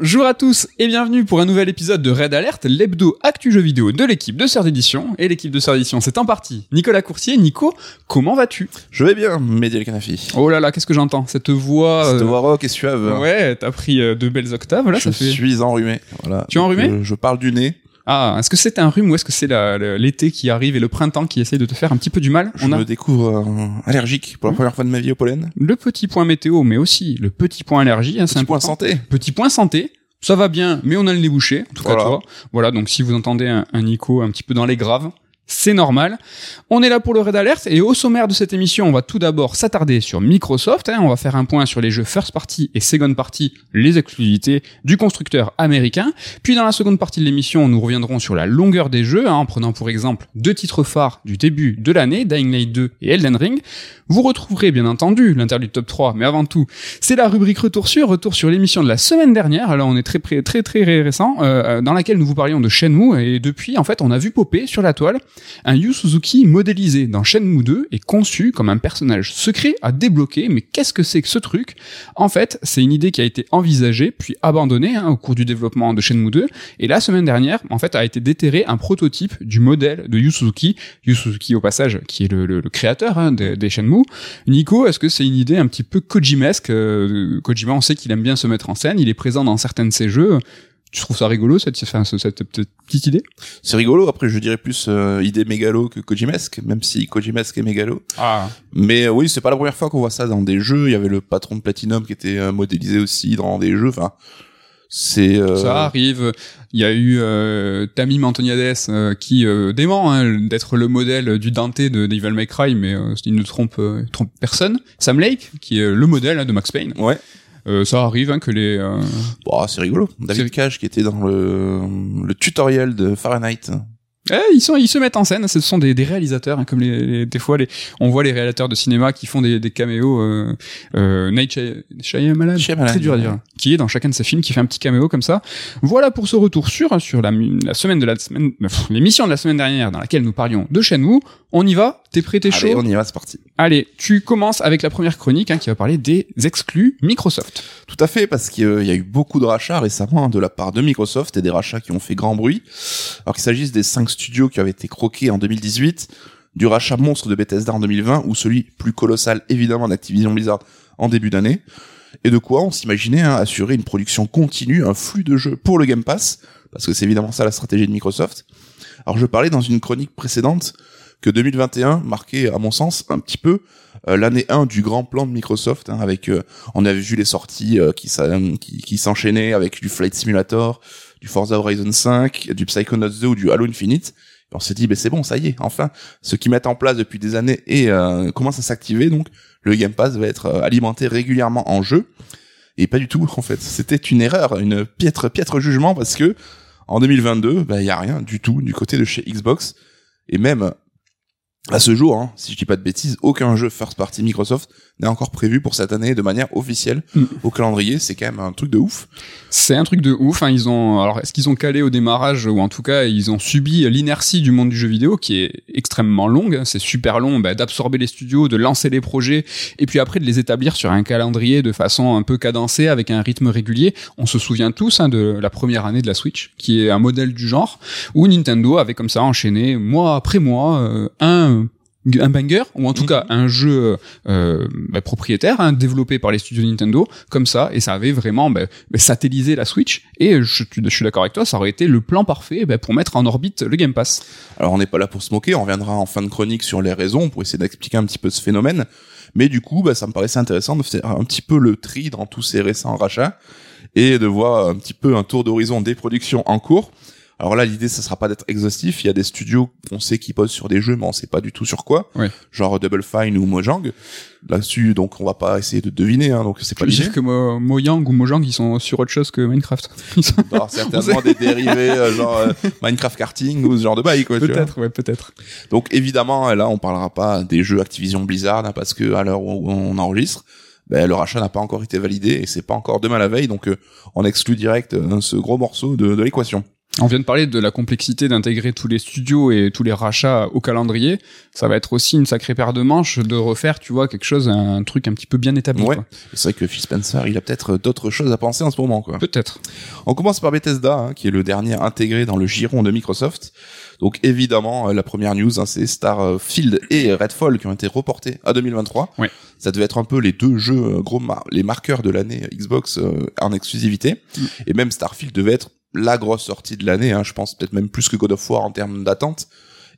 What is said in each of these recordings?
Bonjour à tous et bienvenue pour un nouvel épisode de Red Alert, l'hebdo actu jeu vidéo de l'équipe de Sœur d'édition. Et l'équipe de Sœur d'édition, c'est en partie Nicolas Coursier. Nico, comment vas-tu? Je vais bien, Mehdi El Kanafi. Oh là là, qu'est-ce que j'entends? Cette voix... Cette euh, voix rock et suave. Ouais, t'as pris euh, de belles octaves, là, je ça fait... suis enrhumé. Voilà. Tu es enrhumé? Euh, je parle du nez. Ah, est-ce que c'est un rhume ou est-ce que c'est l'été qui arrive et le printemps qui essaye de te faire un petit peu du mal Je On a me découvre euh, allergique pour la première fois de ma vie au pollen. le petit point météo, mais aussi le petit point allergie, hein, Petit point santé. Petit point santé. Ça va bien, mais on a le nez bouché, en tout cas Voilà. toi. Voilà, donc si vous entendez un, un Nico un petit peu dans les graves, c'est normal. On est là pour le Red Alert et au sommaire de cette émission, on va tout d'abord s'attarder sur Microsoft. hein. on va faire un point sur les jeux first party et second party, les exclusivités du constructeur américain. Puis dans la seconde partie de l'émission, nous reviendrons sur la longueur des jeux, hein, en prenant pour exemple deux titres phares du début de l'année, Dying Light 2 et Elden Ring. Vous retrouverez bien entendu l'interlude top 3, mais avant tout, c'est la rubrique retour sur, retour sur l'émission de la semaine dernière. Alors on est très très très très récent, euh, dans laquelle nous vous parlions de Shenmue et depuis en fait on a vu popper sur la toile un Yu Suzuki modélisé dans Shenmue 2 et conçu comme un personnage secret à débloquer. Mais qu'est-ce que c'est que ce truc? En fait, c'est une idée qui a été envisagée puis abandonnée hein, au cours du développement de Shenmue 2. Et la semaine dernière, en fait, a été déterré un prototype du modèle de Yu Suzuki. Yu Suzuki au passage, qui est le créateur hein, des, des Shenmue. Nico, est-ce que c'est une idée un petit peu Kojimesque? Euh, Kojima, on sait qu'il aime bien se mettre en scène. Il est présent dans certains de ses jeux. Tu trouves ça rigolo cette, enfin, ce- cette petite petite idée? C'est rigolo. Après, je dirais plus euh, idée mégalo que Kojimesque, même si Kojimesque est mégalo. Ah, Mais euh, oui, c'est pas la première fois qu'on voit ça dans des jeux. Il y avait le patron de Platinum qui était euh, modélisé aussi dans des jeux. Enfin, c'est. euh, Ça arrive. Il y a eu euh, Tamim Antoniades euh, qui euh, dément hein, d'être le modèle du Dante de Devil May Cry, mais euh, il ne trompe, euh, trompe personne. Sam Lake, qui est le modèle hein, de Max Payne. Ouais. Euh, ça arrive hein, que les... euh, Bon, c'est rigolo. David Cage qui était dans le, le tutoriel de Fahrenheit. Eh, ils, sont, ils se mettent en scène, ce sont des, des réalisateurs, hein, comme les, les, des fois les, on voit les réalisateurs de cinéma qui font des, des caméos. Euh, euh, Night Shyamalan, très dur à dire, qui est dans chacun de ses films, qui fait un petit caméo comme ça. Voilà pour ce retour sur sur la, la semaine de la semaine, euh, l'émission de la semaine dernière dans laquelle nous parlions de Shenmue. On y va? T'es prêt? T'es chaud? Allez, on y va, c'est parti. Allez, tu commences avec la première chronique hein, qui va parler des exclus Microsoft. Tout à fait, parce qu'il euh, y a eu beaucoup de rachats récemment hein, de la part de Microsoft et des rachats qui ont fait grand bruit. Alors qu'il s'agisse des 5 studio qui avait été croqué en 2018, du rachat monstre de Bethesda en 2020, ou celui plus colossal évidemment d'Activision Blizzard en début d'année, et de quoi on s'imaginait hein, assurer une production continue, un flux de jeux pour le Game Pass, parce que c'est évidemment ça la stratégie de Microsoft. Alors je parlais dans une chronique précédente que 2021 marquait à mon sens un petit peu euh, l'année 1 du grand plan de Microsoft hein, avec euh, on avait vu les sorties euh, qui s'enchaînaient avec du Flight Simulator, du Forza Horizon 5, du Psychonauts 2 ou du Halo Infinite. On s'est dit, ben c'est bon, ça y est, enfin, ce qu'ils mettent en place depuis des années et euh, commence à s'activer, donc le Game Pass va être euh, alimenté régulièrement en jeu. Et pas du tout, en fait. C'était une erreur, une piètre, piètre jugement parce que en 2022, ben, il y a rien du tout du côté de chez Xbox. Et même à ce jour, hein, si je dis pas de bêtises, aucun jeu first party Microsoft n'est encore prévu pour cette année de manière officielle Mm. au calendrier. C'est quand même un truc de ouf. C'est un truc de ouf. Hein. Ils ont, alors, est-ce qu'ils ont calé au démarrage ou en tout cas ils ont subi l'inertie du monde du jeu vidéo qui est extrêmement longue. C'est super long bah, d'absorber les studios, de lancer les projets et puis après de les établir sur un calendrier de façon un peu cadencée avec un rythme régulier. On se souvient tous hein, de la première année de la Switch, qui est un modèle du genre où Nintendo avait comme ça enchaîné mois après mois euh, un un banger ou en tout Mhm. cas un jeu euh, bah, propriétaire hein, développé par les studios Nintendo comme ça et ça avait vraiment bah, bah, satellisé la Switch et je, je suis d'accord avec toi ça aurait été le plan parfait bah, pour mettre en orbite le Game Pass Alors on n'est pas là pour se moquer, on reviendra en fin de chronique sur les raisons pour essayer d'expliquer un petit peu ce phénomène. Mais du coup, bah, ça me paraissait intéressant de faire un petit peu le tri dans tous ces récents rachats et de voir un petit peu un tour d'horizon des productions en cours. Alors là, l'idée, ça sera pas d'être exhaustif. Il y a des studios, on sait qui posent sur des jeux, mais on sait pas du tout sur quoi. Ouais. Genre Double Fine ou Mojang. Là-dessus, donc on va pas essayer de deviner, hein, donc c'est pas l'idée. dire que Mo- Mojang ou Mojang ils sont sur autre chose que Minecraft Ils sont- Alors, certainement des dérivés, euh, genre euh, Minecraft karting ou ce genre de bail, quoi. peut-être ouais peut-être Donc évidemment, là, on parlera pas des jeux Activision Blizzard hein, parce que à l'heure où on enregistre, ben, le rachat n'a pas encore été validé et c'est pas encore demain la veille, donc euh, on exclut direct euh, ce gros morceau de, de l'équation. On vient de parler de la complexité d'intégrer tous les studios et tous les rachats au calendrier. Ça va être aussi une sacrée paire de manches de refaire, tu vois, quelque chose, un truc un petit peu bien établi. Ouais. C'est vrai que Phil Spencer, il a peut-être d'autres choses à penser en ce moment, quoi. Peut-être. On commence par Bethesda, hein, qui est le dernier intégré dans le giron de Microsoft. Donc évidemment, euh, la première news, hein, c'est Starfield et Redfall qui ont été reportés à 2023. Ouais. Ça devait être un peu les deux jeux euh, gros mar- les marqueurs de l'année Xbox euh, en exclusivité. Mm. Et même Starfield devait être la grosse sortie de l'année. Hein, je pense peut-être même plus que God of War en termes d'attente.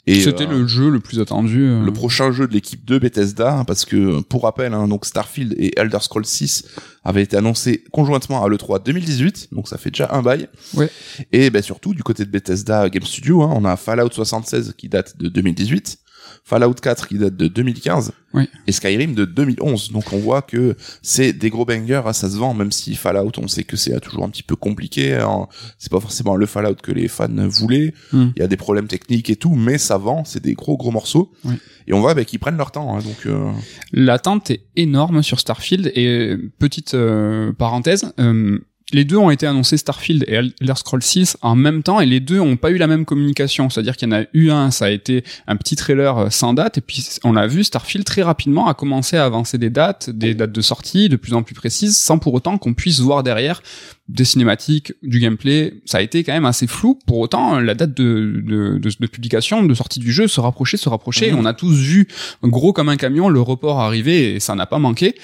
Et C'était euh, le jeu le plus attendu. euh. le prochain jeu de l'équipe de Bethesda, hein, parce que pour rappel, hein, donc Starfield et Elder Scrolls 6 avaient été annoncés conjointement à l'E3 2018, donc ça fait déjà un bail. Ouais. Et ben surtout du côté de Bethesda Game Studio, hein, on a Fallout 76 qui date de 2018, Fallout 4 qui date de 2015, Oui. et Skyrim de 2011. Donc on voit que c'est des gros bangers, hein, ça se vend, même si Fallout, on sait que c'est toujours un petit peu compliqué. hein. C'est pas forcément le Fallout que les fans voulaient. Hmm. Il y a des problèmes techniques et tout, mais ça vend. C'est des gros gros morceaux. Oui. Et on voit bah, qu'ils prennent leur temps. hein, donc euh, L'attente est énorme sur Starfield et petite euh, parenthèse, euh, les deux ont été annoncés Starfield et Elder Scrolls 6 en même temps et les deux ont pas eu la même communication, c'est-à-dire qu'il y en a eu un, ça a été un petit trailer euh, sans date et puis on l'a vu Starfield très rapidement a commencé à avancer des dates, des dates de sortie de plus en plus précises sans pour autant qu'on puisse voir derrière des cinématiques, du gameplay, ça a été quand même assez flou. Pour autant, la date de, de, de, de publication, de sortie du jeu se rapprochait, se rapprochait. On a tous vu gros comme un camion le report arriver et ça n'a pas manqué.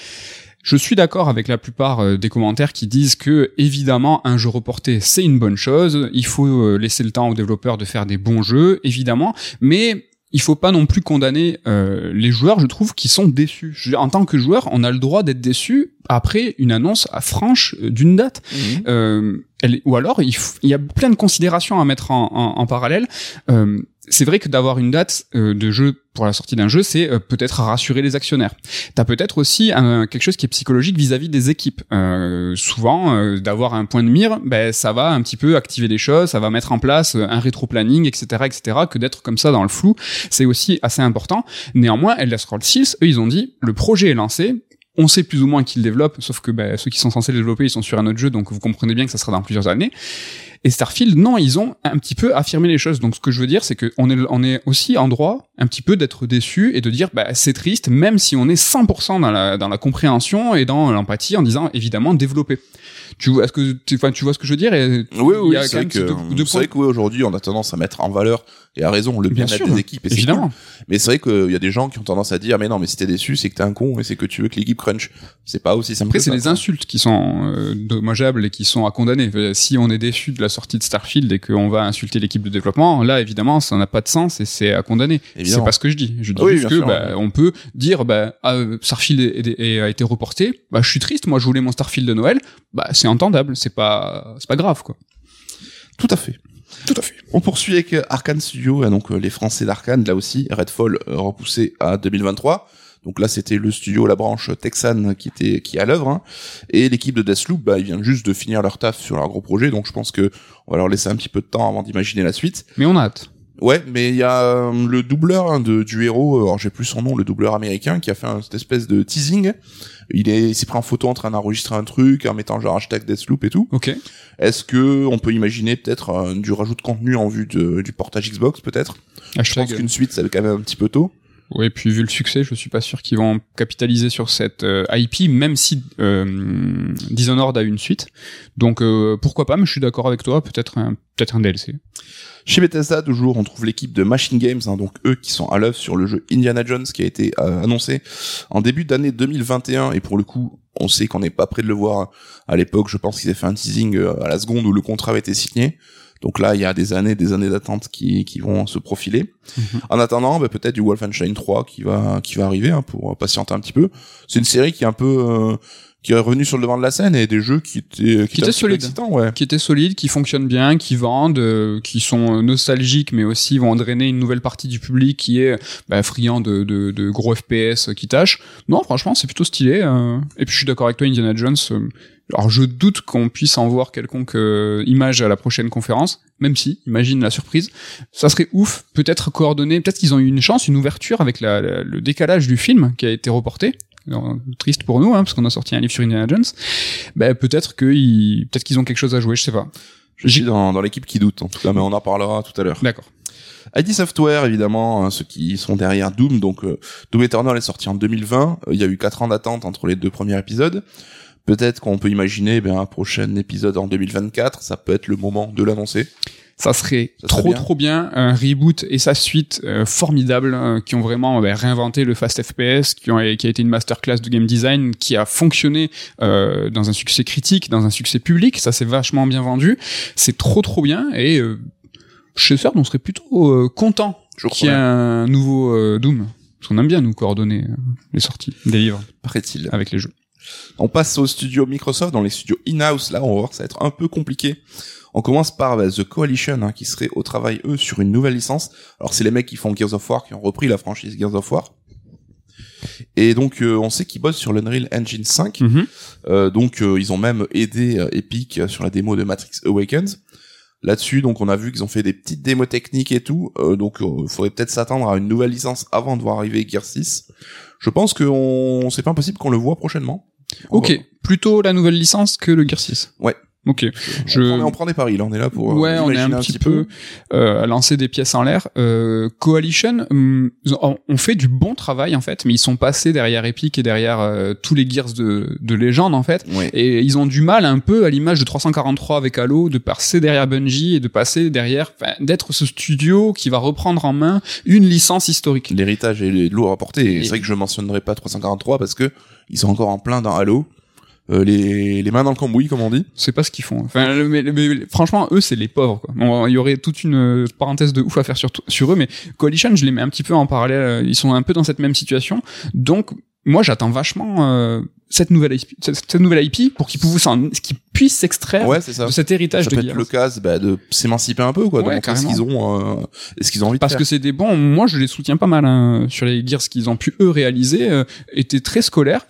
Je suis d'accord avec la plupart euh, des commentaires qui disent que évidemment un jeu reporté c'est une bonne chose, il faut euh, laisser le temps aux développeurs de faire des bons jeux évidemment, mais il faut pas non plus condamner euh, les joueurs, je trouve, qui sont déçus. Je en tant que joueur, on a le droit d'être déçu après une annonce à franche euh, d'une date. Euh, elle, ou alors, il, y a plein de considérations à mettre en, en- en parallèle. Euh, c'est vrai que d'avoir une date euh, de jeu pour la sortie d'un jeu, c'est euh, peut-être rassurer les actionnaires. T'as peut-être aussi un- quelque chose qui est psychologique vis-à-vis des équipes. Euh, souvent, euh, d'avoir un point de mire, ben ça va un petit peu activer des choses, ça va mettre en place euh, un rétro-planning, etc., etc. Que d'être comme ça dans le flou, c'est aussi assez important. Néanmoins, Elder Scrolls 6, eux, ils ont dit le projet est lancé. On sait plus ou moins qui le développe, sauf que ben, ceux qui sont censés le développer, ils sont sur un autre jeu, donc vous comprenez bien que ça sera dans plusieurs années. Et Starfield, non, ils ont un petit peu affirmé les choses. Donc ce que je veux dire, c'est qu'on est, on est aussi en droit un petit peu d'être déçu et de dire, bah, c'est triste, même si on est 100% dans la, dans la compréhension et dans l'empathie en disant, évidemment, développer. Tu vois, est-ce que, tu, enfin, tu vois ce que je veux dire et Oui, il oui, y a c'est vrai que, c'est points. vrai que oui, aujourd'hui, on a tendance à mettre en valeur, et à raison, le Bien bien-être sûr, des équipes. Et Évidemment. cool. Mais c'est vrai qu'il y a des gens qui ont tendance à dire, mais non, mais si t'es déçu, c'est que t'es un con et c'est que tu veux que l'équipe crunch. C'est pas aussi simple Après, c'est les insultes qui sont euh, dommageables et qui sont à condamner. Euh, Si on est déçu de la sortie de Starfield et qu'on va insulter l'équipe de développement, là, évidemment, ça n'a pas de sens et c'est à condamner. C'est pas ce que je dis. Je dis Oui, juste que sûr, bah, on peut dire, bah, ah, euh, Starfield est- est- est- a été reporté. Bah, je suis triste. Moi, je voulais mon Starfield de Noël. Bah, c'est entendable. C'est pas, c'est pas grave, quoi. Tout à fait. Tout à fait. On poursuit avec euh, Arkane Studio, et donc euh, les Français d'Arkane, là aussi, Redfall euh, repoussé à 2023. Donc là, c'était le studio, la branche texane qui était qui est à l'œuvre, hein. et l'équipe de Deathloop, bah, ils viennent juste de finir leur taf sur leur gros projet, donc je pense que on va leur laisser un petit peu de temps avant d'imaginer la suite. Mais on a hâte. Ouais, mais il y a euh, le doubleur hein, de, du héros, euh, alors j'ai plus son nom, le doubleur américain, qui a fait un, cette espèce de teasing. Il est, il s'est pris en photo en train d'enregistrer un truc, en mettant genre hashtag Deathloop et tout. Ok. Est-ce que on peut imaginer peut-être euh, du rajout de contenu en vue de, du portage Xbox peut-être? Je pense qu'une suite, ça va quand même un petit peu tôt. Oui, puis vu le succès, je suis pas sûr qu'ils vont capitaliser sur cette euh, IP, même si euh, Dishonored a une suite. Donc euh, pourquoi pas, mais je suis d'accord avec toi, peut-être un, peut-être un DLC. Chez Bethesda, toujours, on trouve l'équipe de Machine Games, hein, donc eux qui sont à l'œuvre sur le jeu Indiana Jones qui a été euh, annoncé en début d'année 2021 et pour le coup, on sait qu'on n'est pas près de le voir à l'époque. Je pense qu'ils avaient fait un teasing euh, à la seconde où le contrat avait été signé. Donc là, il y a des années, des années d'attente qui, qui vont se profiler. Mhm. En attendant, bah, peut-être du Wolfenstein 3 qui va qui va arriver hein, pour patienter un petit peu. C'est une série qui est un peu euh, qui est revenue sur le devant de la scène et des jeux qui étaient Qui étaient solides. excitants, ouais. Qui étaient solides, qui fonctionnent bien, qui vendent, euh, qui sont nostalgiques, mais aussi vont drainer une nouvelle partie du public qui est bah, friand de, de, de gros FPS qui tâchent. Non, franchement, c'est plutôt stylé. euh. Et puis je suis d'accord avec toi, Indiana Jones. euh, alors je doute qu'on puisse en voir quelconque euh, image à la prochaine conférence, même si, imagine la surprise, ça serait ouf, peut-être coordonné, peut-être qu'ils ont eu une chance, une ouverture avec la, la- le décalage du film qui a été reporté. Triste pour nous, hein, parce qu'on a sorti un livre sur Indiana Jones. Ben peut-être qu'ils, peut-être qu'ils ont quelque chose à jouer, je sais pas. Je suis dans, dans l'équipe qui doute, en tout cas, mais on en parlera tout à l'heure. D'accord. ID Software, évidemment, hein, ceux qui sont derrière Doom. Donc, euh, Doom Eternal est sorti en 2020. Euh, Il y a eu quatre ans d'attente entre les deux premiers épisodes. Peut-être qu'on peut imaginer ben, un prochain épisode en 2024. Ça peut être le moment de l'annoncer. Ça serait Ça trop bien. trop bien un reboot et sa suite euh, formidable euh, qui ont vraiment bah, réinventé le fast FPS, qui ont qui a été une masterclass de game design, qui a fonctionné euh, dans un succès critique, dans un succès public. Ça s'est vachement bien vendu. C'est trop trop bien et euh, chez Third on serait plutôt euh, content qu'il y ait un nouveau euh, Doom. Parce qu'on aime bien nous coordonner euh, les sorties des livres paraît-il. avec les jeux. On passe au studio Microsoft, dans les studios in-house. Là, on va voir ça va être un peu compliqué. On commence par bah, The Coalition, hein, qui serait au travail, eux, sur une nouvelle licence. Alors, c'est les mecs qui font Gears of War, qui ont repris la franchise Gears of War. Et donc, euh, on sait qu'ils bossent sur l'Unreal Engine 5. Mhm. Euh, donc, euh, ils ont même aidé euh, Epic euh, sur la démo de Matrix Awakens. Là-dessus, donc, on a vu qu'ils ont fait des petites démos techniques et tout. Euh, donc, il faudrait peut-être s'attendre à une nouvelle licence avant de voir arriver Gears 6. Je pense que on... c'est pas impossible qu'on le voit prochainement. Ok, plutôt la nouvelle licence que le Gear 6. Ouais. Ok. Je- On, prend, on prend des paris, là, on est là pour euh, ouais, on est imaginer un petit peu, euh, à lancer des pièces en l'air. Euh, Coalition, ont- on fait du bon travail en fait, mais ils sont passés derrière Epic et derrière euh, tous les Gears de, de légende en fait. Ouais. Et ils ont du mal un peu à l'image de 343 avec Halo de passer derrière Bungie et de passer derrière, d'être ce studio qui va reprendre en main une licence historique. L'héritage est lourd à porter. C'est vrai que je mentionnerai pas 343 parce que ils sont encore en plein dans Halo. Euh, les, les mains dans le cambouis, comme on dit. C'est pas ce qu'ils font. Enfin, le- mais- mais- franchement, eux, c'est les pauvres. Quoi. On- Il y aurait toute une euh, parenthèse de ouf à faire sur, sur eux, mais Coalition, je les mets un petit peu en parallèle. euh, Ils sont un peu dans cette même situation. Donc, moi, j'attends vachement euh, cette nouvelle IP, cette, cette nouvelle IP pour qu'ils puissent, s'en- qu'ils puissent s'extraire Ouais, de cet héritage Ça de peut être Gears. le cas bah, de s'émanciper un peu, quoi. de Ouais, montrer ce qu'ils ont, euh, ce qu'ils ont envie Parce de que c'est des bons. Moi, je les soutiens pas mal hein, sur les Gears qu'ils ont pu eux réaliser. euh, étaient très scolaires.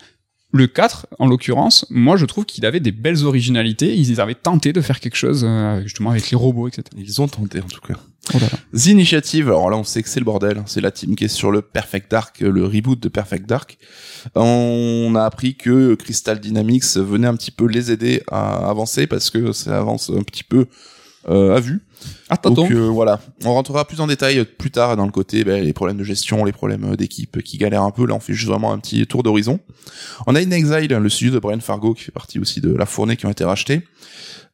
Le 4, en l'occurrence, moi je trouve qu'il avait des belles originalités. Ils avaient tenté de faire quelque chose euh, justement avec les robots, etc. Ils ont tenté, en tout cas. Oh là là. The Initiative, alors là on sait que c'est le bordel, c'est la team qui est sur le Perfect Dark, euh, le reboot de Perfect Dark. On a appris que Crystal Dynamics venait un petit peu les aider à avancer parce que ça avance un petit peu à vue. Attends, Donc euh, voilà, on rentrera plus en détail euh, plus tard dans le côté ben, les problèmes de gestion, les problèmes euh, d'équipe qui galèrent un peu. Là, on fait juste vraiment un petit tour d'horizon. On a In Exile, le studio de Brian Fargo qui fait partie aussi de la fournée qui ont été rachetés.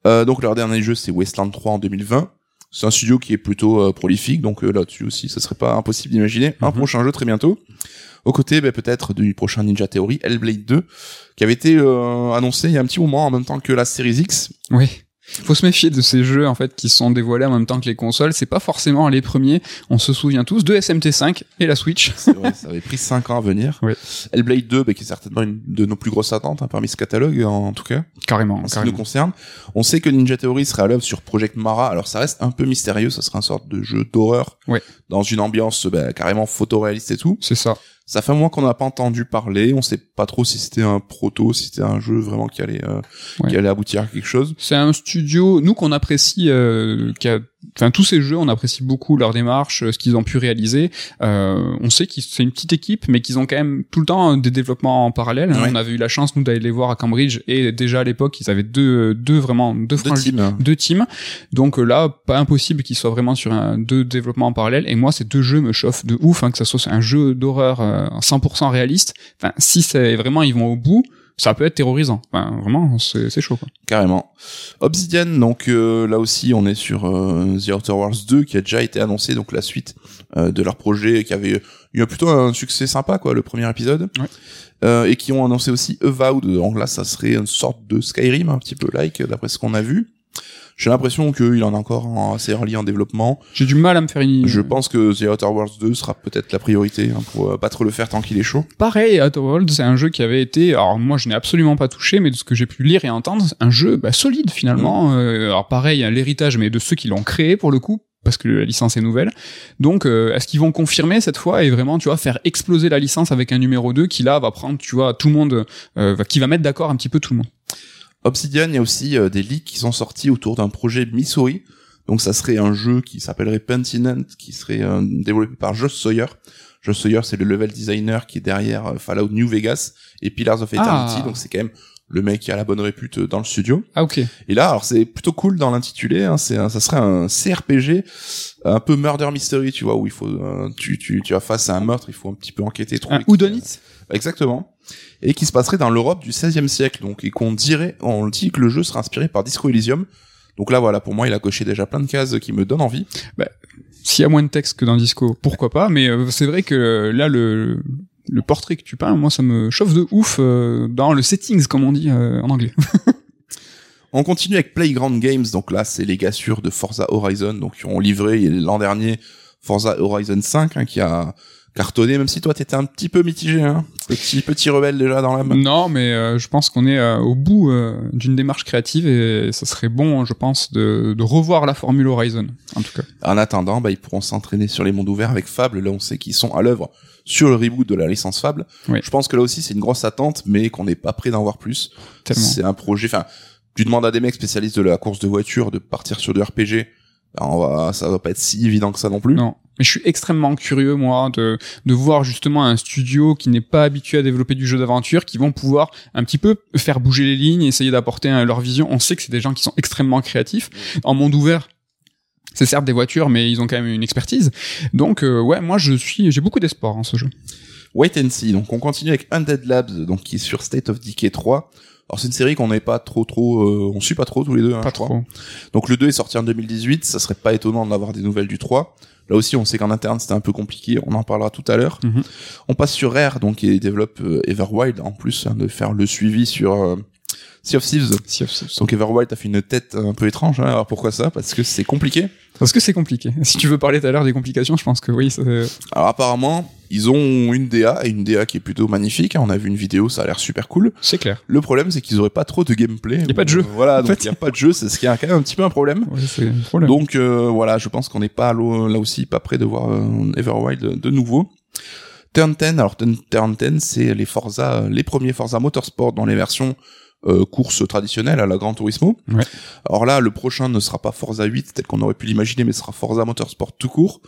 Euh, donc leur dernier jeu c'est Wasteland 3 en 2020. C'est un studio qui est plutôt euh, prolifique, donc euh, là-dessus aussi, ce serait pas impossible d'imaginer un Mhm. prochain jeu très bientôt. Aux côtés, ben, peut-être du prochain Ninja Theory, Hellblade 2, qui avait été euh, annoncé il y a un petit moment en même temps que la Series X. Oui. Faut se méfier de ces jeux en fait qui sont dévoilés en même temps que les consoles. C'est pas forcément les premiers. On se souvient tous de SMT5 et la Switch. C'est vrai, ça avait pris 5 ans à venir. Hellblade 2, ben, qui est certainement une de nos plus grosses attentes hein, parmi ce catalogue, en, tout cas, Carrément. en ce qui nous concerne. On sait que Ninja Theory sera à l'œuvre sur Project Mara, alors ça reste un peu mystérieux, ça sera une sorte de jeu d'horreur dans une ambiance ben, carrément photoréaliste et tout. C'est ça. Ça fait un mois qu'on n'a pas entendu parler, on sait pas trop si c'était un proto, si c'était un jeu vraiment qui allait, euh, Ouais. qui allait aboutir à quelque chose. C'est un studio, nous qu'on apprécie, euh, qui a- enfin tous ces jeux, on apprécie beaucoup leur démarche, euh, ce qu'ils ont pu réaliser. Euh, on sait que c'est une petite équipe, mais qu'ils ont quand même tout le temps des développements en parallèle. Ouais. On avait eu la chance nous d'aller les voir à Cambridge et déjà à l'époque ils avaient deux, deux vraiment deux Deux teams. deux teams. Donc euh, là, pas impossible qu'ils soient vraiment sur un deux développements en parallèle. Et moi, ces deux jeux me chauffent de ouf, hein, que ça soit un jeu d'horreur euh, 100% réaliste. Enfin, si c'est vraiment ils vont au bout, ça peut être terrorisant. Enfin, vraiment, c'est chaud. Quoi. Carrément. Obsidian, donc euh, là aussi on est sur euh, The Outer Worlds 2 qui a déjà été annoncé, donc la suite euh, de leur projet qui avait eu plutôt un succès sympa quoi, le premier épisode. Ouais. Euh, et qui ont annoncé aussi Avowed, donc là ça serait une sorte de Skyrim un petit peu like d'après ce qu'on a vu. J'ai l'impression qu'il en a encore en- assez early en développement. J'ai du mal à me faire une. Je pense que The Outer Worlds 2 sera peut-être la priorité hein, pour euh, pas trop le faire tant qu'il est chaud. Pareil, Outer Worlds, c'est un jeu qui avait été, alors moi je n'ai absolument pas touché, mais de ce que j'ai pu lire et entendre, un jeu bah, solide finalement. Euh, alors pareil, l'héritage, mais de ceux qui l'ont créé pour le coup, parce que la licence est nouvelle. Donc euh, est-ce qu'ils vont confirmer cette fois et vraiment, tu vois, faire exploser la licence avec un numéro 2 qui là va prendre, tu vois, tout le monde, euh, qui va mettre d'accord un petit peu tout le monde? Obsidian, il y a aussi euh, des leaks qui sont sortis autour d'un projet Missouri. Donc ça serait un jeu qui s'appellerait Pentinent, qui serait euh, développé par Josh Sawyer. Josh Sawyer, c'est le level designer qui est derrière euh, Fallout New Vegas et Pillars of Eternity. Ah. Donc c'est quand même le mec qui a la bonne répute dans le studio. Ah ok. Et là, alors c'est plutôt cool dans l'intitulé. Hein, c'est ça serait un CRPG un peu murder mystery, tu vois, où il faut euh, tu tu tu as face à un meurtre, il faut un petit peu enquêter, trouver. Un Houdonit Exactement. Et qui se passerait dans l'Europe du XVIe siècle, donc et qu'on dirait, on dit que le jeu serait inspiré par Disco Elysium. Donc là, voilà, pour moi, il a coché déjà plein de cases qui me donnent envie. S'il y a moins de texte que dans Disco, pourquoi pas Mais euh, c'est vrai que euh, là, le, le portrait que tu peins, moi, ça me chauffe de ouf euh, dans le settings, comme on dit en anglais. On continue avec Playground Games, donc là, c'est les gars sûrs de Forza Horizon, donc qui ont livré l'an dernier Forza Horizon 5, hein, qui a cartonné, même si toi, t'étais un petit peu mitigé, hein. Petit, petit rebelle déjà dans l'âme. non, mais euh, je pense qu'on est euh, au bout euh, d'une démarche créative et ça serait bon, je pense, de, de revoir la formule Horizon, en tout cas. En attendant, bah, ils pourront s'entraîner sur les mondes ouverts avec Fable. Là, on sait qu'ils sont à l'œuvre sur le reboot de la licence Fable. Oui. Je pense que là aussi, c'est une grosse attente, mais qu'on n'est pas prêt d'en voir plus. C'est un projet, enfin, tu demandes à des mecs spécialistes de la course de voiture de partir sur du RPG. Bah, on va, ça va pas être si évident que ça non plus. Non. Mais je suis extrêmement curieux, moi, de, de voir justement un studio qui n'est pas habitué à développer du jeu d'aventure, qui vont pouvoir un petit peu faire bouger les lignes, essayer d'apporter un- leur vision. On sait que c'est des gens qui sont extrêmement créatifs. En monde ouvert, c'est certes des voitures, mais ils ont quand même une expertise. Donc, euh, ouais, moi, je suis, j'ai beaucoup d'espoir en ce jeu. Wait and see. Donc, on continue avec Undead Labs, donc qui est sur State of Decay 3. Alors, c'est une série qu'on n'est pas trop, trop, euh, on suit pas trop tous les deux. hein, pas je crois. trop. Donc le 2 est sorti en 2018, ça serait pas étonnant d'avoir des nouvelles du 3. Là aussi, on sait qu'en interne, c'était un peu compliqué, on en parlera tout à l'heure. Mhm. On passe sur Rare, donc qui développe euh, Everwild, en plus hein, de faire le suivi sur euh, Sea of Thieves. Sea of Thieves. Donc Everwild a fait une tête un peu étrange, hein. alors pourquoi ça? Parce que c'est compliqué. Parce que c'est compliqué. Si tu veux parler tout à l'heure des complications, je pense que oui, c'est- Alors apparemment, ils ont une DA, et une DA qui est plutôt magnifique, hein. on a vu une vidéo, ça a l'air super cool. c'est clair. Le problème, c'est qu'ils auraient pas trop de gameplay. Y a pas de jeu. Euh, Voilà, En donc fait. il y a pas de jeu, c'est ce qui est quand même un petit peu un problème. Ouais, c'est un problème. Donc euh, voilà, je pense qu'on n'est pas là aussi pas près de voir euh, Everwild de nouveau. Turn 10, alors Turn 10, c'est les Forza, les premiers Forza Motorsport dans les versions euh, course traditionnelle à la Gran Turismo. Ouais. Alors là, le prochain ne sera pas Forza 8 tel qu'on aurait pu l'imaginer, mais ce sera Forza Motorsport tout court.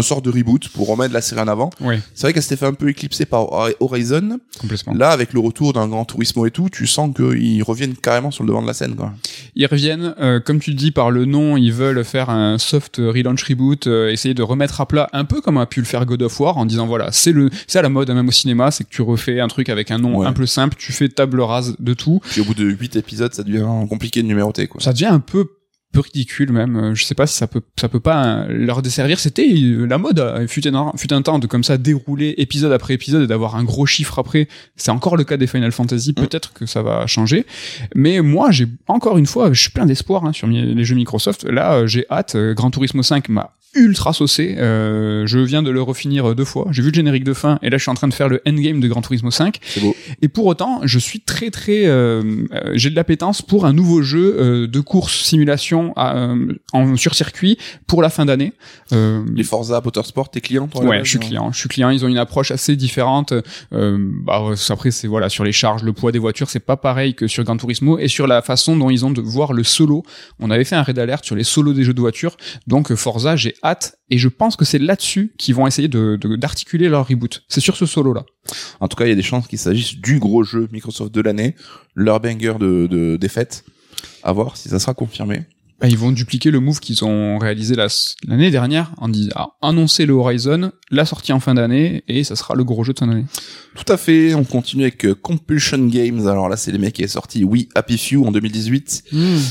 Un sort de reboot pour remettre la série en avant. ouais, C'est vrai qu'elle s'était fait un peu éclipser par Horizon. complètement. Là, avec le retour d'un Gran Turismo et tout, tu sens qu'ils reviennent carrément sur le devant de la scène. Quoi. Ils reviennent, euh, comme tu dis par le nom, ils veulent faire un soft relaunch reboot, euh, essayer de remettre à plat un peu comme a pu le faire God of War en disant voilà, c'est le c'est à la mode même au cinéma, c'est que tu refais un truc avec un nom Ouais. un peu simple, tu fais table rase de tout. Puis au bout de 8 épisodes, ça devient compliqué de numéroter. Quoi. Ça devient un peu peu ridicule même, euh, je sais pas si ça peut ça peut pas euh, leur desservir, c'était euh, la mode fut un, fut un temps de comme ça dérouler épisode après épisode et d'avoir un gros chiffre après. C'est encore le cas des Final Fantasy, peut-être que ça va changer. Mais moi, j'ai encore une fois, je suis plein d'espoir hein, sur les jeux Microsoft. Là, j'ai hâte. Euh, Gran Turismo 5 m'a ultra saucé. Euh, je viens de le refinir deux fois. J'ai vu le générique de fin et là, je suis en train de faire le endgame de Gran Turismo 5. C'est beau. Et pour autant, je suis très très, euh, euh, j'ai de l'appétence pour un nouveau jeu euh, de course simulation à, euh, en sur circuit pour la fin d'année. Euh, Les Forza Motorsport, t'es client toi Ouais, je suis client. Je suis client. Ils ont une approche assez différente. Euh, bah, après, c'est voilà sur les charges, le poids des voitures, c'est pas pareil que sur Gran Turismo et sur la façon dont ils ont de voir le solo. On avait fait un raid alert sur les solos des jeux de voitures. Donc Forza, j'ai hâte et je pense que c'est là-dessus qu'ils vont essayer de d'articuler leur reboot. C'est sur ce solo là. En tout cas, il y a des chances qu'il s'agisse du gros jeu Microsoft de l'année, leur banger de, de défaite. À voir si ça sera confirmé. Bah, ils vont dupliquer le move qu'ils ont réalisé la- l'année dernière en disant ah, annoncer le Horizon, la sortie en fin d'année et ça sera le gros jeu de fin d'année. Tout à fait. On continue avec euh, Compulsion Games. Alors là, c'est les mecs qui est sorti Oui Happy Few en 2018,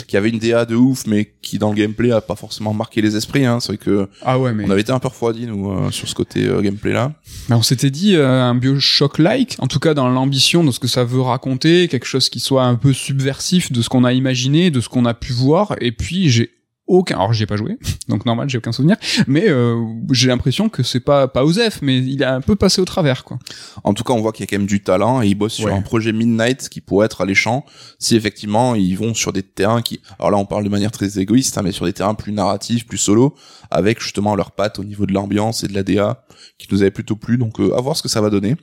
qui avait une DA de ouf, mais qui dans le gameplay a pas forcément marqué les esprits. Hein. C'est vrai que Ah ouais mais on avait été un peu refroidi nous euh, sur ce côté euh, gameplay là. Mais on s'était dit un Bioshock-like, en tout cas dans l'ambition de ce que ça veut raconter, quelque chose qui soit un peu subversif de ce qu'on a imaginé, de ce qu'on a pu voir, et puis j'ai aucun, alors j'y ai pas joué, donc normal j'ai aucun souvenir, mais euh, j'ai l'impression que c'est pas pas Osef, mais il a un peu passé au travers quoi. En tout cas, on voit qu'il y a quand même du talent et ils bossent sur un projet Midnight qui pourrait être alléchant si effectivement ils vont sur des terrains qui, alors là on parle de manière très égoïste, hein, mais sur des terrains plus narratifs, plus solo, avec justement leurs pattes au niveau de l'ambiance et de la DA qui nous avait plutôt plu. Donc euh, à voir ce que ça va donner.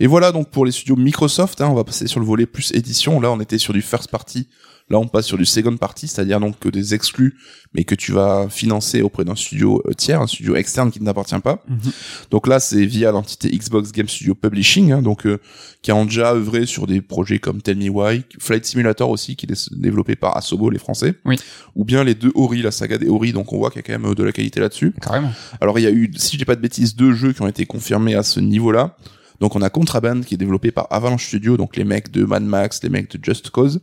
Et voilà donc pour les studios Microsoft, hein, on va passer sur le volet plus édition. Là on était sur du first party Là, on passe sur du second party, c'est-à-dire donc que des exclus, mais que tu vas financer auprès d'un studio euh, tiers, un studio externe qui ne t'appartient pas. Mhm. Donc là, c'est via l'entité Xbox Game Studio Publishing, hein, donc euh, qui ont déjà œuvré sur des projets comme Tell Me Why, Flight Simulator aussi, qui est développé par Asobo, les Français. Oui. Ou bien les deux Ori, la saga des Ori, donc on voit qu'il y a quand même euh, de la qualité là-dessus. Carrément. Alors il y a eu, si je dis pas de bêtises, deux jeux qui ont été confirmés à ce niveau-là. Donc on a Contraband qui est développé par Avalanche Studio, donc les mecs de Mad Max, les mecs de Just Cause,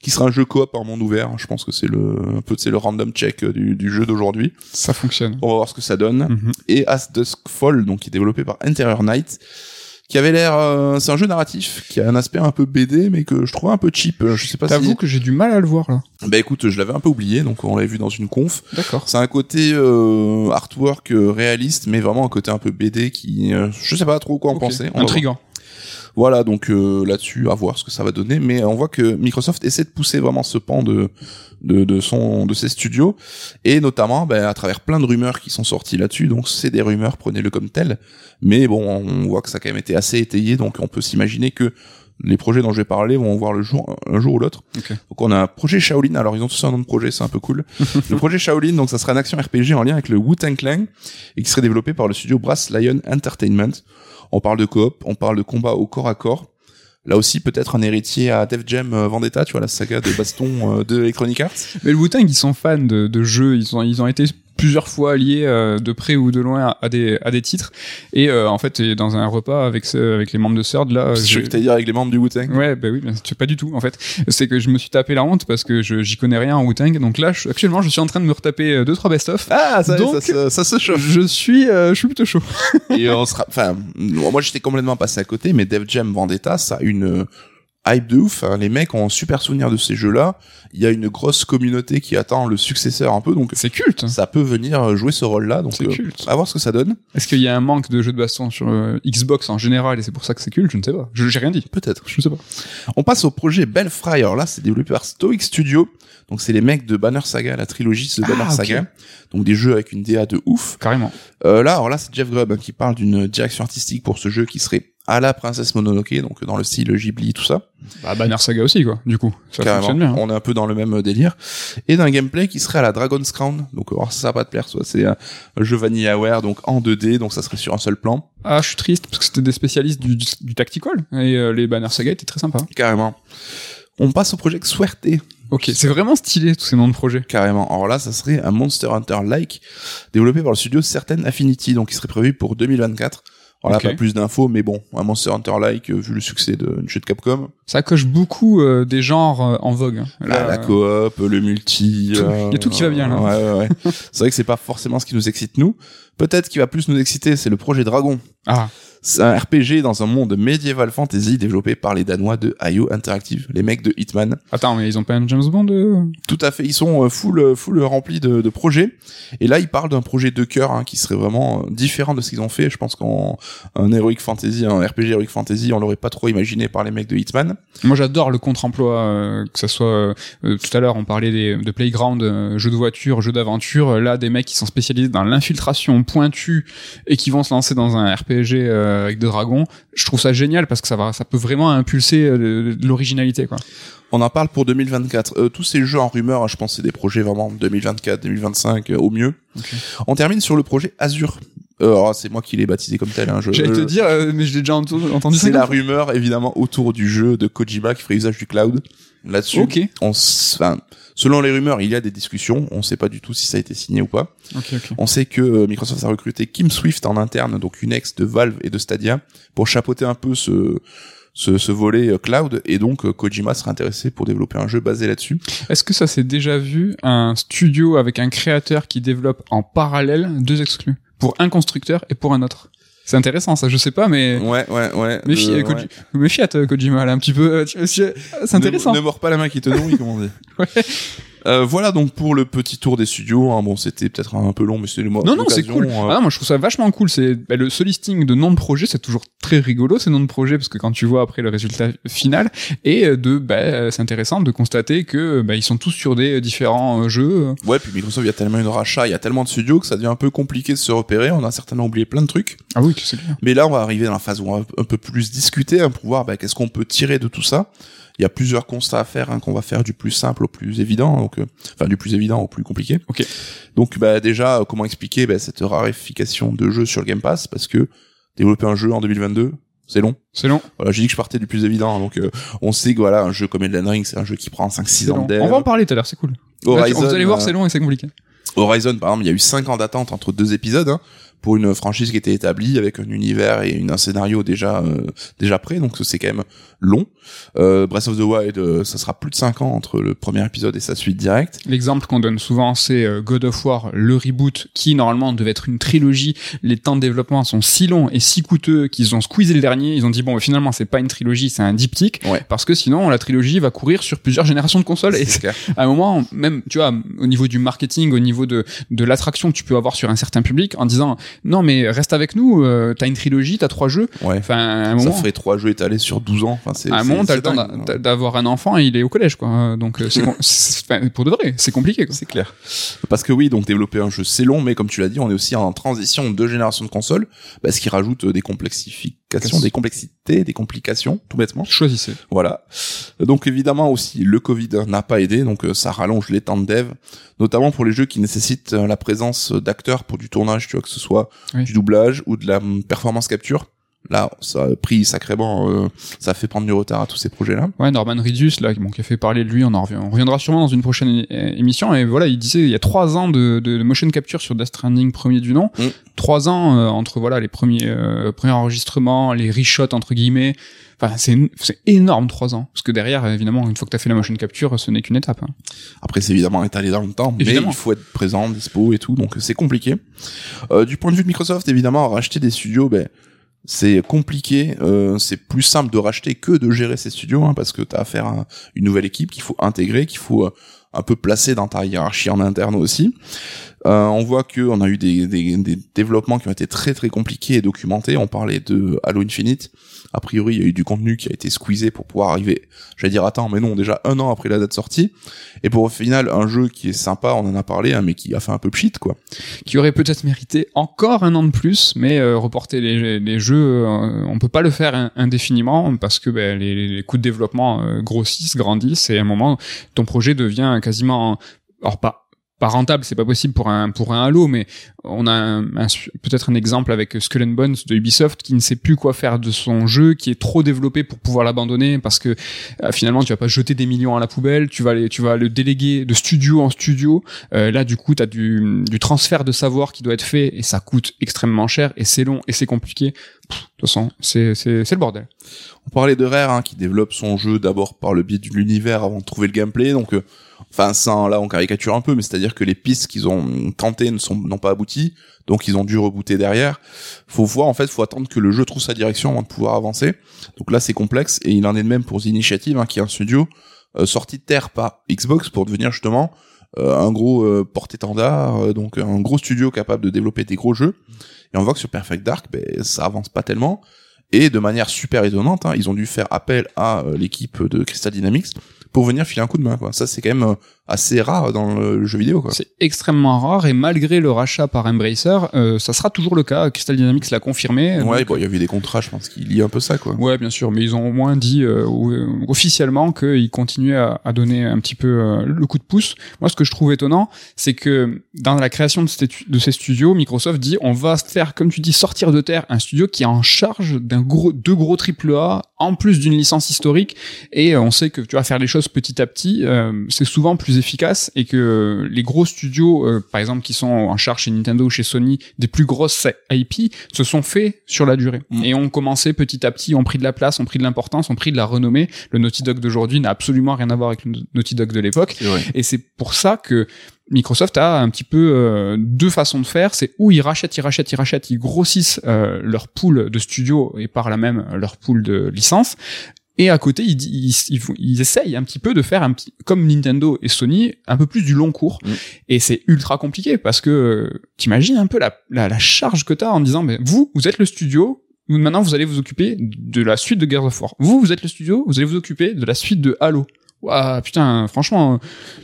qui sera un jeu coop en monde ouvert. Je pense que c'est le un peu c'est le random check euh, du, du jeu d'aujourd'hui. Ça fonctionne. On va voir ce que ça donne. Mhm. Et As Dusk Fall, donc qui est développé par Interior Night, qui avait l'air, euh, c'est un jeu narratif qui a un aspect un peu BD, mais que je trouve un peu cheap. Euh, Je sais pas T'avoues si. que j'ai du mal à le voir là. Bah écoute, je l'avais un peu oublié, donc on l'avait vu dans une conf. D'accord. C'est un côté euh, artwork euh, réaliste, mais vraiment un côté un peu BD qui, euh, je sais pas trop quoi en penser. Intriguant. Voilà, donc euh, là-dessus, à voir ce que ça va donner. Mais on voit que Microsoft essaie de pousser vraiment ce pan de de, de son de ses studios et notamment ben, à travers plein de rumeurs qui sont sorties là-dessus. Donc c'est des rumeurs, prenez-le comme tel. Mais bon, on voit que ça a quand même été assez étayé, donc on peut s'imaginer que les projets dont je vais parler vont voir le jour un jour ou l'autre. Donc on a un projet Shaolin. Alors ils ont tous un nom de projet, c'est un peu cool. le projet Shaolin, donc ça sera une action RPG en lien avec le Wu-Tang Clan et qui serait développé par le studio Brass Lion Entertainment. On parle de coop, on parle de combat au corps à corps. Là aussi, peut-être un héritier à Def Jam euh, Vendetta, tu vois, la saga de baston euh, de Electronic Arts. Mais le Wu-Tang, ils sont fans de, de jeux, ils ont, ils ont été plusieurs fois liés euh, de près ou de loin à, à des, à des titres. Et euh, en fait, dans un repas avec, ce- avec les membres de Third, là... Je que dire avec les membres du Wu-Tang. Ouais, bah oui, mais c'est pas du tout en fait. C'est que je me suis tapé la honte parce que je j'y connais rien en Wu-Tang. Donc là, je- actuellement, je suis en train de me retaper euh, deux trois best-of. Ah, ça, Donc- ça, ça, ça se chauffe. Je suis, euh, je suis plutôt chaud. et on sera, enfin, moi j'étais complètement passé à côté, mais Def Jam Vendetta, ça a une euh, hype de ouf. hein. Les mecs ont un super souvenir de ces jeux-là. Il y a une grosse communauté qui attend le successeur un peu, donc C'est culte. ça peut venir jouer ce rôle-là. Donc, C'est euh, culte. à voir ce que ça donne. Est-ce qu'il y a un manque de jeux de baston sur euh, Xbox en général et c'est pour ça que c'est culte? Je ne sais pas. Je j'ai rien dit. Peut-être. Je ne sais pas. On passe au projet Belfry. Alors là, c'est développé par Stoic Studio. Donc c'est les mecs de Banner Saga, la trilogie de Banner Ah. Saga. Donc des jeux avec une DA de ouf. Carrément. Euh, là, alors là, c'est Jeff Grubb hein, qui parle d'une direction artistique pour ce jeu qui serait à la Princesse Mononoke, donc dans le style Ghibli, tout ça. Bah, Banner Saga aussi quoi. Du coup, ça Carrément. fonctionne bien. hein. On est un peu dans le même délire. Et d'un gameplay qui serait à la Dragon's Crown. Donc alors, ça, ça va pas te plaire, soit c'est un jeu VanillaWare, donc en 2D, donc ça serait sur un seul plan. Ah, je suis triste parce que c'était des spécialistes du, du, du tactical et euh, les Banner Saga étaient très sympas. Carrément. On passe au projet Swerte. Ok, c'est vraiment stylé tous ces noms de projets. Carrément. Alors là, ça serait un Monster Hunter-like développé par le studio Certain Affinity, donc qui serait prévu pour 2024. Alors là, Ok. pas plus d'infos, mais bon, un Monster Hunter-like, euh, vu le succès de de Capcom. Ça coche beaucoup euh, des genres euh, en vogue. hein. Là, Là, la coop, le multi. Il y a tout qui va bien, là. Ouais, ouais, ouais. c'est vrai que c'est pas forcément ce qui nous excite, nous. Peut-être qui va plus nous exciter, c'est le projet Dragon. Ah, C'est un RPG dans un monde médiéval fantasy développé par les Danois de IO Interactive, les mecs de Hitman. attends, mais ils ont pas un James Bond euh Tout à fait, ils sont euh, full, euh, full remplis de, de projets. Et là, ils parlent d'un projet de cœur hein, qui serait vraiment euh, différent de ce qu'ils ont fait. Je pense qu'en un Heroic Fantasy, un RPG Heroic Fantasy, on l'aurait pas trop imaginé par les mecs de Hitman. Moi, j'adore le contre-emploi, euh, que ça soit euh, tout à l'heure, on parlait des, de playground, jeux de voiture, jeux d'aventure. Là, des mecs qui sont spécialisés dans l'infiltration pointue et qui vont se lancer dans un RPG euh, avec des dragons. Je trouve ça génial parce que ça va, ça peut vraiment impulser euh, l'originalité, quoi. On en parle pour 2024. Euh, tous ces jeux en rumeur, hein, je pense que c'est des projets vraiment 2024, 2025 euh, au mieux. On termine sur le projet Azure. Euh, c'est moi qui l'ai baptisé comme tel. Hein, je, J'allais te dire, euh, mais je l'ai déjà entendu, C'est la rumeur évidemment autour du jeu de Kojima qui ferait usage du cloud. Là-dessus, Ok, on s- enfin, selon les rumeurs, il y a des discussions. On sait pas du tout si ça a été signé ou pas. On sait que euh, Microsoft a recruté Kim Swift en interne, donc une ex de Valve et de Stadia, pour chapeauter un peu ce ce, ce volet euh, cloud. Et donc euh, Kojima serait intéressé pour développer un jeu basé là-dessus. Est-ce que ça s'est déjà vu un studio avec un créateur qui développe en parallèle deux exclus? Pour un constructeur et pour un autre C'est intéressant ça, je sais pas, mais Ouais, ouais, ouais. méfie, Euh, Koji- ouais. méfie à Kojima là un petit peu. euh, tu- C'est intéressant. Ne, ne mords pas la main qui te nourrit, comme on dit. Ouais. Euh, voilà donc pour le petit tour des studios. hein. Bon, c'était peut-être un peu long, mais c'était le Non, non, c'est cool. euh, Ah non, moi je trouve ça vachement cool. C'est bah, le ce listing de noms de projets, c'est toujours très rigolo ces noms de projets parce que quand tu vois après le résultat final et euh, de, bah, euh, c'est intéressant de constater que bah, ils sont tous sur des différents jeux. Ouais, puis Microsoft, il y a tellement de rachats, il y a tellement de studios que ça devient un peu compliqué de se repérer. On a certainement oublié plein de trucs. Ah oui, c'est clair. Mais là, on va arriver dans la phase où on va un peu plus discuter hein, pour voir bah, qu'est-ce qu'on peut tirer de tout ça. Il y a plusieurs constats à faire, hein, qu'on va faire du plus simple au plus évident, donc euh, enfin du plus évident au plus compliqué. Ok. Donc bah déjà, euh, comment expliquer bah, cette raréfication de jeux sur le Game Pass? Parce que développer un jeu en 2022, c'est long. C'est long. Voilà, j'ai dit que je partais du plus évident, donc euh, on sait que voilà, un jeu comme Elden Ring, c'est un jeu qui prend 5-6 C'est ans d'air. On va en parler tout à l'heure, c'est cool. Là, tu- Horizon, vous allez voir, euh, c'est long et c'est compliqué. Horizon, par exemple, il y a eu 5 ans d'attente entre deux épisodes hein, pour une franchise qui était établie avec un univers et une, un scénario déjà euh, déjà prêt, donc c'est quand même long. Euh, Breath of the Wild, euh, ça sera plus de 5 ans entre le premier épisode et sa suite directe. L'exemple qu'on donne souvent, c'est euh, God of War, le reboot, qui normalement devait être une trilogie. Les temps de développement sont si longs et si coûteux qu'ils ont squeezé le dernier. Ils ont dit bon, finalement, c'est pas une trilogie, c'est un diptyque, Ouais. parce que sinon la trilogie va courir sur plusieurs générations de consoles. Et C'est clair. à un moment, même, tu vois, au niveau du marketing, au niveau de, de l'attraction que tu peux avoir sur un certain public, en disant, non, mais reste avec nous, euh, t'as une trilogie, t'as trois jeux. Ouais. Enfin, à un Ça moment, ferait trois jeux étalés sur 12 ans. Enfin, c'est, à un c'est- moment, t'as c'est le temps hein. d'avoir un enfant et il est au collège, quoi. Donc, euh, c'est, enfin, pour de vrai, c'est compliqué, quoi. C'est clair. Parce que oui, donc développer un jeu, c'est long, mais comme tu l'as dit, on est aussi en transition de deux générations de consoles, bah, ce qui rajoute euh, des complexifications, des complexités, des complications, tout bêtement. Choisissez. Voilà. Donc évidemment aussi, le Covid n'a pas aidé, donc euh, ça rallonge les temps de dev, notamment pour les jeux qui nécessitent euh, la présence d'acteurs pour du tournage, tu vois, que ce soit Oui. du doublage ou de la hum, performance capture. Là, ça a pris sacrément, euh, ça a fait prendre du retard à tous ces projets-là. Ouais, Norman Reedus, là, bon, qui a fait parler de lui, on en revient, on reviendra sûrement dans une prochaine é- émission. Et voilà, il disait, il y a trois ans de, de, de motion capture sur Death Stranding premier du nom. Mm. Trois ans euh, entre, voilà, les premiers, euh, premiers enregistrements, les reshots, entre guillemets. Enfin, c'est, c'est énorme, trois ans. Parce que derrière, évidemment, une fois que t'as fait la motion capture, ce n'est qu'une étape. hein. Après, c'est évidemment étalé dans le temps, Évidemment. mais il faut être présent, dispo et tout, donc c'est compliqué. Euh, du point de vue de Microsoft, évidemment, racheter des studios, ben, c'est compliqué. Euh, c'est plus simple de racheter que de gérer ces studios, hein, parce que t'as affaire à une nouvelle équipe qu'il faut intégrer, qu'il faut euh, un peu placer dans ta hiérarchie en interne aussi. Euh, on voit que on a eu des, des, des développements qui ont été très très compliqués et documentés. On parlait de Halo Infinite. A priori, il y a eu du contenu qui a été squeezé pour pouvoir arriver. J'allais dire attends, mais non, déjà un an après la date sortie. Et pour au final un jeu qui est sympa, on en a parlé, hein, mais qui a fait un peu pchit quoi. Qui aurait peut-être mérité encore un an de plus, mais euh, reporter les, les jeux, euh, on peut pas le faire in- indéfiniment parce que ben, les, les coûts de développement euh, grossissent, grandissent, et à un moment, ton projet devient quasiment, alors pas pas rentable, c'est pas possible pour un pour un Halo, mais on a peut-être un exemple avec Skull and Bones de Ubisoft qui ne sait plus quoi faire de son jeu, qui est trop développé pour pouvoir l'abandonner parce que euh, finalement tu vas pas jeter des millions à la poubelle, tu vas les, tu vas le déléguer de studio en studio. Euh, là du coup tu as du du transfert de savoir qui doit être fait et ça coûte extrêmement cher et c'est long et c'est compliqué. Pff, De toute façon, c'est c'est le bordel. On parlait de Rare hein, qui développe son jeu d'abord par le biais de l'univers avant de trouver le gameplay. Donc, euh, enfin, ça, là, on caricature un peu, mais c'est-à-dire que les pistes qu'ils ont tentées ne sont n'ont pas abouti, donc ils ont dû rebooter derrière. Faut voir, en fait, faut attendre que le jeu trouve sa direction avant de pouvoir avancer. Donc là, c'est complexe et il en est de même pour The Initiative, hein, qui est un studio euh, sorti de terre par Xbox pour devenir justement euh, un gros euh, porte-étendard, euh, donc un gros studio capable de développer des gros jeux. Et on voit que sur Perfect Dark, ben, ça avance pas tellement. Et de manière super étonnante, hein, ils ont dû faire appel à euh, l'équipe de Crystal Dynamics pour venir filer un coup de main. Quoi. Ça, c'est quand même euh, assez rare dans le jeu vidéo. Quoi. C'est extrêmement rare et malgré le rachat par Embracer, euh, ça sera toujours le cas. Crystal Dynamics l'a confirmé. Ouais, Donc, bon, il y avait des contrats, je pense qu'il y a un peu ça. quoi. Ouais, bien sûr, mais ils ont au moins dit euh, ou- officiellement qu'ils continuaient à, à donner un petit peu euh, le coup de pouce. Moi, ce que je trouve étonnant, c'est que dans la création de, ces- de ces studios, Microsoft dit on va faire, comme tu dis, sortir de terre un studio qui est en charge d'un gros, deux gros triple A, en plus d'une licence historique, et euh, on sait que tu vas faire les choses petit à petit, euh, c'est souvent plus efficace, et que les gros studios, euh, par exemple, qui sont en charge chez Nintendo ou chez Sony, des plus grosses IP, se sont faits sur la durée, Mm. et ont commencé petit à petit, ont pris de la place, ont pris de l'importance, ont pris de la renommée. Le Naughty Dog d'aujourd'hui n'a absolument rien à voir avec le Naughty Dog de l'époque. Et c'est pour ça que Microsoft a un petit peu euh, deux façons de faire. C'est où ils rachètent, ils rachètent, ils rachètent, ils grossissent euh, leur pool de studios et par là même euh, leur pool de licences. Et à côté, ils, ils, ils, font- ils essayent un petit peu de faire un petit, comme Nintendo et Sony, un peu plus du long cours. Mm. Et c'est ultra compliqué parce que t'imagines un peu la, la, la charge que t'as en disant, mais vous, vous êtes le studio, maintenant vous allez vous occuper de la suite de Gears of War. Vous, vous êtes le studio, vous allez vous occuper de la suite de Halo. Ouah, putain, franchement,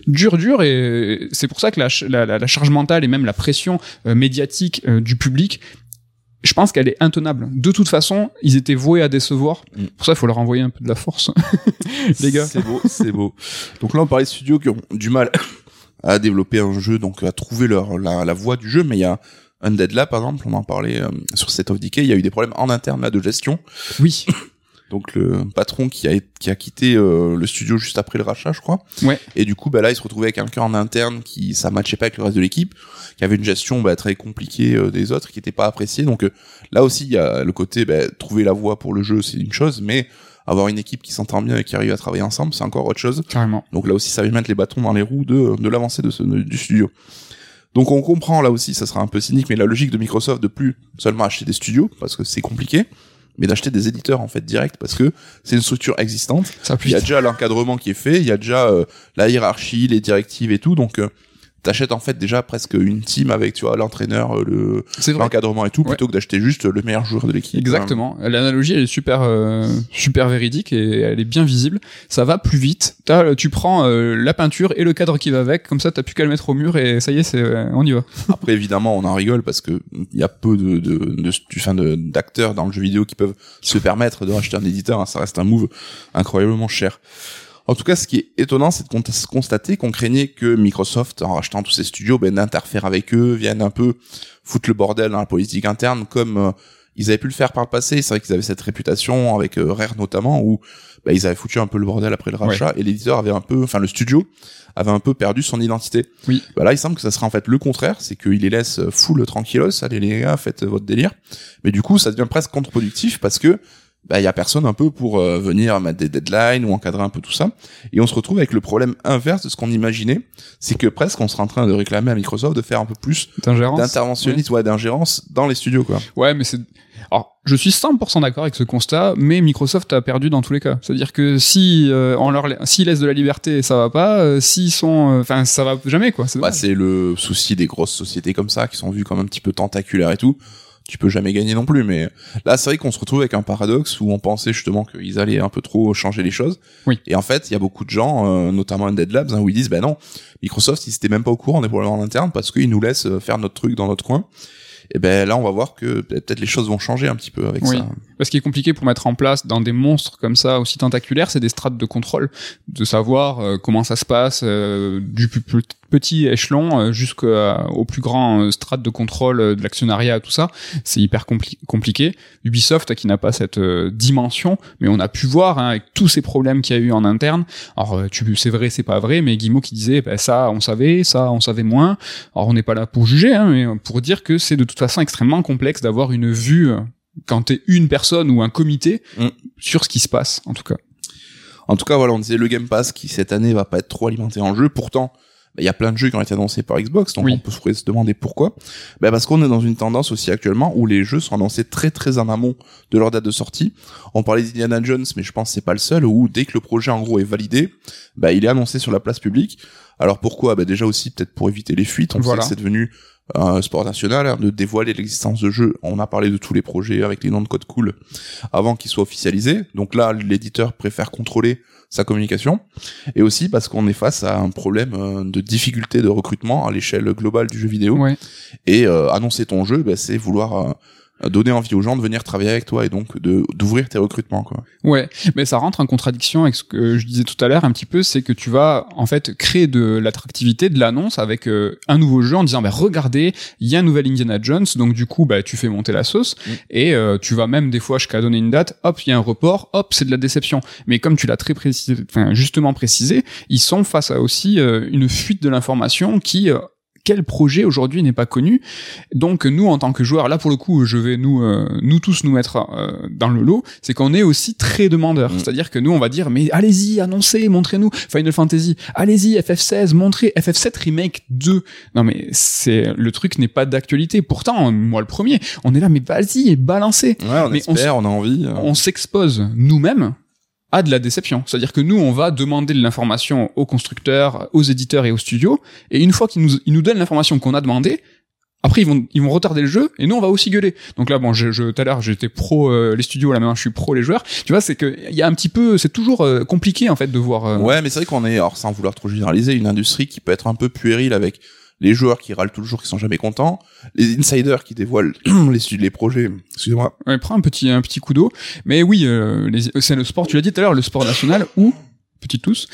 dur, dur, et c'est pour ça que la- la charge mentale et même la pression euh, médiatique euh, du public je pense qu'elle est intenable. De toute façon, ils étaient voués à décevoir. Mm. Pour ça, il faut leur envoyer un peu de la force. Les gars. C'est beau, c'est beau. Donc là, on parlait de studios qui ont du mal à développer un jeu, donc à trouver leur la, la voie du jeu, mais il y a Undead là, par exemple, on en parlait euh, sur State of Decay, il y a eu des problèmes en interne là de gestion. Oui. Donc le patron qui a qui a quitté euh, le studio juste après le rachat, je crois. Ouais. Et du coup, bah là, il se retrouvait avec quelqu'un en interne qui ça matchait pas avec le reste de l'équipe, qui avait une gestion bah, très compliquée euh, des autres, qui était pas appréciée. Donc euh, là aussi, il y a le côté bah, trouver la voie pour le jeu, c'est une chose, mais avoir une équipe qui s'entend bien et qui arrive à travailler ensemble, c'est encore autre chose. Carrément. Donc là aussi, ça vient mettre les bâtons dans les roues de, de l'avancée de ce, du studio. Donc on comprend là aussi, ça sera un peu cynique, mais la logique de Microsoft de plus seulement acheter des studios, parce que c'est compliqué, mais d'acheter des éditeurs en fait direct, parce que c'est une structure existante. Ça Il y a déjà l'encadrement qui est fait, il y a déjà euh, la hiérarchie, les directives et tout, donc euh, t'achètes en fait déjà presque une team avec tu vois l'entraîneur, euh, le l'encadrement et tout, Ouais. plutôt que d'acheter juste le meilleur joueur de l'équipe. Exactement. L'analogie, elle est super, euh, super véridique et elle est bien visible. Ça va plus vite. T'as, tu prends euh, la peinture et le cadre qui va avec. Comme ça, t'as plus qu'à le mettre au mur et ça y est, c'est, euh, on y va. Après, évidemment, on en rigole parce que il y a peu de, de, de, enfin, de- d'acteurs dans le jeu vidéo qui peuvent se permettre de racheter un éditeur. hein. Ça reste un move incroyablement cher. En tout cas, ce qui est étonnant, c'est de con- constater qu'on craignait que Microsoft, en rachetant tous ces studios, ben, n'interfère avec eux, vienne un peu foutre le bordel dans la politique interne, comme euh, ils avaient pu le faire par le passé. C'est vrai qu'ils avaient cette réputation avec euh, Rare notamment, où ben, ils avaient foutu un peu le bordel après le rachat, et l'éditeur avait un peu, enfin le studio avait un peu perdu son identité. Oui. Bah là, il semble que ça sera en fait le contraire, c'est qu'ils les laissent full tranquillos, allez les gars, faites votre délire. Mais du coup, ça devient presque contre-productif parce que bah il y a personne un peu pour euh, venir mettre des deadlines ou encadrer un peu tout ça. Et on se retrouve avec le problème inverse de ce qu'on imaginait, c'est que presque on sera en train de réclamer à Microsoft de faire un peu plus d'interventionnisme, ouais, d'ingérence dans les studios quoi. Ouais, mais c'est. Alors, je suis 100% d'accord avec ce constat, mais Microsoft a perdu dans tous les cas. C'est-à-dire que si euh, on leur s'ils laissent de la liberté, ça va pas. euh, S'ils sont, euh, enfin, ça va jamais quoi. C'est Bah, c'est le souci des grosses sociétés comme ça qui sont vues comme un petit peu tentaculaires et tout. Tu peux jamais gagner non plus, mais là c'est vrai qu'on se retrouve avec un paradoxe où on pensait justement qu'ils allaient un peu trop changer les choses. Oui. Et en fait, il y a beaucoup de gens, euh, notamment Undead Labs, hein, où ils disent bah non, Microsoft ils étaient même pas au courant des problèmes en interne parce qu'ils nous laissent euh, faire notre truc dans notre coin. Et ben là on va voir que peut-être les choses vont changer un petit peu avec Oui. ça. Ce qui est compliqué pour mettre en place dans des monstres comme ça aussi tentaculaires, c'est des strates de contrôle, de savoir euh, comment ça se passe euh, du plus petit échelon euh, jusqu'au plus grand euh, strate de contrôle euh, de l'actionnariat, tout ça. C'est hyper compli- compliqué. Ubisoft, qui n'a pas cette dimension, mais on a pu voir hein, avec tous ces problèmes qu'il y a eu en interne. Alors, tu, c'est vrai, c'est pas vrai, mais Guillemot qui disait, ben, ça, on savait, ça, on savait moins. Alors, on n'est pas là pour juger, hein, mais pour dire que c'est de toute façon extrêmement complexe d'avoir une vue quand t'es une personne ou un comité Mm. sur ce qui se passe, en tout cas. En tout cas, voilà, on disait le Game Pass qui cette année va pas être trop alimenté en jeu. Pourtant, bah, il y a plein de jeux qui ont été annoncés par Xbox, donc Oui. on peut se demander pourquoi. Bah, parce qu'on est dans une tendance aussi actuellement où les jeux sont annoncés très très en amont de leur date de sortie. On parlait d'Indiana Jones, mais je pense que c'est pas le seul. Où dès que le projet en gros est validé, bah il est annoncé sur la place publique. Alors pourquoi? Bah déjà aussi peut-être pour éviter les fuites. On Voilà. sait que c'est devenu un sport national hein, de dévoiler l'existence de jeux. On a parlé de tous les projets avec les noms de code cool avant qu'ils soient officialisés. Donc là, l'éditeur préfère contrôler sa communication. Et aussi parce qu'on est face à un problème euh, de difficulté de recrutement à l'échelle globale du jeu vidéo. Ouais. Et euh, annoncer ton jeu, bah, c'est vouloir euh, donner envie aux gens de venir travailler avec toi et donc de d'ouvrir tes recrutements. Quoi. Ouais, mais ça rentre en contradiction avec ce que je disais tout à l'heure un petit peu, c'est que tu vas en fait créer de l'attractivité, de l'annonce avec euh, un nouveau jeu en disant bah regardez, il y a un nouvel Indiana Jones, donc du coup bah tu fais monter la sauce Mm. et euh, tu vas même des fois jusqu'à donner une date, hop il y a un report, hop c'est de la déception. Mais comme tu l'as très précisé, enfin justement précisé, ils sont face à aussi euh, une fuite de l'information qui quel projet aujourd'hui n'est pas connu. Donc nous en tant que joueurs, là pour le coup, je vais nous euh, nous tous nous mettre euh, dans le lot, c'est qu'on est aussi très demandeurs. Mm. C'est-à-dire que nous on va dire mais allez-y, annoncez, montrez-nous Final Fantasy, allez-y FF16, montrez FF7 remake 2. Non mais c'est le truc n'est pas d'actualité. Pourtant moi le premier, on est là mais vas-y, balancez. Ouais, on Mais on espère, on, a envie. euh. On s'expose nous-mêmes à de la déception. C'est-à-dire que nous, on va demander de l'information aux constructeurs, aux éditeurs et aux studios, et une fois qu'ils nous, ils nous donnent l'information qu'on a demandé, après ils vont ils vont retarder le jeu et nous on va aussi gueuler. Donc là bon je, je tout à l'heure j'étais pro euh, les studios là maintenant je suis pro les joueurs. Tu vois c'est que il y a un petit peu c'est toujours euh, compliqué en fait de voir euh, Ouais, mais c'est vrai qu'on est, alors sans vouloir trop généraliser, une industrie qui peut être un peu puérile avec les joueurs qui râlent toujours, qui sont jamais contents, les insiders qui dévoilent les, les projets. Excusez-moi. Ouais, prends un petit un petit coup d'eau. Mais oui, euh, c'est le sport. Tu l'as dit tout à l'heure, le sport national où petit tous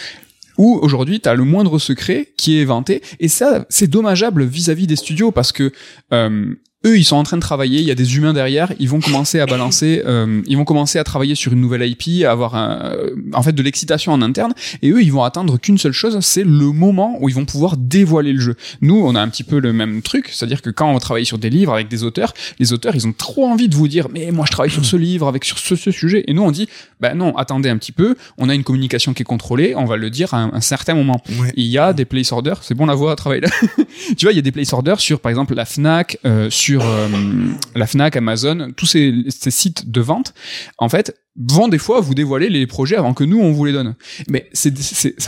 où aujourd'hui tu as le moindre secret qui est vanté et ça c'est dommageable vis-à-vis des studios parce que euh, eux ils sont en train de travailler il y a des humains derrière ils vont commencer à balancer euh, ils vont commencer à travailler sur une nouvelle IP à avoir un, euh, en fait de l'excitation en interne et eux ils vont attendre qu'une seule chose c'est le moment où ils vont pouvoir dévoiler le jeu. Nous on a un petit peu le même truc c'est à dire que quand on travaille sur des livres avec des auteurs les auteurs ils ont trop envie de vous dire mais moi je travaille sur ce livre avec sur ce, ce sujet et nous on dit ben non attendez un petit peu on a une communication qui est contrôlée on va le dire à un, un certain moment. Ouais. il y a des place orders c'est bon la voix à travailler là. Tu vois il y a des place orders sur par exemple la Fnac euh, sur euh, la Fnac Amazon tous ces, ces sites de vente en fait vont des fois vous dévoiler les projets avant que nous on vous les donne mais c'est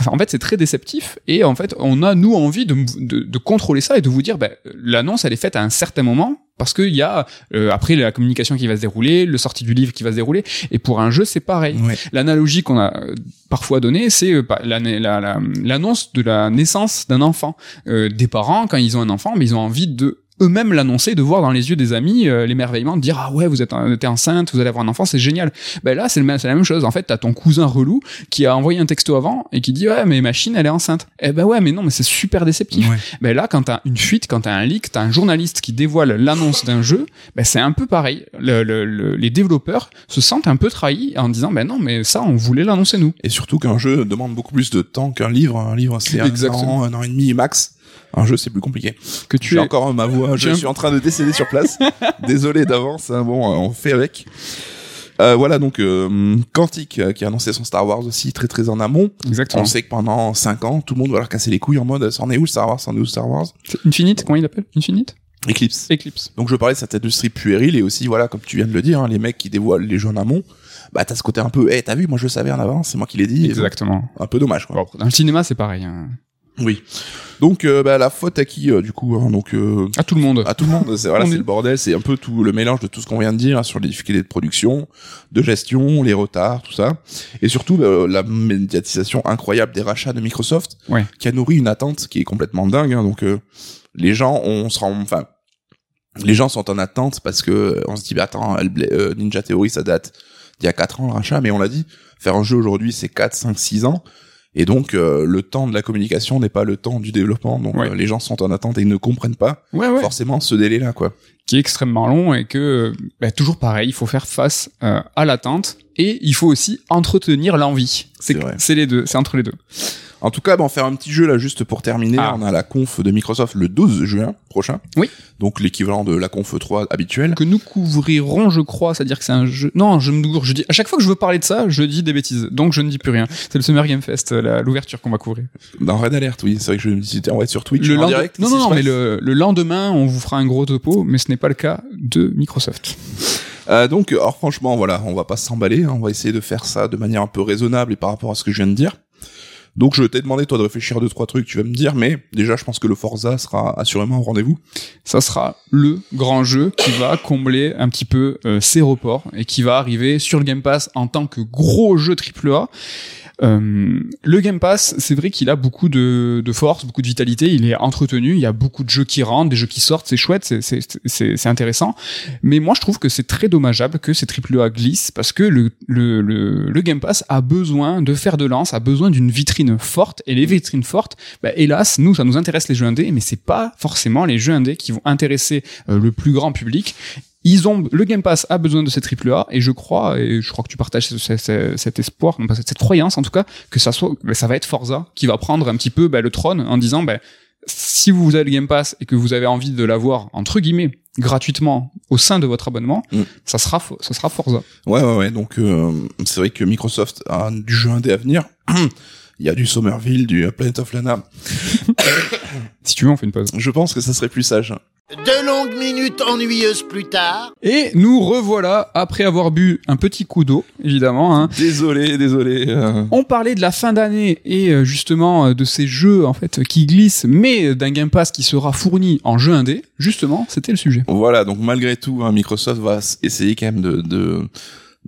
en fait c'est très déceptif et en fait on a nous envie de, de, de contrôler ça et de vous dire ben, l'annonce elle est faite à un certain moment parce qu'il y a euh, après la communication qui va se dérouler le sortie du livre qui va se dérouler et pour un jeu c'est pareil Ouais. L'analogie qu'on a euh, parfois donnée, c'est euh, pas- la- la- la- l'annonce de la naissance d'un enfant. Euh, des parents, quand ils ont un enfant, mais ils ont envie de eux-mêmes l'annoncer, de voir dans les yeux des amis euh, l'émerveillement, de dire ah ouais vous êtes un- t'es enceinte, vous allez avoir un enfant, c'est génial. Ben là c'est le même- c'est la même chose. En fait t'as ton cousin relou qui a envoyé un texto avant et qui dit ouais mais machine elle est enceinte. Eh ben ouais mais non mais c'est super déceptif. Ouais. Ben là, quand t'as une fuite, quand t'as un leak, t'as un journaliste qui dévoile l'annonce d'un jeu, ben c'est un peu pareil. Le- le- le- les développeurs se sentent un peu trahis en disant, ben non, mais ça, on voulait l'annoncer nous. Et surtout qu'un jeu demande beaucoup plus de temps qu'un livre. Un livre, c'est un Exactement. an, un an et demi max. Un jeu, c'est plus compliqué. Que tu J'ai es. encore ma voix, je suis en train de décéder sur place. Désolé d'avance, hein, bon, euh, on fait avec. Euh, voilà donc euh, Quantic euh, qui a annoncé son Star Wars aussi très très en amont. Exactement. On sait que pendant 5 ans, tout le monde va leur casser les couilles en mode c'en est où Star Wars, c'en est où Star Wars? Infinite, comment il appelle Infinite? Eclipse. Eclipse. Donc je parlais de cette industrie puérile et aussi voilà comme tu viens de le dire, hein, les mecs qui dévoilent les jeux en amont. Bah t'as ce côté un peu, eh t'as vu, moi je le savais en avance, c'est moi qui l'ai dit. Exactement. Un peu dommage quoi. Bon, dans le cinéma, c'est pareil. hein. Oui. Donc euh, bah, la faute à qui euh, du coup hein, Donc euh, À tout le monde. à tout le monde. C'est voilà, c'est est- le bordel. C'est un peu tout le mélange de tout ce qu'on vient de dire hein, sur les difficultés de production, de gestion, les retards, tout ça, et surtout euh, la médiatisation incroyable des rachats de Microsoft, Ouais. qui a nourri une attente qui est complètement dingue. hein. donc euh, les gens, on se rend, enfin, les gens sont en attente parce que on se dit, bah attends, Ninja Theory, ça date d'il y a 4 ans le rachat, mais on l'a dit, faire un jeu aujourd'hui, c'est 4, 5, 6 ans. Et donc, euh, le temps de la communication n'est pas le temps du développement. Donc, Ouais. euh, les gens sont en attente et ils ne comprennent pas Ouais, ouais. forcément ce délai-là, quoi. Qui est extrêmement long et que, bah, toujours pareil, il faut faire face euh, à l'attente et il faut aussi entretenir l'envie. C'est les deux, c'est entre les deux. En tout cas, bah, on va faire un petit jeu là juste pour terminer. Ah. On a la conf de Microsoft le 12 juin prochain. Oui. Donc l'équivalent de la conf 3 habituelle. que nous couvrirons, je crois, c'est-à-dire que c'est un jeu. Non, je me gourre, je dis à chaque fois que je veux parler de ça, je dis des bêtises. Donc je ne dis plus rien. C'est le Summer Game Fest, l'ouverture qu'on va couvrir. Dans Red Alert, oui. C'est vrai que je me disais, on va être sur Twitch le en direct. Non, non, non, mais le lendemain, on vous fera un gros topo, mais ce n'est pas le cas de Microsoft. Euh, donc, alors franchement, voilà, on va pas s'emballer. hein. On va essayer de faire ça de manière un peu raisonnable et par rapport à ce que je viens de dire. Donc, je t'ai demandé toi de réfléchir à deux trois trucs. Tu vas me dire, mais déjà, je pense que le Forza sera assurément au rendez-vous. Ça sera le grand jeu qui va combler un petit peu euh, ces reports et qui va arriver sur le Game Pass en tant que gros jeu AAA. Euh, le Game Pass, c'est vrai qu'il a beaucoup de, de force, beaucoup de vitalité, il est entretenu, il y a beaucoup de jeux qui rentrent, des jeux qui sortent, c'est chouette, c'est- intéressant. Mais moi, je trouve que c'est très dommageable que ces AAA glissent parce que le, le, le, le Game Pass a besoin de faire de lance, a besoin d'une vitrine forte et les vitrines fortes, bah, hélas, nous, ça nous intéresse les jeux indés, mais c'est pas forcément les jeux indés qui vont intéresser euh, le plus grand public. Ils ont le Game Pass a besoin de ces AAA et je crois et je crois que tu partages ce- ce- ce- cet espoir, non cette, cette croyance en tout cas que ça soit bah, ça va être Forza qui va prendre un petit peu bah, le trône en disant bah, si vous avez le Game Pass et que vous avez envie de l'avoir entre guillemets gratuitement au sein de votre abonnement, Mm. ça sera ça sera Forza. Ouais, ouais, ouais. Donc, euh, c'est vrai que Microsoft a du jeu indé à venir. Il y a du Somerville, du Planet of Lana. Si tu veux, on fait une pause. Je pense que ça serait plus sage. Deux longues minutes ennuyeuses plus tard. Et nous revoilà après avoir bu un petit coup d'eau, évidemment. Hein. Désolé, désolé. euh. On parlait de la fin d'année et euh, justement euh, de ces jeux en fait qui glissent, mais d'un Game Pass qui sera fourni en jeu indé. Justement, c'était le sujet. Voilà, donc malgré tout, hein, Microsoft va essayer quand même de, de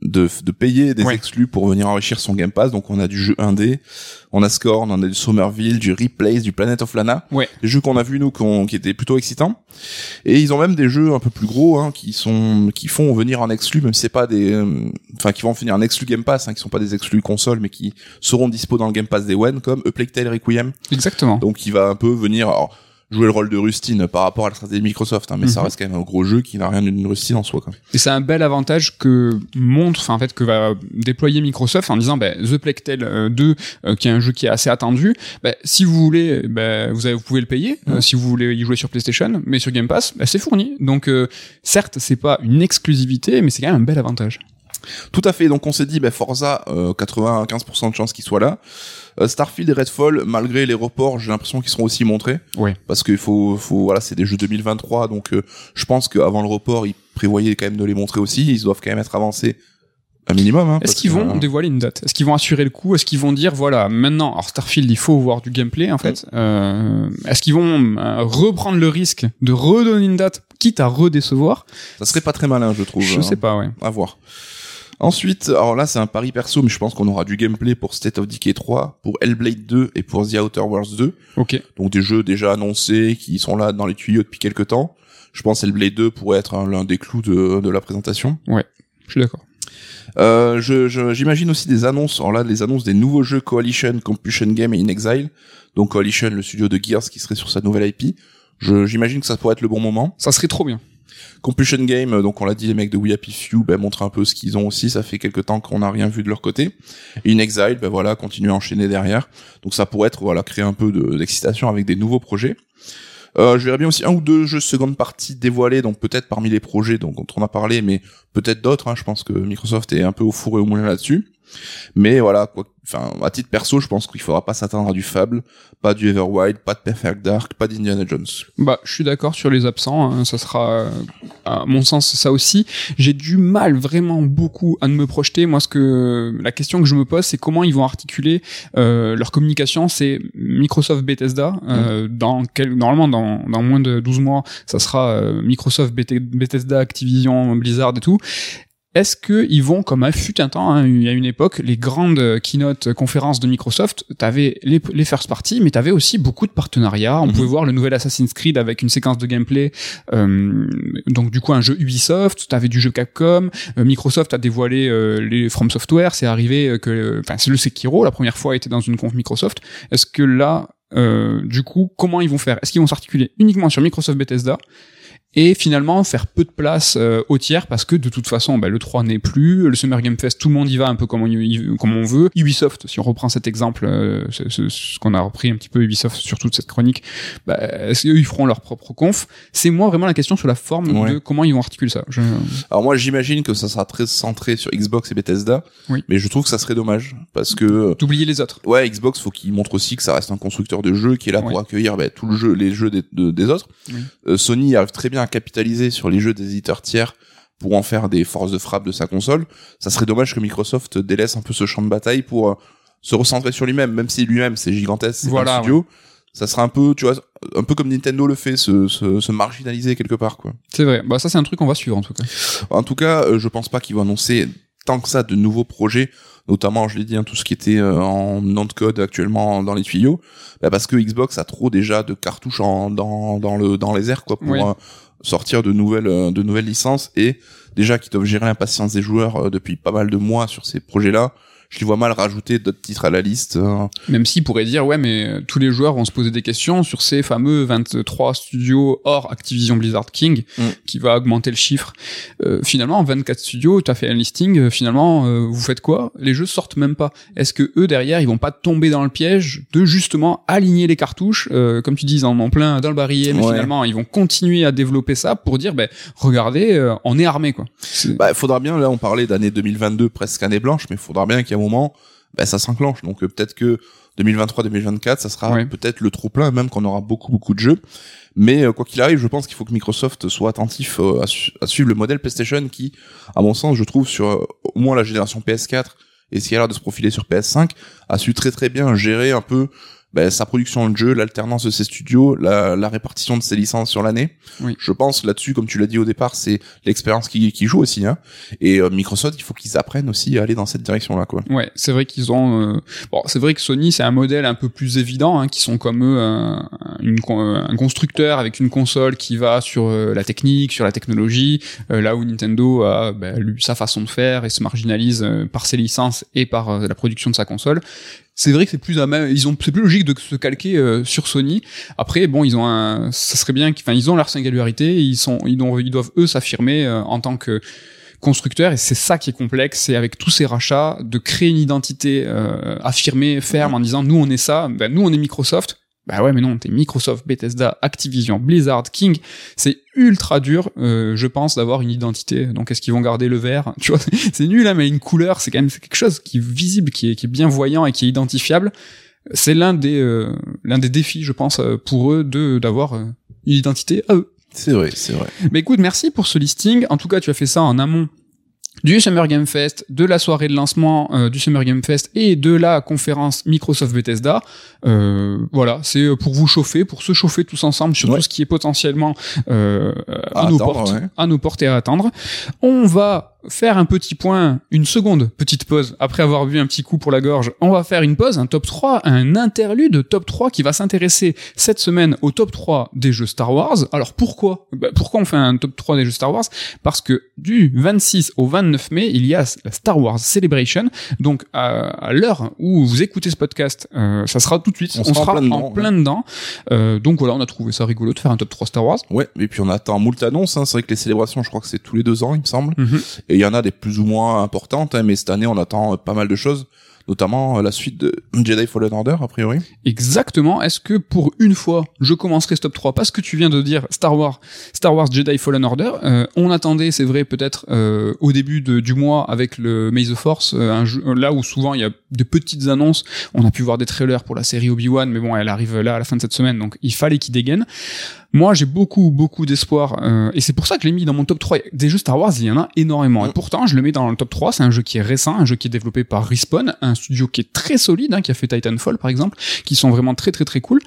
de, de payer des Ouais. exclus pour venir enrichir son Game Pass. Donc on a du jeu indé, on a Scorn, on a du Somerville, du Replace, du Planet of Lana. Ouais. Des jeux qu'on a vus nous qu'on- qui étaient plutôt excitants. Et ils ont même des jeux un peu plus gros hein, qui sont qui font venir en exclu, même si c'est pas des, euh, enfin qui vont venir en exclu Game Pass, hein, qui sont pas des exclus console, mais qui seront dispo dans le Game Pass des One, comme A Plague Tale Requiem. Exactement. Donc il va un peu venir alors, jouer le rôle de Rustine par rapport à la stratégie de Microsoft, hein, mais ça Mhm. reste quand même un gros jeu qui n'a rien d'une Rustine en soi. Quoi. Et c'est un bel avantage que montre, en fait que va déployer Microsoft en disant ben, The Plague Tale euh, 2, euh, qui est un jeu qui est assez attendu. ben, si vous voulez, ben, vous, avez, vous pouvez le payer. euh, si vous voulez y jouer sur PlayStation, mais sur Game Pass, ben, c'est fourni. Donc euh, certes, c'est pas une exclusivité, mais c'est quand même un bel avantage. Tout à fait. Donc on s'est dit, ben Forza, euh, 95% de chances qu'il soit là. Euh, Starfield et Redfall, malgré les reports, j'ai l'impression qu'ils seront aussi montrés. Ouais. Parce qu'il faut, faut, voilà, c'est des jeux 2023, donc euh, je pense qu'avant le report, ils prévoyaient quand même de les montrer aussi. Ils doivent quand même être avancés un minimum. Hein, Est-ce qu'ils vont euh, dévoiler une date? Est-ce qu'ils vont assurer le coup? Est-ce qu'ils vont dire voilà maintenant alors Starfield il faut voir du gameplay en fait euh, Est-ce qu'ils vont euh, reprendre le risque de redonner une date quitte à redécevoir? Ça serait pas très malin, je trouve. Je hein. sais pas ouais. À voir. Ensuite, alors là, c'est un pari perso, mais je pense qu'on aura du gameplay pour State of Decay 3, pour Hellblade 2 et pour The Outer Worlds 2. Ok. Donc des jeux déjà annoncés, qui sont là dans les tuyaux depuis quelques temps. Je pense Hellblade 2 pourrait être un- l'un des clous de, de la présentation. Je suis d'accord. Euh, je- je- J'imagine aussi des annonces, alors là, les annonces des nouveaux jeux Coalition, Compulsion Game et In Exile. Donc Coalition, le studio de Gears qui serait sur sa nouvelle IP. Je- J'imagine que ça pourrait être le bon moment. Ça serait trop bien. Compulsion Game, euh, donc on l'a dit, les mecs de We Happy Few, ben, montrent un peu ce qu'ils ont aussi. Ça fait quelques temps qu'on n'a rien vu de leur côté. In Exile, ben voilà, continuer à enchaîner derrière. Donc ça pourrait être, voilà, créer un peu de- d'excitation avec des nouveaux projets. Euh, je verrais bien aussi un ou deux jeux seconde partie dévoilés, donc peut-être parmi les projets dont on a parlé, mais peut-être d'autres. Hein, je pense que Microsoft est un peu au four et au moulin là-dessus. Mais voilà, quoi, enfin, à titre perso, je pense qu'il faudra pas s'attendre à du Fable, pas du Everwild, pas de Perfect Dark, pas d'Indiana Jones. Bah, je suis d'accord sur les absents. hein, ça sera, euh, à mon sens, ça aussi. J'ai du mal vraiment beaucoup à ne me projeter. Moi, ce que la question que je me pose, c'est comment ils vont articuler euh, leur communication. C'est Microsoft Bethesda. Euh, dans quel, normalement, dans, dans moins de 12 mois, ça sera euh, Microsoft Beth- Bethesda, Activision, Blizzard et tout. Est-ce que ils vont, comme à fut un temps, hein, il y a une époque, les grandes keynote conférences de Microsoft, t'avais les, les first party, mais t'avais aussi beaucoup de partenariats. On Mhm. pouvait voir le nouvel Assassin's Creed avec une séquence de gameplay, euh, donc du coup un jeu Ubisoft. T'avais du jeu Capcom. Euh, Microsoft a dévoilé euh, les From Software. C'est arrivé euh, que, enfin, c'est le Sekiro la première fois était dans une conf Microsoft. Est-ce que là, euh, du coup, comment ils vont faire? Est-ce qu'ils vont s'articuler uniquement sur Microsoft Bethesda et finalement faire peu de place euh, aux tiers parce que de toute façon bah, le 3 n'est plus le Summer Game Fest tout le monde y va un peu comme on, y- comme on veut Ubisoft si on reprend cet exemple euh, ce, ce- ce qu'on a repris un petit peu Ubisoft sur toute cette chronique bah, est-ce qu'eux ils feront leur propre conf? C'est moi vraiment la question sur la forme Ouais. de comment ils vont articuler ça Je- Alors moi j'imagine que ça sera très centré sur Xbox et Bethesda, Oui. mais je trouve que ça serait dommage parce que d'oublier les autres ouais Xbox faut qu'il montre aussi que ça reste un constructeur de jeux qui est là pour accueillir ben, tout le jeu, les jeux des, de- des autres. Oui. Euh, Sony arrive très bien à capitaliser sur les jeux des éditeurs tiers pour en faire des forces de frappe de sa console. Ça serait dommage que Microsoft délaisse un peu ce champ de bataille pour euh, se recentrer sur lui-même, même si lui-même c'est gigantesque, c'est Voilà, un studio. Ça sera un peu, tu vois, un peu comme Nintendo le fait, se, se, se marginaliser quelque part, quoi. c'est vrai bah ça c'est un truc qu'on va suivre en tout cas En tout cas, euh, je pense pas qu'ils vont annoncer tant que ça de nouveaux projets, notamment, je l'ai dit, hein, tout ce qui était euh, en nom de code actuellement dans les tuyaux, bah, parce que Xbox a trop déjà de cartouches en, dans, dans, le, dans les airs quoi, pour Oui. euh, sortir de nouvelles, euh, de nouvelles licences et déjà qu'ils doivent gérer l'impatience des joueurs euh, depuis pas mal de mois sur ces projets-là. Je les vois mal rajouter d'autres titres à la liste. euh. Même s'ils pourraient dire, ouais, mais euh, tous les joueurs vont se poser des questions sur ces fameux 23 studios hors Activision Blizzard King, Mm. qui va augmenter le chiffre. Euh, finalement, 24 studios, tu as fait un listing, euh, finalement, euh, vous faites quoi? Les jeux sortent même pas. Est-ce que eux, derrière, ils vont pas tomber dans le piège de justement aligner les cartouches, euh, comme tu dis, en, en plein dans le barillet, mais Ouais. finalement, ils vont continuer à développer ça pour dire, ben, regardez, euh, on est armé, quoi. Bah, faudra bien, là, on parlait d'année 2022, presque année blanche, mais faudra bien qu'à un moment, bah, ça s'enclenche. Donc, euh, peut-être que 2023-2024, ça sera Ouais. peut-être le trop plein, même qu'on aura beaucoup, beaucoup de jeux. Mais, euh, quoi qu'il arrive, je pense qu'il faut que Microsoft soit attentif euh, à, su- à suivre le modèle PlayStation qui, à mon sens, je trouve, sur au moins la génération PS4 et ce qui a l'air de se profiler sur PS5, a su très très bien gérer un peu ben, sa production de jeu, l'alternance de ses studios, la, la répartition de ses licences sur l'année. Oui. Je pense là-dessus, comme tu l'as dit au départ, c'est l'expérience qui, qui joue aussi. Hein. Et euh, Microsoft, il faut qu'ils apprennent aussi à aller dans cette direction-là, quoi. Ouais, c'est vrai qu'ils ont. euh, Bon, c'est vrai que Sony c'est un modèle un peu plus évident, hein, qui sont comme eux un, une con- un constructeur avec une console qui va sur euh, la technique, sur la technologie, euh, là où Nintendo a bah, lui, sa façon de faire et se marginalise euh, par ses licences et par euh, la production de sa console. C'est vrai que c'est plus à même, ils ont c'est plus logique de se calquer euh, sur Sony. Après, bon, ils ont un, ça serait bien, qu'ils- enfin, ils ont leur singularité, ils sont, ils doivent, ils doivent eux s'affirmer euh, en tant que constructeur et c'est ça qui est complexe c'est avec tous ces rachats de créer une identité euh, affirmée ferme en disant nous on est ça ben nous on est Microsoft bah ouais mais non t'es Microsoft Bethesda Activision Blizzard King. C'est ultra dur euh, je pense d'avoir une identité. Donc est-ce qu'ils vont garder le vert? Tu vois c'est nul hein, mais une couleur c'est quand même quelque chose qui est visible qui est, qui est bien voyant et qui est identifiable. C'est l'un des euh, l'un des défis je pense euh, pour eux de d'avoir euh, une identité à eux. C'est vrai, c'est vrai. mais écoute, merci pour ce listing. En tout cas, tu as fait ça en amont du Summer Game Fest, de la soirée de lancement euh, du Summer Game Fest et de la conférence Microsoft Bethesda. Euh, voilà, c'est pour vous chauffer, pour se chauffer tous ensemble sur Ouais. tout ce qui est potentiellement euh, à, À nos attendre, portes, ouais. à nos portes et à attendre. On va faire un petit point, une seconde petite pause après avoir bu un petit coup pour la gorge. On va faire une pause, un top 3, un interlude top 3 qui va s'intéresser cette semaine au top 3 des jeux Star Wars. Alors pourquoi? Bah, Pourquoi on fait un top 3 des jeux Star Wars? Parce que du 26 au 29 mai, il y a la Star Wars Celebration. Donc à, l'heure où vous écoutez ce podcast, euh, ça sera tout de suite. On On, sera en sera plein dedans, en plein dedans. Euh, donc voilà, on a trouvé ça rigolo de faire un top 3 Star Wars. Ouais, et puis on attend moult annonces. Hein. C'est vrai que les célébrations, je crois que c'est tous les deux ans, il me semble. Mhm. Et il y en a des plus ou moins importantes, hein, mais cette année, on attend euh, pas mal de choses, notamment euh, la suite de Jedi Fallen Order, a priori. Exactement. Est-ce que pour une fois, je commencerai ce top 3 parce que tu viens de dire Star Wars, Star Wars Jedi Fallen Order. Euh, on attendait, c'est vrai, peut-être euh, au début du mois avec le May the Force, euh, un jeu, là où souvent il y a de petites annonces. On a pu voir des trailers pour la série Obi-Wan, mais bon, elle arrive là à la fin de cette semaine, donc il fallait qu'il dégaine. Moi, j'ai beaucoup, beaucoup d'espoir, euh, et c'est pour ça que je l'ai mis dans mon top 3. Des jeux Star Wars, il y en a énormément. Et Mm. pourtant, je le mets dans le top 3. C'est un jeu qui est récent, un jeu qui est développé par Respawn, un studio qui est très solide, hein, qui a fait Titanfall, par exemple, qui sont vraiment très, très, très cool.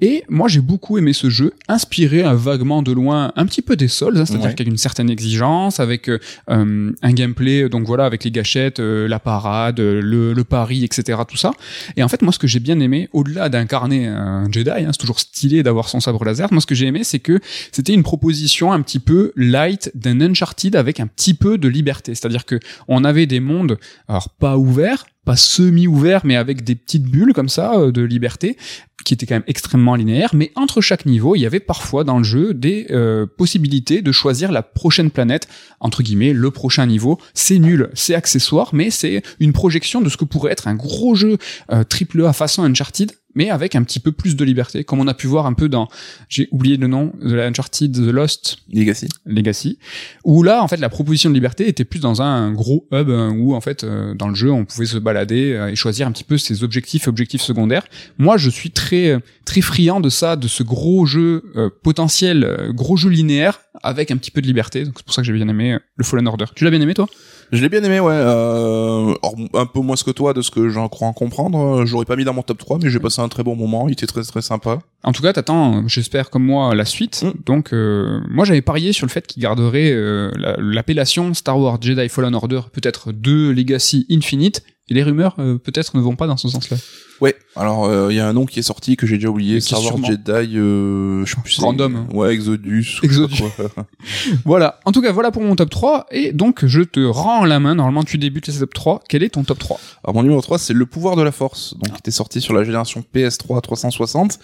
Et moi, j'ai beaucoup aimé ce jeu, inspiré euh, vaguement de loin, un petit peu des Souls, hein, c'est-à-dire Ouais. qu'il y a une certaine exigence, avec euh, euh, un gameplay, donc voilà, avec les gâchettes, euh, la parade, le, le pari, etc., tout ça. Et en fait, moi, ce que j'ai bien aimé, au-delà d'incarner un Jedi, hein, c'est toujours stylé d'avoir son sabre laser, moi, ce que j'ai aimé, c'est que c'était une proposition un petit peu light d'un Uncharted avec un petit peu de liberté. C'est-à-dire que on avait des mondes, alors pas ouverts, pas semi-ouverts, mais avec des petites bulles comme ça euh, de liberté, qui étaient quand même extrêmement linéaires. Mais entre chaque niveau, il y avait parfois dans le jeu des euh, possibilités de choisir la prochaine planète, entre guillemets, le prochain niveau. C'est nul, c'est accessoire, mais c'est une projection de ce que pourrait être un gros jeu euh, triple A façon Uncharted mais avec un petit peu plus de liberté, comme on a pu voir un peu dans, j'ai oublié le nom de la Uncharted The Lost Legacy. Legacy, où là, en fait, la proposition de liberté était plus dans un gros hub euh, où, en fait, euh, dans le jeu, on pouvait se balader euh, et choisir un petit peu ses objectifs objectifs secondaires. Moi, je suis très, euh, très friand de ça, de ce gros jeu euh, potentiel, gros jeu linéaire avec un petit peu de liberté. Donc c'est pour ça que j'ai bien aimé le Fallen Order. Tu l'as bien aimé, toi? Je l'ai bien aimé, ouais. Euh, or, un peu moins que toi de ce que j'en crois en comprendre. Euh, Je l'aurais pas mis dans mon top 3, mais j'ai passé un très bon moment. Il était très très sympa. En tout cas, t'attends, j'espère comme moi, la suite. Mm. Donc, euh, moi, j'avais parié sur le fait qu'il garderait euh, la- l'appellation Star Wars Jedi Fallen Order, peut-être 2 Legacy Infinite. Et les rumeurs, euh, peut-être, ne vont pas dans ce sens-là. Ouais. Alors euh, il y a un nom qui est sorti que j'ai déjà oublié. Star Wars sûrement- Jedi. Euh, je sais plus. Random. Ouais, Exodus. Exodus. Voilà. En tout cas, voilà pour mon top 3. Et donc, je te rends la main. Normalement, tu débutes les top 3. Quel est ton top 3 Alors mon numéro 3 c'est Le pouvoir de la force, donc qui était sorti sur la génération PS3 360,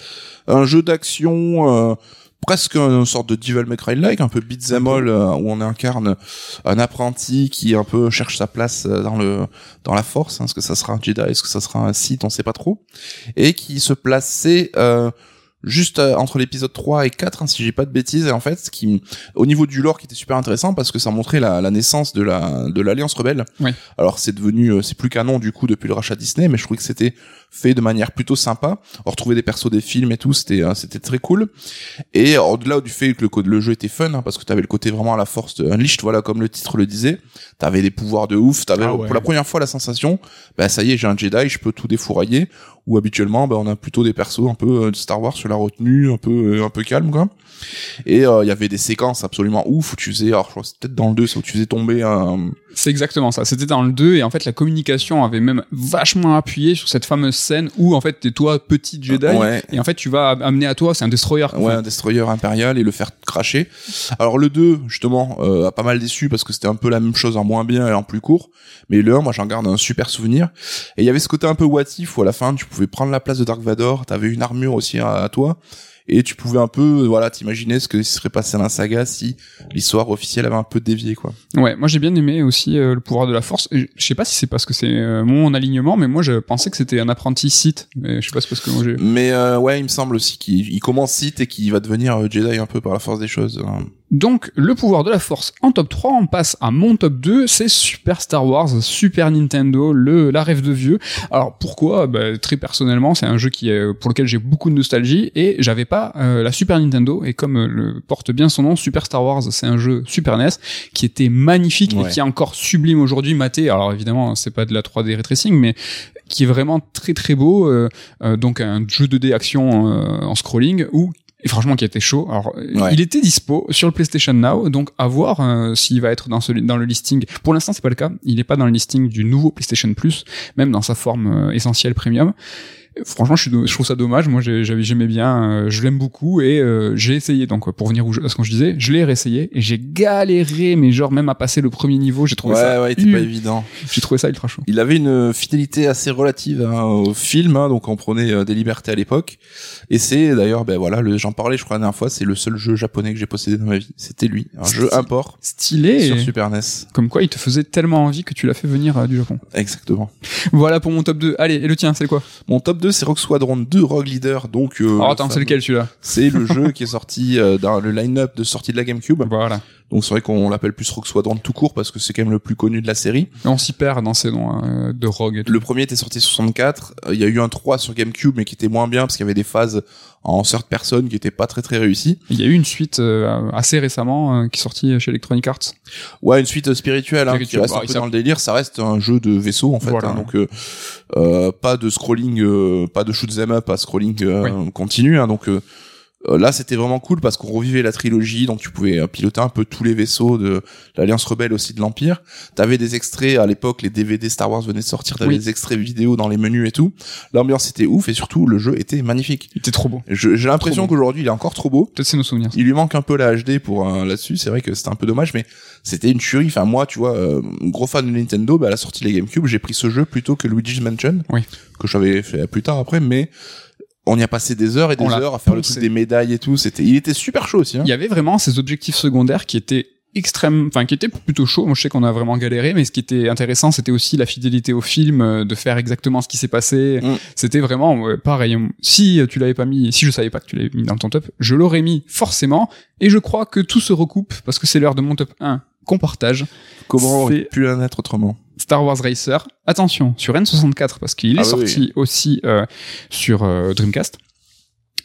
un jeu d'action euh, presque une sorte de Devil May Cry like, un peu beat'em all euh, où on incarne un apprenti qui un peu cherche sa place euh, dans le dans la force, hein, est-ce que ça sera un Jedi, est-ce que ça sera un Sith, on sait pas trop, et qui se plaçait euh, juste euh, entre l'épisode 3 et 4 hein, si j'ai pas de bêtises et en fait ce qui au niveau du lore qui était super intéressant parce que ça montrait la, la naissance de la de l'alliance rebelle Ouais. alors c'est devenu c'est plus canon du coup depuis le rachat Disney mais je trouvais que c'était fait de manière plutôt sympa. On retrouvait des persos des films et tout c'était euh, c'était très cool. Et au-delà du fait que le, jeu était fun hein, parce que t'avais le côté vraiment à la force de Unleashed voilà comme le titre le disait. T'avais des pouvoirs de ouf t'avais Ah ouais. pour la première fois la sensation bah ça y est j'ai un Jedi je peux tout défourailler. Où habituellement bah, on a plutôt des persos un peu euh, de Star Wars sur la retenue un peu euh, un peu calme quoi. Et euh, il y avait des séquences absolument ouf où tu faisais alors je crois que c'est peut-être dans le 2 c'est où tu faisais tomber un C'est exactement ça. C'était dans le 2 et en fait la communication avait même vachement appuyé sur cette fameuse scène où en fait t'es toi petit Jedi ouais et en fait tu vas amener à toi c'est un destroyer. quoi. ouais un destroyer impérial et le faire cracher alors le 2 justement euh, a pas mal déçu parce que c'était un peu la même chose en moins bien et en plus court mais le 1 moi j'en garde un super souvenir et il y avait ce côté un peu what if où à la fin tu pouvais prendre la place de Dark Vador t'avais une armure aussi à, à toi et tu pouvais un peu voilà t'imaginer ce que serait passé dans la saga si l'histoire officielle avait un peu dévié quoi Ouais, moi j'ai bien aimé aussi euh, le pouvoir de la force. Je sais pas si c'est parce que c'est euh, mon alignement, mais moi je pensais que c'était un apprenti Sith. Mais je sais pas si c'est parce que moi j'ai. Mais euh, ouais, il me semble aussi qu'il il commence Sith et qu'il va devenir euh, Jedi un peu par la force des choses. hein. Donc le pouvoir de la force en top 3, on passe à mon top 2, c'est Super Star Wars, Super Nintendo, le la rêve de vieux. Alors pourquoi? Bah, Très personnellement, c'est un jeu qui est, pour lequel j'ai beaucoup de nostalgie et j'avais pas euh, la Super Nintendo et comme euh, le porte bien son nom, Super Star Wars, c'est un jeu Super NES qui était magnifique Ouais. et qui est encore sublime aujourd'hui, maté. Alors évidemment, c'est pas de la 3D ray tracing, mais qui est vraiment très très beau. euh, euh, donc un jeu 2D action euh, en scrolling où et franchement qui était chaud. Alors Ouais. il était dispo sur le PlayStation Now, donc à voir euh, s'il va être dans ce dans le listing. Pour l'instant c'est pas le cas. Il est pas dans le listing du nouveau PlayStation Plus, même dans sa forme euh, essentielle premium. Franchement, je, suis je trouve ça dommage. Moi, j'aimais bien, euh, je l'aime beaucoup et euh, j'ai essayé. Donc, euh, pour venir jeu- à ce que je disais, je l'ai réessayé et j'ai galéré, mais genre même à passer le premier niveau, j'ai trouvé Ouais, ça, ouais, il était pas évident. j'ai trouvé ça ultra chaud. Il avait une fidélité assez relative hein, au film, hein, donc on prenait euh, des libertés à l'époque. Et c'est d'ailleurs, ben voilà, j'en parlais, je crois la dernière fois, c'est le seul jeu japonais que j'ai possédé dans ma vie. C'était lui, un jeu import Stylé. sur Super NES. Comme quoi, il te faisait tellement envie que tu l'as fait venir du Japon. Exactement. Voilà pour mon top 2. Allez, et le tien, c'est quoi? Mon top 2, c'est Rock Squadron 2 Rogue Leader, donc. Euh, le attends, c'est lequel celui-là? C'est le jeu qui est sorti euh, dans le line-up de sortie de la GameCube. Voilà. Donc c'est vrai qu'on l'appelle plus Rock Squadron tout court parce que c'est quand même le plus connu de la série. Et on s'y perd dans ces noms euh, de Rogue et tout. Le premier était sorti 64. euh, Il y a eu un 3 sur GameCube, mais qui était moins bien parce qu'il y avait des phases en third person qui étaient pas très très réussies. Il y a eu une suite euh, assez récemment euh, qui est sortie chez Electronic Arts. Ouais, une suite spirituelle, hein, qui reste bah, un peu il dans le délire. Ça reste un jeu de vaisseau en fait. Voilà. hein, donc euh, euh, pas de scrolling, euh, pas de shoot 'em up, pas scrolling euh, Oui. continu. Hein, donc euh, euh, là, c'était vraiment cool parce qu'on revivait la trilogie, donc tu pouvais euh, piloter un peu tous les vaisseaux de l'Alliance Rebelle aussi de l'Empire. T'avais des extraits à l'époque, les DVD Star Wars venaient de sortir, t'avais Oui. des extraits vidéo dans les menus et tout. L'ambiance était ouf et surtout le jeu était magnifique. Il était trop beau. J'ai l'impression qu'aujourd'hui il est encore trop beau. Peut-être c'est nos souvenirs. Il lui manque un peu la HD pour euh, là-dessus. C'est vrai que c'était un peu dommage, mais c'était une tuerie. Enfin moi, tu vois, euh, gros fan de Nintendo, bah, à la sortie de la GameCube, j'ai pris ce jeu plutôt que Luigi's Mansion, Oui. que j'avais fait plus tard après, mais on y a passé des heures et des On heures à faire le truc des médailles et tout. C'était, il était super chaud aussi. Hein. Il y avait vraiment ces objectifs secondaires qui étaient extrêmes, enfin qui étaient plutôt chauds. Moi, je sais qu'on a vraiment galéré, mais ce qui était intéressant, c'était aussi la fidélité au film, euh, de faire exactement ce qui s'est passé. Mm. C'était vraiment ouais, pareil. Si tu l'avais pas mis, si je savais pas que tu l'avais mis dans ton top, je l'aurais mis forcément. Et je crois que tout se recoupe parce que c'est l'heure de mon top 1 qu'on partage. Comment aurait pu en être autrement Star Wars Racer. Attention, sur N64 parce qu'il est Ah oui, sorti aussi euh, sur euh, Dreamcast.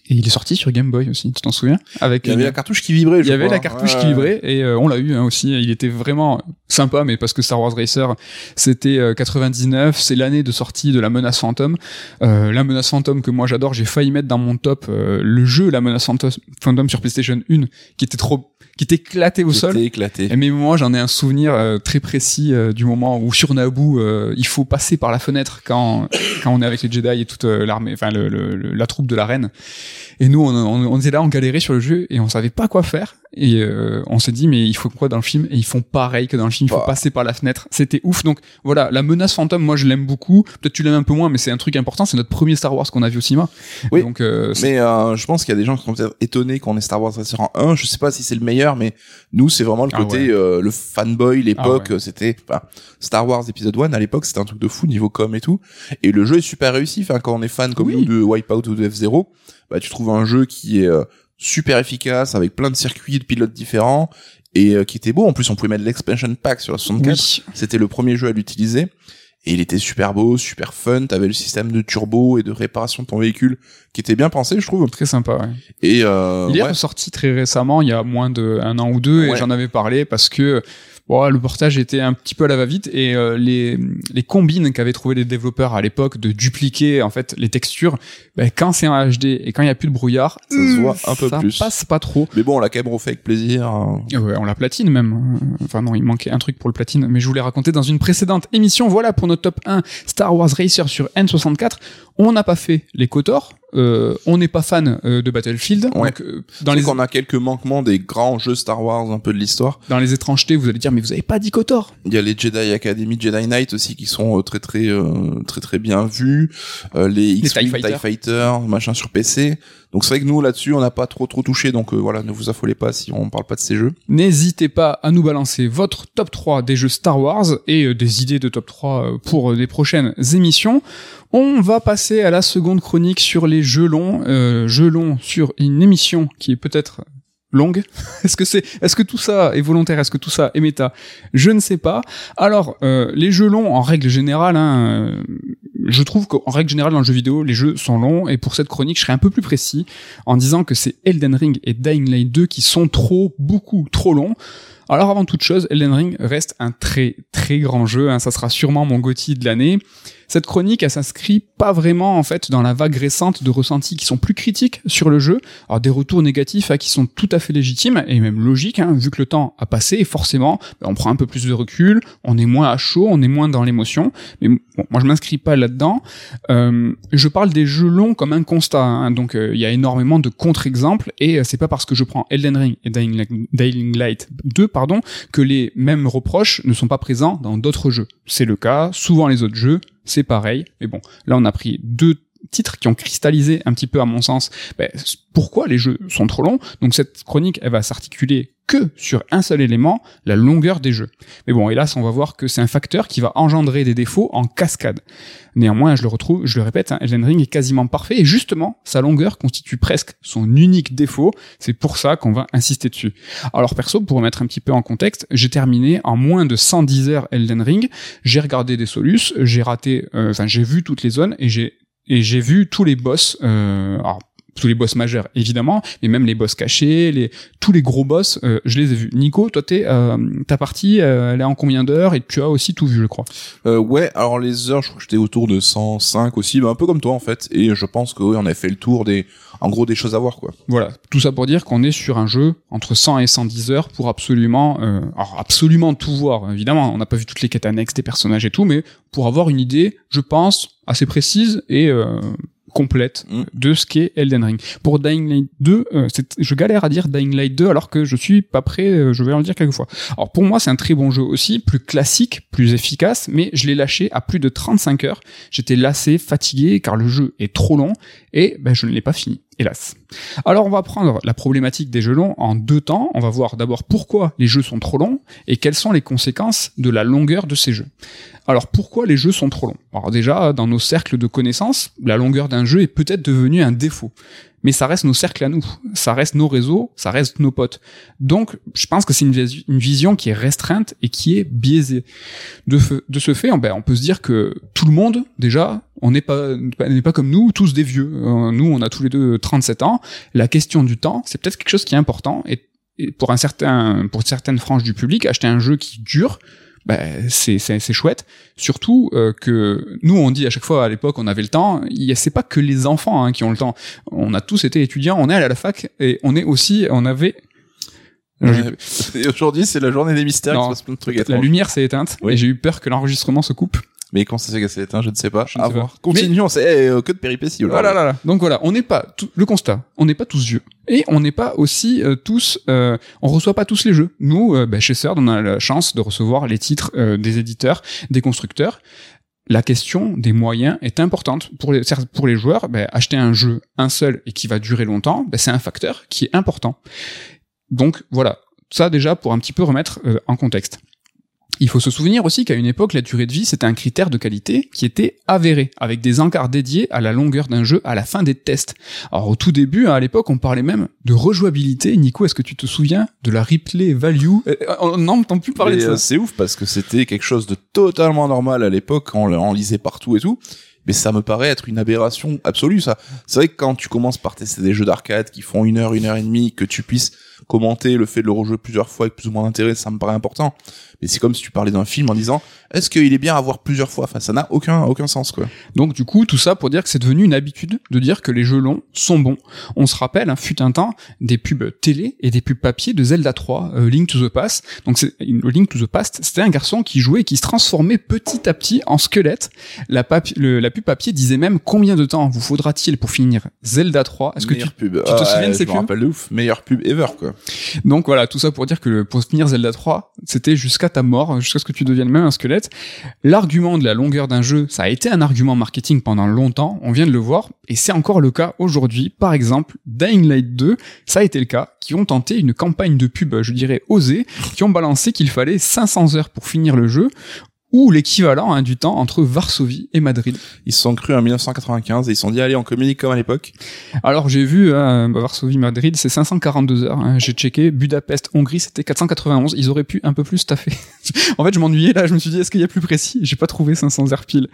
Et il est sorti sur Game Boy aussi, tu t'en souviens? Avec Il y avait une- la cartouche qui vibrait. il je y avait crois. la cartouche Ouais. qui vibrait et euh, on l'a eu hein, aussi. Il était vraiment sympa, mais parce que Star Wars Racer, c'était euh, 99, c'est l'année de sortie de la menace fantôme. Euh, la menace fantôme que moi j'adore, j'ai failli mettre dans mon top euh, le jeu la menace Phantom- fantôme sur PlayStation 1, qui était trop, qui était éclaté au sol. Éclaté. Et mais moi j'en ai un souvenir euh, très précis euh, du moment où sur Naboo euh, il faut passer par la fenêtre quand quand on est avec les Jedi et toute euh, l'armée, enfin le, le- le- la troupe de la reine. Et nous on, on, on était là, on galérait sur le jeu et on savait pas quoi faire. Et euh, on s'est dit mais il faut quoi dans le film? Et ils font pareil que dans le film, il faut Bah. passer par la fenêtre. C'était ouf. Donc voilà, la menace fantôme, moi je l'aime beaucoup. Peut-être tu l'aimes un peu moins, mais c'est un truc important. C'est notre premier Star Wars qu'on a vu au cinéma. Oui. Donc euh, Mais je pense qu'il y a des gens qui sont peut-être étonnés qu'on ait Star Wars en 1. Je sais pas si c'est le meilleur meilleur, mais nous, c'est vraiment le Ah côté ouais. euh, le fanboy. L'époque, Ah ouais. c'était enfin, Star Wars épisode 1 à l'époque, c'était un truc de fou niveau com et tout. Et le jeu est super réussi. Enfin, quand on est fan comme Oui. nous de Wipeout ou de F0, bah tu trouves un jeu qui est euh, super efficace avec plein de circuits de pilotes différents et euh, qui était beau. En plus, on pouvait mettre l'expansion pack sur la 64. Oui. C'était le premier jeu à l'utiliser. Et il était super beau, super fun. T'avais le système de turbo et de réparation de ton véhicule qui était bien pensé, je trouve. Très sympa. Ouais. Et euh, il est ouais. ressorti très récemment, il y a moins de un an ou deux, et j'en avais parlé parce que bon, le portage était un petit peu à la va-vite et euh, les les combines qu'avaient trouvé les développeurs à l'époque de dupliquer en fait les textures, ben, quand c'est en HD et quand il y a plus de brouillard, Ça se voit un peu ça plus. passe pas trop. Mais bon, on l'a quand même refait avec plaisir. hein. Ouais, on la platine même. Euh, Enfin non, il manquait un truc pour le platine, mais je vous l'ai raconté dans une précédente émission. Voilà pour notre top 1 Star Wars Racer sur N64. On n'a pas fait les KOTOR. Euh, on n'est pas fan euh, de Battlefield. Ouais. Donc, euh, dans les qu'on a quelques manquements des grands jeux Star Wars un peu de l'histoire. dans les étrangetés, vous allez dire mais vous avez pas dit KOTOR. Il y a les Jedi Academy, Jedi Knight aussi qui sont euh, très très euh, très très bien vus. Euh, les X-Wing. TIE Fighter, machin sur PC. Donc c'est vrai que nous là-dessus on n'a pas trop trop touché. Donc euh, voilà, ne vous affolez pas si on parle pas de ces jeux. N'hésitez pas à nous balancer votre top 3 des jeux Star Wars et euh, des idées de top 3 euh, pour des prochaines émissions. On va passer à la seconde chronique sur les jeux longs, jeux longs sur une émission qui est peut-être longue. Est-ce que c'est, est-ce que tout ça est volontaire? Est-ce que tout ça est méta? Je ne sais pas. Alors, euh, les jeux longs, en règle générale, hein, euh, je trouve qu'en règle générale dans le jeu vidéo, les jeux sont longs. Et pour cette chronique, je serai un peu plus précis en disant que c'est Elden Ring et Dying Light 2 qui sont trop, beaucoup trop longs. Alors avant toute chose, Elden Ring reste un très très grand jeu, hein, ça sera sûrement mon GOTY de l'année. Cette chronique, elle s'inscrit pas vraiment en fait dans la vague récente de ressentis qui sont plus critiques sur le jeu. Alors des retours négatifs hein, qui sont tout à fait légitimes et même logiques, hein, vu que le temps a passé et forcément ben, on prend un peu plus de recul, on est moins à chaud, on est moins dans l'émotion. Mais bon, moi je m'inscris pas là-dedans. Euh, je parle des jeux longs comme un constat, hein, donc euh, il y a énormément de contre-exemples et euh, c'est pas parce que je prends Elden Ring et Dying Light, Dying Light 2 pardon que les mêmes reproches ne sont pas présents dans d'autres jeux. C'est le cas, souvent les autres jeux, c'est pareil. Mais bon, là on a pris deux titres qui ont cristallisé un petit peu à mon sens ben, pourquoi les jeux sont trop longs? Donc cette chronique, elle va s'articuler que sur un seul élément, la longueur des jeux. Mais bon, hélas, on va voir que c'est un facteur qui va engendrer des défauts en cascade. Néanmoins, je le retrouve, je le répète, hein, Elden Ring est quasiment parfait et justement, sa longueur constitue presque son unique défaut. C'est pour ça qu'on va insister dessus. Alors perso, pour remettre un petit peu en contexte, j'ai terminé en moins de 110 heures Elden Ring. J'ai regardé des solus, j'ai raté, euh, enfin j'ai vu toutes les zones et j'ai et j'ai vu tous les boss. Euh, alors, tous les boss majeurs évidemment, mais même les boss cachés, les tous les gros boss, euh, je les ai vus. Nico, toi t'es euh, ta partie, euh, elle est en combien d'heures et tu as aussi tout vu, je crois. Euh, ouais, alors les heures, je crois que j'étais autour de 105 aussi, bah, un peu comme toi en fait. Et je pense que oui, on a fait le tour des, en gros, des choses à voir quoi. Voilà, tout ça pour dire qu'on est sur un jeu entre 100 et 110 heures pour absolument, euh, alors absolument tout voir. Évidemment, on n'a pas vu toutes les quêtes annexes des personnages et tout, mais pour avoir une idée, je pense, assez précise et euh, complète Mm. de ce qu'est Elden Ring. Pour Dying Light 2, euh, c'est- je galère à dire Dying Light 2 alors que je suis pas prêt, euh, je vais en le dire quelques fois. Alors pour moi, c'est un très bon jeu aussi, plus classique, plus efficace, mais je l'ai lâché à plus de 35 heures. J'étais lassé, fatigué, car le jeu est trop long, et ben, je ne l'ai pas fini, hélas. Alors on va prendre la problématique des jeux longs en deux temps. On va voir d'abord pourquoi les jeux sont trop longs, et quelles sont les conséquences de la longueur de ces jeux. Alors pourquoi les jeux sont trop longs? Alors déjà, dans nos cercles de connaissances, la longueur d'un jeu est peut-être devenue un défaut. Mais ça reste nos cercles à nous, ça reste nos réseaux, ça reste nos potes. Donc, je pense que c'est une, vis- une vision qui est restreinte et qui est biaisée. De, ce fait, ben, on peut se dire que tout le monde, déjà, on n'est pas, pas comme nous, tous des vieux. Euh, Nous, on a tous les deux 37 ans. La question du temps, c'est peut-être quelque chose qui est important. Et, et pour un certain, pour certaines franges du public, acheter un jeu qui dure, ben, c'est c'est c'est chouette surtout euh, que nous on dit à chaque fois à l'époque on avait le temps il y a- c'est pas que les enfants hein, qui ont le temps on a tous été étudiants on est allé à la fac et on est aussi on avait. Et aujourd'hui, c'est la journée des mystères, Non. il se passe plein de trucs la lumière s'est éteinte Oui. et j'ai eu peur que l'enregistrement se coupe Mais quand ça s'est cassé l'éteint, je ne sais pas. Je ne à sais pas. Continuons, c'est eh, euh, que de péripéties. Voilà, là, là. Donc voilà, on n'est pas tout- le constat. On n'est pas tous vieux et on n'est pas aussi euh, tous. euh, on reçoit pas tous les jeux. Nous, euh, bah, chez Third, on a la chance de recevoir les titres des éditeurs, des constructeurs. La question des moyens est importante pour les pour les joueurs. bah, acheter un jeu un seul et qui va durer longtemps, bah, c'est un facteur qui est important. Donc voilà. Ça déjà pour un petit peu remettre euh, en contexte. Il faut se souvenir aussi qu'à une époque, la durée de vie, c'était un critère de qualité qui était avéré, avec des encarts dédiés à la longueur d'un jeu à la fin des tests. Alors au tout début, hein, à l'époque, on parlait même de rejouabilité. Nico, est-ce que tu te souviens de la replay value? Euh, On n'entend plus parler Mais, de euh, ça. C'est ouf parce que c'était quelque chose de totalement normal à l'époque, on lisait partout et tout. Mais ça me paraît être une aberration absolue, ça. C'est vrai que quand tu commences par tester des jeux d'arcade qui font une heure, une heure et demie, que tu puisses commenter le fait de le rejouer plusieurs fois avec plus ou moins d'intérêt, ça me paraît important. Mais c'est comme si tu parlais d'un film en disant, est-ce qu'il est bien à voir plusieurs fois? Enfin, ça n'a aucun, aucun sens, quoi. Donc du coup, tout ça pour dire que c'est devenu une habitude de dire que les jeux longs sont bons. On se rappelle, un fut un temps, des pubs télé et des pubs papier de Zelda 3, euh, Link to the Past. Donc c'est Link to the Past, c'était un garçon qui jouait et qui se transformait petit à petit en squelette. La, le- la pub papier disait même combien de temps vous faudra-t-il pour finir Zelda 3 Est-ce que tu pub. tu te souviens de ces je me pubs rappelle de ouf. Meilleure pub ever, quoi. Donc voilà, tout ça pour dire que pour finir Zelda 3, c'était jusqu'à ta mort, jusqu'à ce que tu deviennes même un squelette. L'argument de la longueur d'un jeu, ça a été un argument marketing pendant longtemps, on vient de le voir, et c'est encore le cas aujourd'hui. Par exemple, Dying Light 2, ça a été le cas, qui ont tenté une campagne de pub, je dirais osée, qui ont balancé qu'il fallait 500 heures pour finir le jeu, ou l'équivalent hein, du temps entre Varsovie et Madrid. Ils se sont crus en 1995 et ils se sont dit, allez, on communique comme à l'époque. Alors j'ai vu hein, Varsovie-Madrid, c'est 542 heures. hein. J'ai checké. Budapest-Hongrie, c'était 491. Ils auraient pu un peu plus taffer. en fait, je m'ennuyais là. Je me suis dit, est-ce qu'il y a plus précis? J'ai pas trouvé 500 heures pile.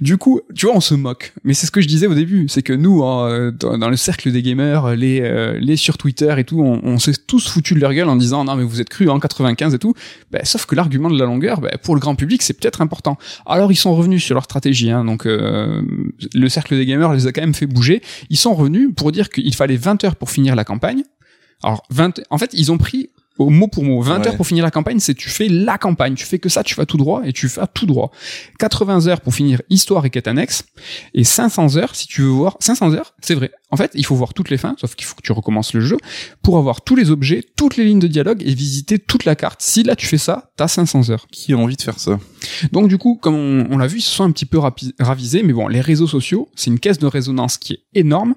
Du coup, tu vois, on se moque. Mais c'est ce que je disais au début, c'est que nous, hein, dans, le cercle des gamers, les euh, les sur Twitter et tout, on, on s'est tous foutus de leur gueule en disant non mais vous êtes cru en 95 et tout. Ben, sauf que l'argument de la longueur, ben, pour le grand public, c'est peut-être important. Alors ils sont revenus sur leur stratégie, hein, donc euh, le cercle des gamers les a quand même fait bouger. Ils sont revenus pour dire qu'il fallait 20 heures pour finir la campagne. Alors 20, en fait ils ont pris au mot pour mot 20 Ouais. heures pour finir la campagne, c'est tu fais la campagne, tu fais que ça, tu vas tout droit et tu vas tout droit. 80 heures pour finir histoire et quête annexe et 500 heures si tu veux voir 500 heures, c'est vrai. En fait, il faut voir toutes les fins, sauf qu'il faut que tu recommences le jeu pour avoir tous les objets, toutes les lignes de dialogue et visiter toute la carte. Si là tu fais ça, t'as 500 heures. Qui a envie de faire ça? Donc du coup, comme on, on l'a vu, ils se sont un petit peu ravisés, mais bon, les réseaux sociaux, c'est une caisse de résonance qui est énorme.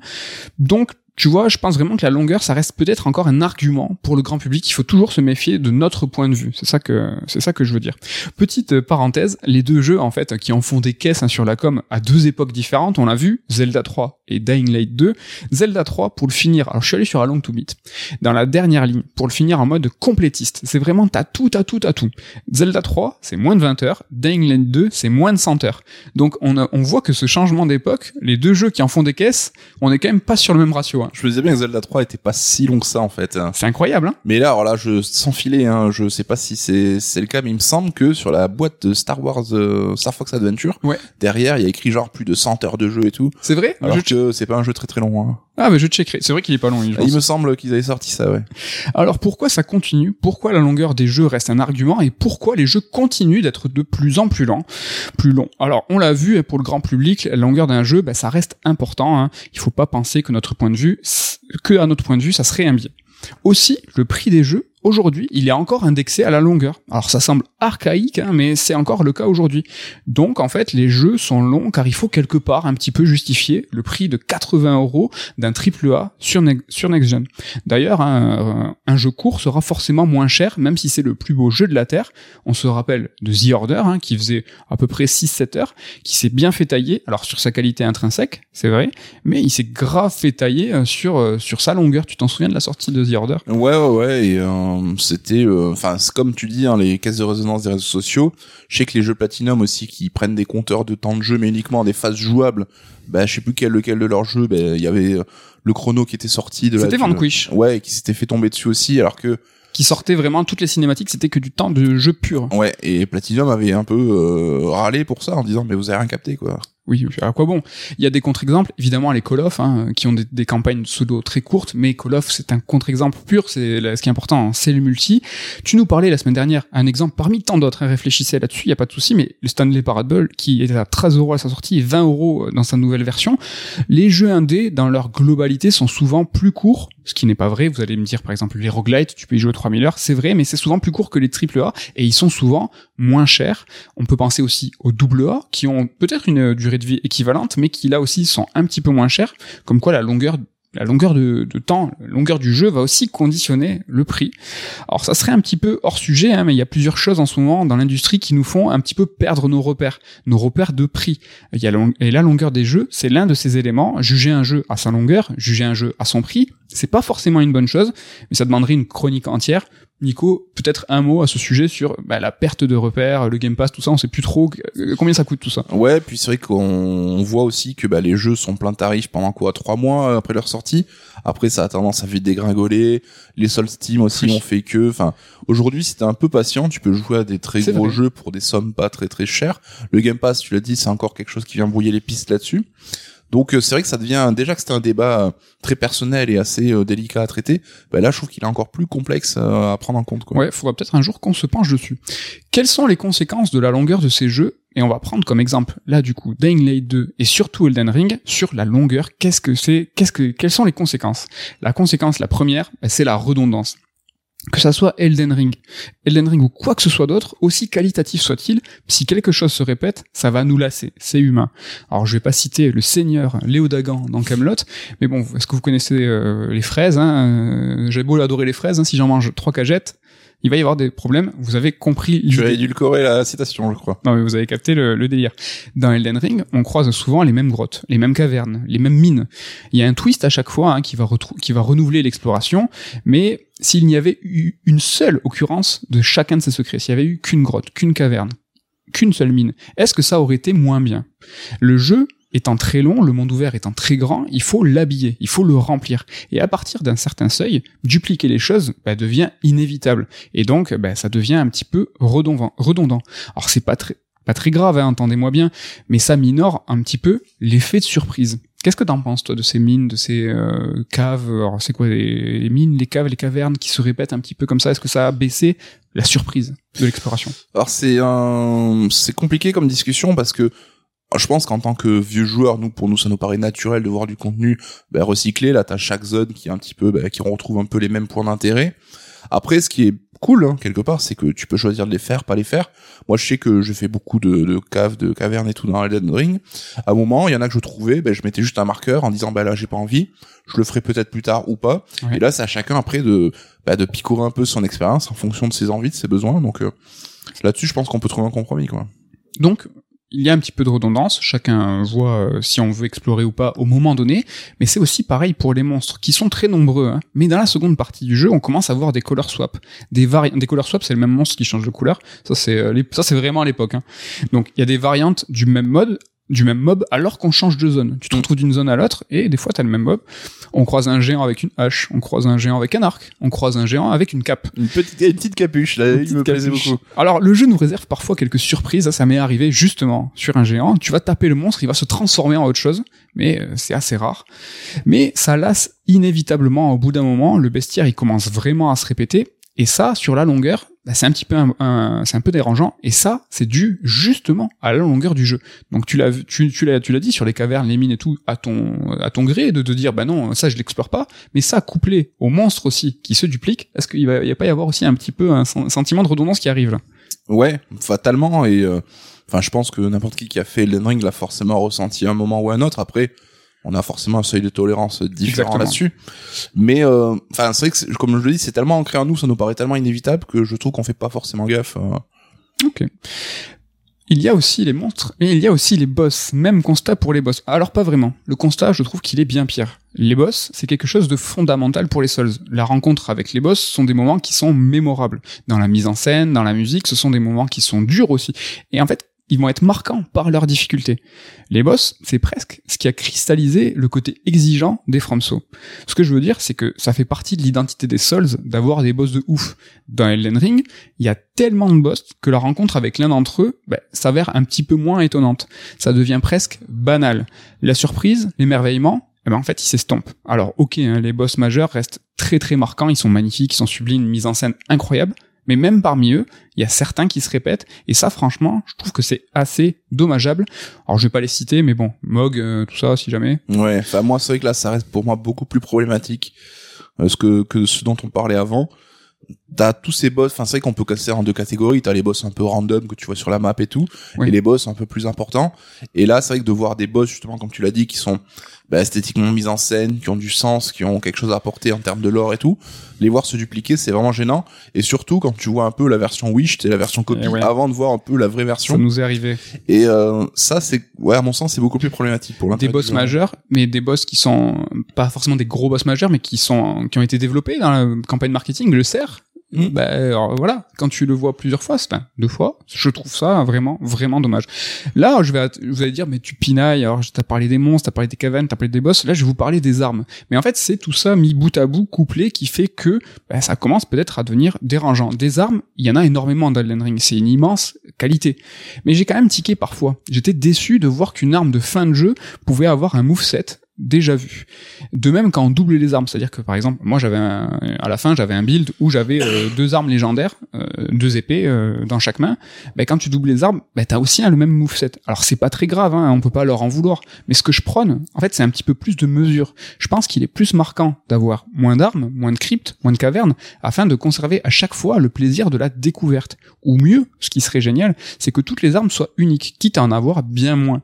Donc tu vois, je pense vraiment que la longueur, ça reste peut-être encore un argument pour le grand public. Il faut toujours se méfier de notre point de vue. C'est ça que c'est ça que je veux dire. Petite euh, parenthèse, les deux jeux en fait qui en font des caisses hein, sur la com à deux époques différentes, on l'a vu, Zelda 3 et Dying Light 2. Zelda 3 pour le finir. Alors je suis allé sur A Long to Beat. Dans la dernière ligne, pour le finir en mode complétiste. C'est vraiment t'as tout, t'as tout, t'as tout. Zelda 3, c'est moins de 20 heures. Dying Light 2, c'est moins de 100 heures. Donc on, on voit que ce changement d'époque, les deux jeux qui en font des caisses, on est quand même pas sur le même ratio. Hein. Je me disais bien que Zelda 3 était pas si long que ça, en fait. C'est incroyable, hein Mais là, alors là, je, sans filer, hein, je sais pas si c'est, c'est le cas, mais il me semble que sur la boîte de Star Wars, euh, Star Fox Adventure, Ouais. derrière, il y a écrit genre plus de 100 heures de jeu et tout. C'est vrai? Alors Je- que c'est pas un jeu très très long, hein. Ah mais je checkerai. C'est vrai qu'il est pas long. pense. Il me semble qu'ils avaient sorti ça, ouais. Alors pourquoi ça continue? Pourquoi la longueur des jeux reste un argument? Et pourquoi les jeux continuent d'être de plus en plus lents, plus longs? Alors on l'a vu et pour le grand public, la longueur d'un jeu, bah, ça reste important. Hein. Il faut pas penser que notre point de vue, que à notre point de vue, ça serait un biais. Aussi, le prix des jeux aujourd'hui, il est encore indexé à la longueur. Alors ça semble archaïque, hein, mais c'est encore le cas aujourd'hui. Donc en fait, les jeux sont longs car il faut quelque part un petit peu justifier le prix de 80 euros d'un triple A sur, sur Next Gen. D'ailleurs, un, un jeu court sera forcément moins cher, même si c'est le plus beau jeu de la Terre. On se rappelle de The Order, hein, qui faisait à peu près 6-7 heures, qui s'est bien fait tailler, alors sur sa qualité intrinsèque, c'est vrai, mais il s'est grave fait tailler euh, sur, euh, sur sa longueur. Tu t'en souviens de la sortie de The Order? Ouais, ouais, ouais, euh, c'était, euh, enfin, c'est comme tu dis, hein, les caisses de résonance des réseaux sociaux. Je sais que les jeux Platinum aussi, qui prennent des compteurs de temps de jeu, mais uniquement des phases jouables. Bah, je sais plus quel lequel de leurs jeux. Ben, il y avait euh, le chrono qui était sorti de la. C'était du- Vanquish, Ouais, et qui s'était fait tomber dessus aussi, alors que qui sortait vraiment toutes les cinématiques, c'était que du temps de jeu pur. ouais, et Platinum avait un peu euh, râlé pour ça en disant mais vous avez rien capté quoi. Oui, à quoi bon? Il y a des contre-exemples, évidemment les Call of, hein, qui ont des, des campagnes pseudo très courtes, mais Call of c'est un contre-exemple pur, c'est ce qui est important, hein, c'est le multi. Tu nous parlais la semaine dernière, un exemple parmi tant d'autres, hein, réfléchissez là-dessus, il y a pas de souci, mais le Stanley Parable, qui était à 13 euros à sa sortie et 20 euros dans sa nouvelle version, les jeux indés, dans leur globalité, sont souvent plus courts, ce qui n'est pas vrai, vous allez me dire par exemple les roguelites, tu peux y jouer 3000 heures, c'est vrai, mais c'est souvent plus court que les AAA, et ils sont souvent moins chers. On peut penser aussi aux double A, qui ont peut-être une durée de vie équivalente, mais qui là aussi sont un petit peu moins chers, comme quoi la longueur la longueur de, temps, la longueur du jeu va aussi conditionner le prix. Alors ça serait un petit peu hors sujet, hein, mais il y a plusieurs choses en ce moment dans l'industrie qui nous font un petit peu perdre nos repères, nos repères de prix. Et la longueur des jeux, c'est l'un de ces éléments. Juger un jeu à sa longueur, juger un jeu à son prix, c'est pas forcément une bonne chose, mais ça demanderait une chronique entière. Nico, peut-être un mot à ce sujet sur bah, la perte de repères, le Game Pass, tout ça, on sait plus trop euh, combien ça coûte tout ça. Ouais, puis c'est vrai qu'on voit aussi que bah, les jeux sont plein tarif pendant quoi trois mois après leur sortie. Après, ça a tendance à vite dégringoler. Les soldes Steam aussi ont fait que. Enfin, aujourd'hui, si t'es un peu patient, tu peux jouer à des très gros jeux pour des sommes pas très très chères. Le Game Pass, tu l'as dit, c'est encore quelque chose qui vient brouiller les pistes là-dessus. Donc euh, c'est vrai que ça devient déjà que c'était un débat euh, très personnel et assez euh, délicat à traiter. Bah là, je trouve qu'il est encore plus complexe à prendre en compte. Quoi. Ouais, faudra peut-être un jour qu'on se penche dessus. Quelles sont les conséquences de la longueur de ces jeux? Et on va prendre comme exemple là du coup Dying Light 2 et surtout Elden Ring sur la longueur. Qu'est-ce que c'est? Qu'est-ce que quelles sont les conséquences? La conséquence, la première, bah, c'est la redondance que ça soit Elden Ring, Elden Ring ou quoi que ce soit d'autre, aussi qualitatif soit-il, si quelque chose se répète, ça va nous lasser, c'est humain. Alors je vais pas citer le seigneur Léo Dagan dans Camelot, mais bon, est-ce que vous connaissez euh, les fraises hein J'ai beau adorer les fraises, hein, si j'en mange trois cagettes, il va y avoir des problèmes. Vous avez compris. Tu as édulcoré la citation, je crois. Non, mais vous avez capté le, délire. Dans Elden Ring, on croise souvent les mêmes grottes, les mêmes cavernes, les mêmes mines. Il y a un twist à chaque fois hein, qui va qui va renouveler l'exploration, mais s'il n'y avait eu une seule occurrence de chacun de ces secrets, s'il y avait eu qu'une grotte, qu'une caverne, qu'une seule mine, est-ce que ça aurait été moins bien? Le jeu étant très long, le monde ouvert étant très grand, il faut l'habiller, il faut le remplir. Et à partir d'un certain seuil, dupliquer les choses bah, devient inévitable. Et donc, bah, ça devient un petit peu redondant. Alors c'est pas très, pas très grave, hein, entendez-moi bien, mais ça minore un petit peu l'effet de surprise. Qu'est-ce que t'en penses toi de ces mines, de ces euh, caves? Alors c'est quoi les, les, mines, les caves, les cavernes qui se répètent un petit peu comme ça? Est-ce que ça a baissé la surprise de l'exploration? Alors c'est un, c'est compliqué comme discussion parce que je pense qu'en tant que vieux joueur, nous, pour nous, ça nous paraît naturel de voir du contenu bah, recyclé. Là, t'as chaque zone qui est un petit peu, bah, qui retrouve un peu les mêmes points d'intérêt. Après, ce qui est cool, hein, quelque part, c'est que tu peux choisir de les faire, pas les faire. Moi, je sais que je fais beaucoup de, de caves, de cavernes et tout dans Elden Ring. À un moment, il y en a que je trouvais, bah, je mettais juste un marqueur en disant, bah là, j'ai pas envie. Je le ferai peut-être plus tard ou pas. Et là, c'est à chacun après de, bah, de picorer un peu son expérience en fonction de ses envies, de ses besoins. Donc euh, là-dessus, je pense qu'on peut trouver un compromis, quoi. Donc, il y a un petit peu de redondance, chacun voit euh, si on veut explorer ou pas au moment donné, mais c'est aussi pareil pour les monstres, qui sont très nombreux. Hein. Mais dans la seconde partie du jeu, on commence à voir des color swaps. Des, des color swaps, c'est le même monstre qui change de couleur. Ça, c'est euh, vraiment à l'époque. Hein. Donc, il y a des variantes du même mode du même mob alors qu'on change de zone. Tu te retrouves d'une zone à l'autre et des fois t'as le même mob. On croise un géant avec une hache, on croise un géant avec un arc, on croise un géant avec une cape. Une petite, une petite capuche, là, il me plaisait beaucoup. Alors le jeu nous réserve parfois quelques surprises, ça, m'est arrivé justement sur un géant. Tu vas taper le monstre, il va se transformer en autre chose, mais euh, c'est assez rare. Mais ça lasse inévitablement au bout d'un moment, le bestiaire il commence vraiment à se répéter et ça, sur la longueur, bah, c'est un petit peu un, c'est un peu dérangeant. Et ça, c'est dû justement à la longueur du jeu. Donc tu l'as tu, tu l'as tu l'as dit sur les cavernes, les mines et tout, à ton à ton gré, de te dire bah non, ça je l'explore pas. Mais ça couplé aux monstres aussi qui se dupliquent, est-ce qu'il va y a pas y avoir aussi un petit peu un sentiment de redondance qui arrive là? Ouais, fatalement. Et euh, enfin, je pense que n'importe qui qui a fait Elden Ring l'a forcément ressenti à un moment ou à un autre. Après on a forcément un seuil de tolérance différent là-dessus. Mais euh, enfin, c'est vrai que comme je le dis, c'est tellement ancré en nous, ça nous paraît tellement inévitable que je trouve qu'on fait pas forcément gaffe. Euh. Ok. Il y a aussi les monstres et il y a aussi les boss. Même constat pour les boss. Alors pas vraiment. Le constat, je trouve qu'il est bien pire. Les boss, c'est quelque chose de fondamental pour les Souls. La rencontre avec les boss sont des moments qui sont mémorables. Dans la mise en scène, dans la musique, ce sont des moments qui sont durs aussi. Et en fait, ils vont être marquants par leur difficulté. Les boss, c'est presque ce qui a cristallisé le côté exigeant des FromSo. Ce que je veux dire, c'est que ça fait partie de l'identité des Souls d'avoir des boss de ouf. Dans Elden Ring, il y a tellement de boss que la rencontre avec l'un d'entre eux bah, s'avère un petit peu moins étonnante. Ça devient presque banal. La surprise, l'émerveillement, eh ben en fait, ils s'estompent. Alors, ok, hein, les boss majeurs restent très très marquants, ils sont magnifiques, ils sont sublimes, une mise en scène incroyable, mais même parmi eux, il y a certains qui se répètent, et ça, franchement, je trouve que c'est assez dommageable. Alors, je vais pas les citer, mais bon, Mog, euh, tout ça, si jamais. Ouais, enfin, moi, c'est vrai que là, ça reste pour moi beaucoup plus problématique euh, ce que, que ce dont on parlait avant. t'as tous ces boss, enfin c'est vrai qu'on peut casser en deux catégories, t'as les boss un peu random que tu vois sur la map et tout, Oui. et les boss un peu plus importants. Et là, c'est vrai que de voir des boss justement, comme tu l'as dit, qui sont bah, esthétiquement mis en scène, qui ont du sens, qui ont quelque chose à apporter en termes de lore et tout, les voir se dupliquer, c'est vraiment gênant. Et surtout quand tu vois un peu la version Wish, c'est la version copie, Eh ouais. avant de voir un peu la vraie Ça version. nous est arrivé. Et euh, ça, c'est, ouais, à mon sens, c'est beaucoup plus problématique pour Des boss majeurs, mais des boss qui sont pas forcément des gros boss majeurs, mais qui sont qui ont été développés dans la campagne marketing. Le cerf, Mm. bah alors, voilà, quand tu le vois plusieurs fois, c'est deux fois, je trouve ça vraiment vraiment dommage. Là, je vais vous allez dire mais tu pinailles. Alors t'as parlé des monstres, t'as parlé des cavernes, t'as parlé des boss. Là, je vais vous parler des armes. Mais en fait, c'est tout ça mis bout à bout, couplé, qui fait que bah, ça commence peut-être à devenir dérangeant. Des armes, il y en a énormément dans Elden Ring. C'est une immense qualité. Mais j'ai quand même tiqué parfois. J'étais déçu de voir qu'une arme de fin de jeu pouvait avoir un moveset déjà vu. De même quand on doublait les armes, c'est-à-dire que par exemple, moi j'avais un- à la fin j'avais un build où j'avais euh, deux armes légendaires, euh, deux épées euh, dans chaque main. Ben quand tu doubles les armes, ben t'as aussi le même moveset. Alors c'est pas très grave, hein, on peut pas leur en vouloir. Mais ce que je prône, en fait, c'est un petit peu plus de mesure. Je pense qu'il est plus marquant d'avoir moins d'armes, moins de cryptes, moins de cavernes, afin de conserver à chaque fois le plaisir de la découverte. Ou mieux, ce qui serait génial, c'est que toutes les armes soient uniques, quitte à en avoir bien moins.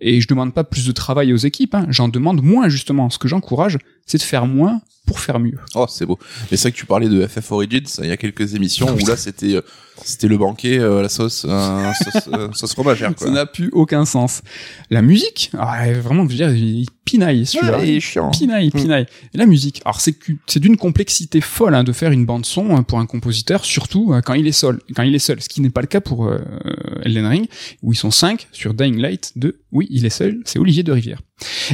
Et je demande pas plus de travail aux équipes, hein, j'en demande moins justement. Ce que c'est de faire moins pour faire mieux. Oh, c'est beau. Mais c'est vrai que tu parlais de FF Origins, il y a quelques émissions où là c'était euh, c'était le banquet euh, la sauce euh, sauce, euh, sauce fromagère Ça quoi. n'a plus aucun sens. La musique, ah, vraiment, je veux dire, il pinaille celui-là. Ouais, il est chiant. Pinaille, pinaille. Et la musique, alors c'est c'est d'une complexité folle hein, de faire une bande son hein, pour un compositeur, surtout euh, quand il est seul. Quand il est seul, ce qui n'est pas le cas pour euh, Elden Ring, où ils sont cinq sur Dying Light. De, oui, il est seul, c'est Olivier de Rivière.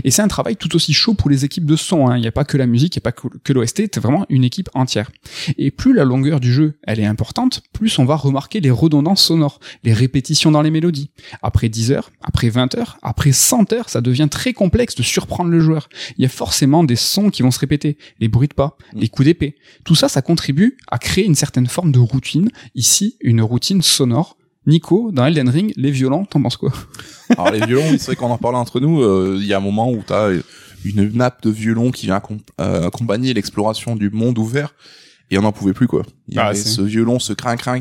Et c'est un travail tout aussi chaud pour les équipes de son. hein. Il n'y a pas que la musique, il n'y a pas que l'OST, c'est vraiment une équipe entière. Et plus la longueur du jeu elle est importante, plus on va remarquer les redondances sonores, les répétitions dans les mélodies. Après 10 heures, après 20 heures, après 100 heures, ça devient très complexe de surprendre le joueur. Il y a forcément des sons qui vont se répéter, les bruits de pas, les coups d'épée. Tout ça, ça contribue à créer une certaine forme de routine. Ici, une routine sonore. Nico, dans Elden Ring, les violons, t'en penses quoi? Alors les violons, c'est vrai qu'on en parlait entre nous. euh, Il y a un moment où t'as une nappe de violon qui vient euh, accompagner l'exploration du monde ouvert et on n'en pouvait plus quoi. Il y Ah, avait ce violon, ce crin crin.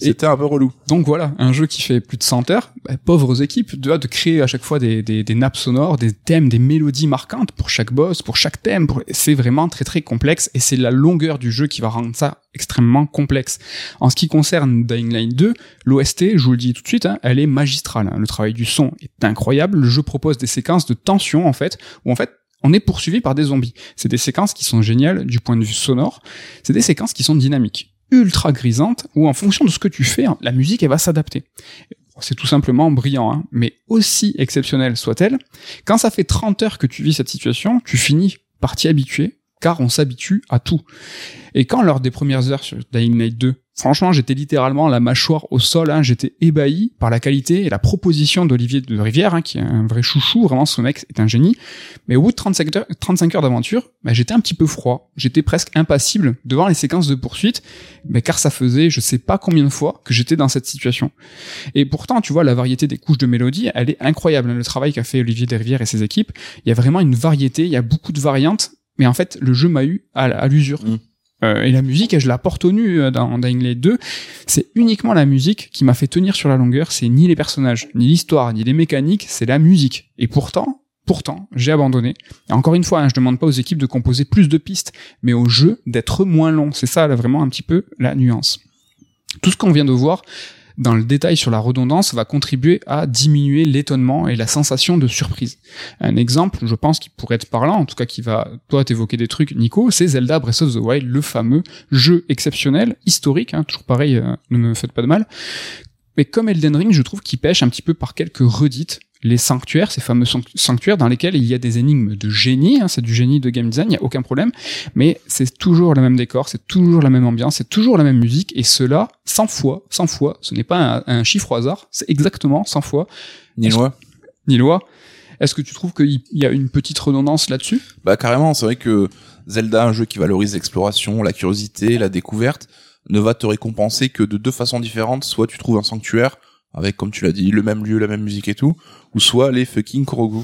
C'était un peu relou. Donc voilà, un jeu qui fait plus de 100 heures, bah, pauvres équipes, de, de créer à chaque fois des, des, des nappes sonores, des thèmes, des mélodies marquantes pour chaque boss, pour chaque thème. pour- C'est vraiment très très complexe et c'est la longueur du jeu qui va rendre ça extrêmement complexe. En ce qui concerne Dying Light 2, l'OST, je vous le dis tout de suite, hein, elle est magistrale. hein. Le travail du son est incroyable. Le jeu propose des séquences de tension en fait, où en fait on est poursuivi par des zombies. C'est des séquences qui sont géniales du point de vue sonore. C'est des séquences qui sont dynamiques ultra grisante où en fonction de ce que tu fais, hein, la musique elle va s'adapter. C'est tout simplement brillant, hein. mais aussi exceptionnelle soit-elle, quand ça fait 30 heures que tu vis cette situation, tu finis par t'y habituer, car on s'habitue à tout. Et quand lors des premières heures sur Dying Light 2, franchement j'étais littéralement la mâchoire au sol, hein, j'étais ébahi par la qualité et la proposition d'Olivier de Rivière, hein, qui est un vrai chouchou, vraiment ce mec est un génie, mais au bout de 35 heures, 35 heures d'aventure, bah, j'étais un petit peu froid, j'étais presque impassible devant les séquences de poursuite, mais car ça faisait je sais pas combien de fois que j'étais dans cette situation. Et pourtant, tu vois, la variété des couches de mélodie, elle est incroyable. Le travail qu'a fait Olivier Desrivières et ses équipes, il y a vraiment une variété, il y a beaucoup de variantes, mais en fait, le jeu m'a eu à, l'usure. Mm. Euh, et la musique, je la porte au nu euh, dans Dying Light 2. C'est uniquement la musique qui m'a fait tenir sur la longueur. C'est ni les personnages, ni l'histoire, ni les mécaniques, c'est la musique. Et pourtant, pourtant, j'ai abandonné. Et encore une fois, hein, je demande pas aux équipes de composer plus de pistes, mais au jeu d'être moins long. C'est ça, là, vraiment un petit peu la nuance. Tout ce qu'on vient de voir dans le détail sur la redondance va contribuer à diminuer l'étonnement et la sensation de surprise. Un exemple, je pense, qui pourrait être parlant, en tout cas qui va, toi, t'évoquer des trucs, Nico, c'est Zelda Breath of the Wild, le fameux jeu exceptionnel, historique, hein, toujours pareil, euh, ne me faites pas de mal. Mais comme Elden Ring, je trouve qu'il pêche un petit peu par quelques redites. Les sanctuaires, ces fameux sanct- sanctuaires dans lesquels il y a des énigmes de génie, hein, c'est du génie de game design, il n'y a aucun problème, mais c'est toujours le même décor, c'est toujours la même ambiance, c'est toujours la même musique, et cela, 100 fois, 100 fois, ce n'est pas un, un chiffre au hasard, c'est exactement 100 fois, Ni loin. ni loi. Est-ce que tu trouves qu'il y a une petite redondance là-dessus? Bah carrément, c'est vrai que Zelda, un jeu qui valorise l'exploration, la curiosité, la découverte, ne va te récompenser que de deux façons différentes. Soit tu trouves un sanctuaire avec, comme tu l'as dit, le même lieu, la même musique et tout, ou soit les fucking Korogu.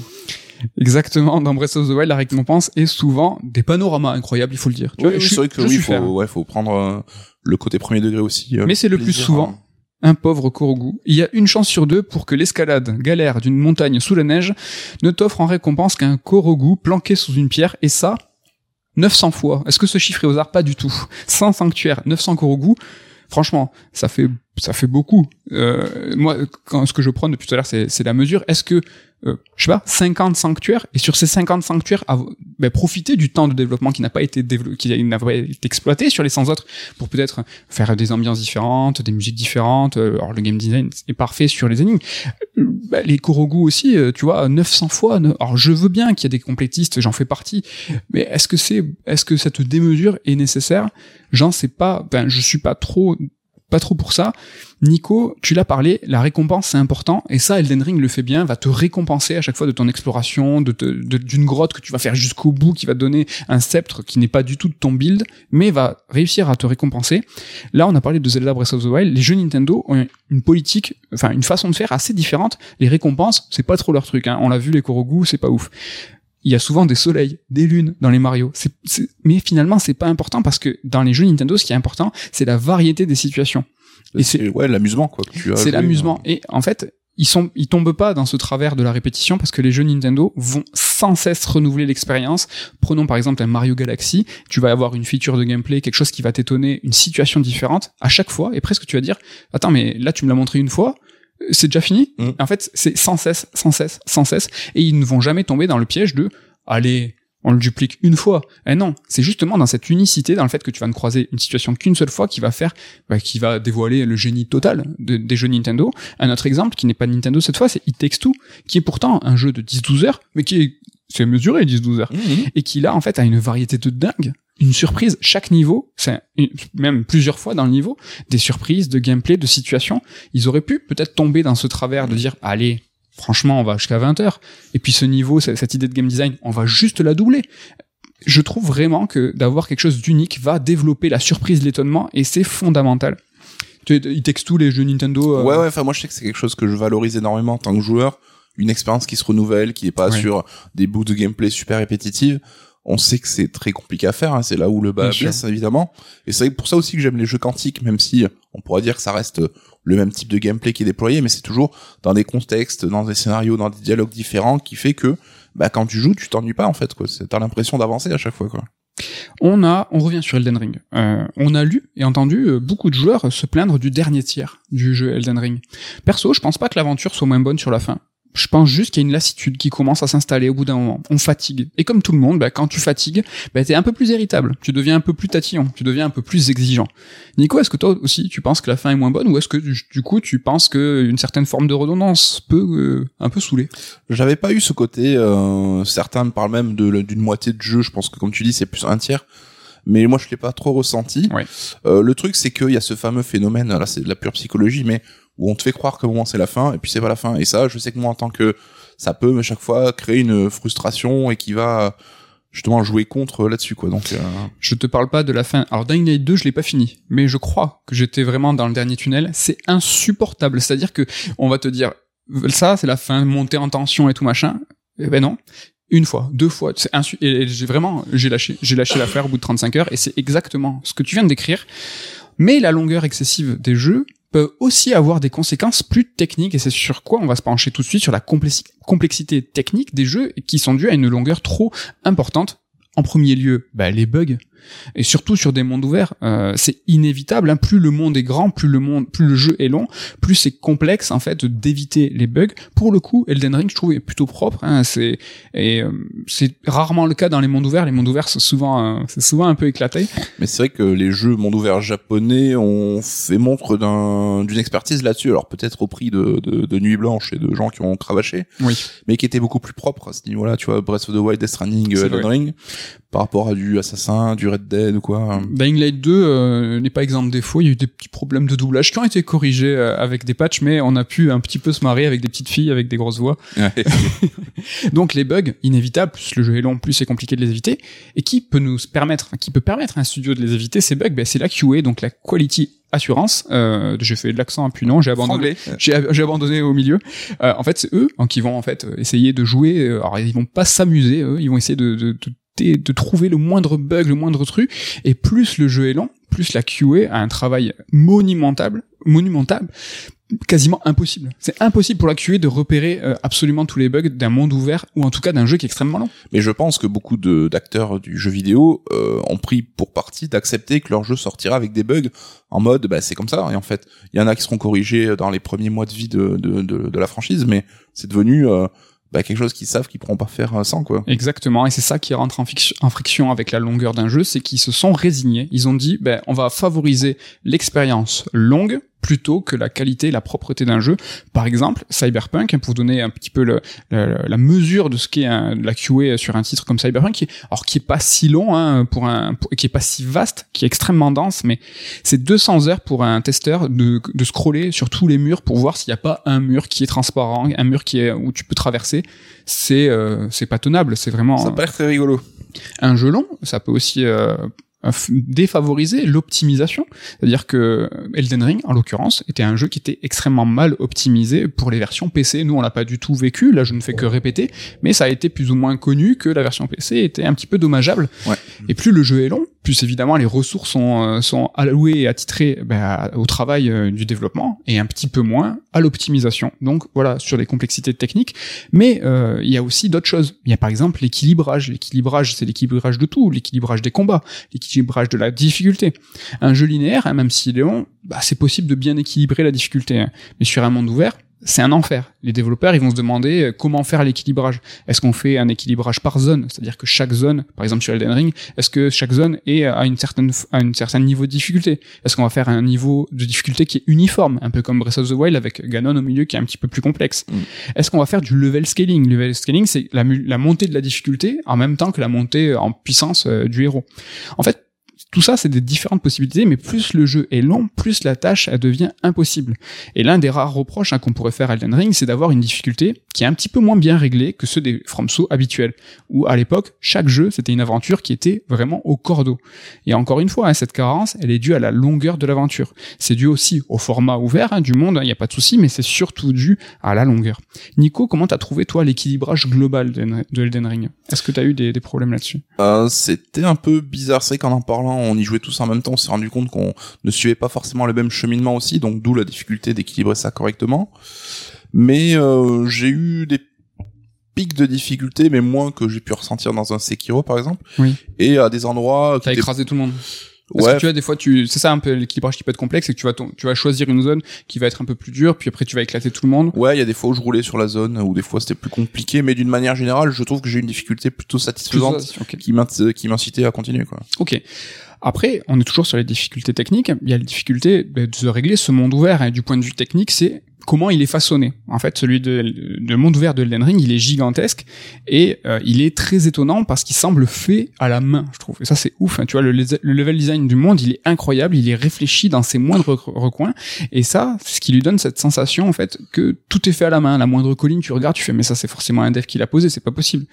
Exactement, dans Breath of the Wild, la récompense est souvent des panoramas incroyables, il faut le dire. Tu Oui, vois, oui, je c'est vrai que je oui, suis faut, ouais, faut prendre euh, le côté premier degré aussi. euh, Mais c'est le plus souvent. hein. Un pauvre Korogu. Il y a une chance sur deux pour que l'escalade galère d'une montagne sous la neige ne t'offre en récompense qu'un Korogu planqué sous une pierre, et ça, 900 fois. Est-ce que ce chiffre est au hasard? Pas du tout. 100 sanctuaires, 900 Korogu. Franchement, ça fait ça fait beaucoup. Euh, moi, quand, ce que je prends depuis tout à l'heure, c'est la mesure. Est-ce que euh, je sais pas, 50 sanctuaires et sur ces 50 sanctuaires, ben, profiter du temps de développement qui n'a pas été qui n'a pas été exploité sur les 100 autres pour peut-être faire des ambiances différentes, des musiques différentes. euh, Alors le game design est parfait sur les énigmes. Euh, bah, les Korogu aussi, euh, tu vois, 900 fois. Alors je veux bien qu'il y ait des complétistes, j'en fais partie, mais est-ce que c'est, est-ce que cette démesure est nécessaire? J'en sais pas. Ben je suis pas trop, pas trop pour ça. Nico, tu l'as parlé, la récompense c'est important et ça Elden Ring le fait bien, va te récompenser à chaque fois de ton exploration, de d'une grotte que tu vas faire jusqu'au bout, qui va donner un sceptre qui n'est pas du tout de ton build, mais va réussir à te récompenser. Là, on a parlé de Zelda Breath of the Wild. Les jeux Nintendo ont une politique, enfin une façon de faire assez différente. Les récompenses, c'est pas trop leur truc. Hein. On l'a vu, les Korogu, c'est pas ouf. Il y a souvent des soleils, des lunes dans les Mario. Mais finalement, c'est pas important parce que dans les jeux Nintendo, ce qui est important, c'est la variété des situations. Et c'est- ouais l'amusement quoi. c'est l'amusement. Et en fait, ils sont, ils tombent pas dans ce travers de la répétition parce que les jeux Nintendo vont sans cesse renouveler l'expérience. Prenons par exemple un Mario Galaxy. Tu vas avoir une feature de gameplay, quelque chose qui va t'étonner, une situation différente à chaque fois. Et presque tu vas dire, attends, mais là tu me l'as montré une fois. C'est déjà fini. Mm. En fait, c'est sans cesse, sans cesse, sans cesse. Et ils ne vont jamais tomber dans le piège de, allez, on le duplique une fois. Eh non, c'est justement dans cette unicité, dans le fait que tu vas ne croiser une situation qu'une seule fois qui va faire, bah, qui va dévoiler le génie total de- des jeux Nintendo. Un autre exemple qui n'est pas Nintendo cette fois, c'est It Takes Two, qui est pourtant un jeu de 10-12 heures, mais qui est, c'est mesuré 10-12 heures, Mhm. et qui là en fait a une variété de dingue. Une surprise, chaque niveau, c'est même plusieurs fois dans le niveau, des surprises de gameplay, de situation. Ils auraient pu peut-être tomber dans ce travers de dire, allez, franchement, on va jusqu'à 20 heures. Et puis ce niveau, cette idée de game design, on va juste la doubler. Je trouve vraiment que d'avoir quelque chose d'unique va développer la surprise, l'étonnement, et c'est fondamental. Tu il texte tous les jeux Nintendo. euh, Ouais, ouais, enfin, moi, je sais que c'est quelque chose que je valorise énormément en tant que joueur. Une expérience qui se renouvelle, qui est pas Ouais. sur des bouts de gameplay super répétitives. On sait que c'est très compliqué à faire, hein, c'est là où le bas blesse, évidemment. Et c'est pour ça aussi que j'aime les jeux quantiques, même si on pourrait dire que ça reste le même type de gameplay qui est déployé, mais c'est toujours dans des contextes, dans des scénarios, dans des dialogues différents, qui fait que, bah, quand tu joues, tu t'ennuies pas, en fait, quoi. T'as l'impression d'avancer à chaque fois, quoi. On a, on revient sur Elden Ring. Euh, on a lu et entendu euh, beaucoup de joueurs se plaindre du dernier tiers du jeu Elden Ring. Perso, je pense pas que l'aventure soit moins bonne sur la fin. Je pense juste qu'il y a une lassitude qui commence à s'installer au bout d'un moment. On fatigue. Et comme tout le monde, bah, quand tu fatigues, bah, t'es un peu plus irritable. Tu deviens un peu plus tatillon. Tu deviens un peu plus exigeant. Nico, est-ce que toi aussi tu penses que la fin est moins bonne ou est-ce que du, coup tu penses qu'une certaine forme de redondance peut euh, un peu saouler? J'avais pas eu ce côté. euh, certains me parlent même d'une moitié de jeu. Je pense que comme tu dis, c'est plus un tiers. Mais moi, je l'ai pas trop ressenti. Ouais. Euh, le truc, c'est qu'il y a ce fameux phénomène. Là, c'est de la pure psychologie, mais où on te fait croire qu'au moment c'est la fin, et puis c'est pas la fin. Et ça, je sais que moi, en tant que ça peut à chaque fois créer une frustration et qui va justement jouer contre là-dessus, quoi. Donc, euh, Je te parle pas de la fin. Alors Dying Light 2, je l'ai pas fini, mais je crois que j'étais vraiment dans le dernier tunnel. C'est insupportable. C'est-à-dire que on va te dire ça, c'est la fin, montée en tension et tout machin. Eh ben non. Une fois, deux fois, c'est insu- et j'ai vraiment, j'ai lâché, j'ai lâché l'affaire au bout de 35 heures et c'est exactement ce que tu viens de décrire. Mais la longueur excessive des jeux peut aussi avoir des conséquences plus techniques et c'est sur quoi on va se pencher tout de suite sur la complexi- complexité technique des jeux qui sont dues à une longueur trop importante. En premier lieu, bah, les bugs et surtout sur des mondes ouverts, euh, c'est inévitable. Hein. Plus le monde est grand, plus le monde, plus le jeu est long, plus c'est complexe en fait d'éviter les bugs. Pour le coup, Elden Ring, je trouve, est plutôt propre. Hein. C'est et euh, c'est rarement le cas dans les mondes ouverts. Les mondes ouverts, c'est souvent, euh, c'est souvent un peu éclaté. mais c'est vrai que les jeux monde ouvert japonais ont fait montre d'un- d'une expertise là-dessus. Alors peut-être au prix de, de, de nuit blanche et de gens qui ont cravaché. Oui. mais qui était beaucoup plus propre à ce niveau-là, tu vois, Breath of the Wild, Death Stranding, Elden. Ring, par rapport à du Assassin, du Red Dead ou quoi. Dying Light 2 euh, n'est pas exempt de défauts. Il y a eu des petits problèmes de doublage qui ont été corrigés euh, avec des patchs, mais on a pu un petit peu se marrer avec des petites filles avec des grosses voix. Donc les bugs inévitables, plus le jeu est long, plus c'est compliqué de les éviter. Et qui peut nous permettre, enfin, qui peut permettre à un studio de les éviter ces bugs? Ben, C'est la QA, donc la Quality Assurance. Euh, j'ai fait de l'accent puis non, j'ai abandonné. J'ai abandonné au milieu. Euh, en fait, c'est eux hein, qui vont en fait essayer de jouer. Alors ils vont pas s'amuser, eux, ils vont essayer de, de, de de- trouver le moindre bug, le moindre truc, et plus le jeu est long, plus la QA a un travail monumental, monumental, quasiment impossible. C'est impossible pour la QA de repérer euh, absolument tous les bugs d'un monde ouvert ou en tout cas d'un jeu qui est extrêmement long. Mais je pense que beaucoup d'acteurs du jeu vidéo euh, ont pris pour partie d'accepter que leur jeu sortira avec des bugs en mode bah c'est comme ça et en fait il y en a qui seront corrigés dans les premiers mois de vie de de, de, de la franchise mais c'est devenu euh, bah, quelque chose qu'ils savent qu'ils pourront pas faire euh, sans quoi. Exactement, et c'est ça qui rentre en, friction avec la longueur d'un jeu, c'est qu'ils se sont résignés. Ils ont dit, ben, on va favoriser l'expérience longue plutôt que la qualité et la propreté d'un jeu. Par exemple, Cyberpunk, hein, pour vous donner un petit peu le- le- la mesure de ce qu'est la QA sur un titre comme Cyberpunk, qui est, alors qui est pas si long, hein, pour un, pour- qui est pas si vaste, qui est extrêmement dense, mais c'est 200 heures pour un testeur de, de scroller sur tous les murs pour voir s'il n'y a pas un mur qui est transparent, un mur qui est où tu peux traverser. C'est euh, c'est pas tenable, c'est vraiment Ça a pas l'air très rigolo. un jeu long, ça peut aussi euh, défavoriser l'optimisation. C'est-à-dire que Elden Ring, en l'occurrence, était un jeu qui était extrêmement mal optimisé pour les versions PC. Nous, on l'a pas du tout vécu. Là, je ne fais que répéter, mais ça a été plus ou moins connu que la version PC était un petit peu dommageable. Ouais. Et plus le jeu est long, plus évidemment les ressources sont, euh, sont allouées et attitrées ben, au travail euh, du développement et un petit peu moins à l'optimisation. Donc voilà, sur les complexités techniques. Mais euh, il y a aussi d'autres choses. Il y a par exemple l'équilibrage. L'équilibrage, c'est l'équilibrage de tout. L'équilibrage des combats, l'équilibrage de la difficulté. Un jeu linéaire, hein, même s'il est long, bah, c'est possible de bien équilibrer la difficulté. hein. Mais sur un monde ouvert, c'est un enfer. Les développeurs, ils vont se demander euh, comment faire l'équilibrage. Est-ce qu'on fait un équilibrage par zone, c'est-à-dire que chaque zone, par exemple sur Elden Ring, est-ce que chaque zone est à une certaine à une certain niveau de difficulté? Est-ce qu'on va faire un niveau de difficulté qui est uniforme, un peu comme Breath of the Wild avec Ganon au milieu qui est un petit peu plus complexe Mm. Est-ce qu'on va faire du level scaling? Level scaling, c'est la, la montée de la difficulté en même temps que la montée en puissance euh, du héros. En fait, tout ça, c'est des différentes possibilités, mais plus le jeu est long, plus la tâche devient impossible. Et l'un des rares reproches hein, qu'on pourrait faire à Elden Ring, c'est d'avoir une difficulté qui est un petit peu moins bien réglée que ceux des FromSo habituels, où à l'époque, chaque jeu, c'était une aventure qui était vraiment au cordeau. Et encore une fois, hein, cette carence, elle est due à la longueur de l'aventure. C'est dû aussi au format ouvert hein, du monde, il n'y a pas de souci, mais c'est surtout dû à la longueur. Nico, comment t'as trouvé, toi, l'équilibrage global de de Elden Ring? Est-ce que t'as eu des, problèmes là-dessus? Euh, c'était un peu bizarre. C'est qu'en en parlant, on y jouait tous en même temps. On s'est rendu compte qu'on ne suivait pas forcément le même cheminement aussi, donc d'où la difficulté d'équilibrer ça correctement. Mais euh, j'ai eu des pics de difficulté, mais moins que j'ai pu ressentir dans un Sekiro par exemple. Oui. Et à des endroits T'as étaient- écrasé tout le monde Parce ouais, que tu vois, des fois, tu, c'est ça un peu l'équilibrage qui peut être complexe, c'est que tu vas, ton- tu vas choisir une zone qui va être un peu plus dure, puis après tu vas éclater tout le monde. Ouais, il y a des fois où je roulais sur la zone, ou des fois c'était plus compliqué, mais d'une manière générale, je trouve que j'ai une difficulté plutôt satisfaisante qui m'incitait à continuer, quoi. Ok. Après, on est toujours sur les difficultés techniques. Il y a la difficulté ben, de régler ce monde ouvert. Et du point de vue technique, c'est comment il est façonné. En fait, celui de, de monde ouvert de Elden Ring, il est gigantesque et euh, il est très étonnant parce qu'il semble fait à la main, je trouve. Et ça, c'est ouf. hein. Tu vois, le, les- le level design du monde, il est incroyable. Il est réfléchi dans ses moindres rec- recoins. Et ça, ce qui lui donne cette sensation, en fait, que tout est fait à la main. La moindre colline, tu regardes, tu fais, mais ça, c'est forcément un dev qui l'a posé. C'est pas possible.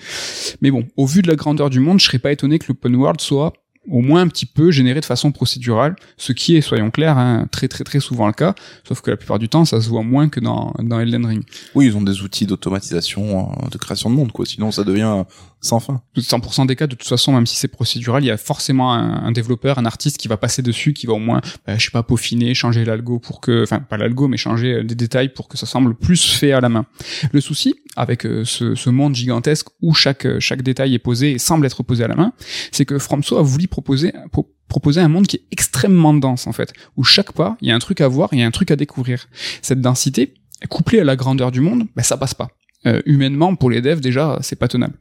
Mais bon, au vu de la grandeur du monde, je serais pas étonné que l'open world soit au moins un petit peu généré de façon procédurale, ce qui est, soyons clairs, hein, très très très souvent le cas, sauf que la plupart du temps, ça se voit moins que dans, dans Elden Ring. Oui, ils ont des outils d'automatisation, euh, de création de monde, quoi. Sinon, ça devient sans fin. 100% des cas, de toute façon, même si c'est procédural, il y a forcément un, développeur, un artiste qui va passer dessus, qui va au moins, bah, je sais pas, peaufiner, changer l'algo pour que, enfin pas l'algo, mais changer euh, des détails pour que ça semble plus fait à la main. Le souci avec euh, ce, ce monde gigantesque où chaque euh, chaque détail est posé et semble être posé à la main, c'est que FromSo a voulu proposer pro- proposer un monde qui est extrêmement dense en fait, où chaque pas, il y a un truc à voir, il y a un truc à découvrir. Cette densité, couplée à la grandeur du monde, bah, ça passe pas. Euh, humainement, pour les devs, déjà, c'est pas tenable.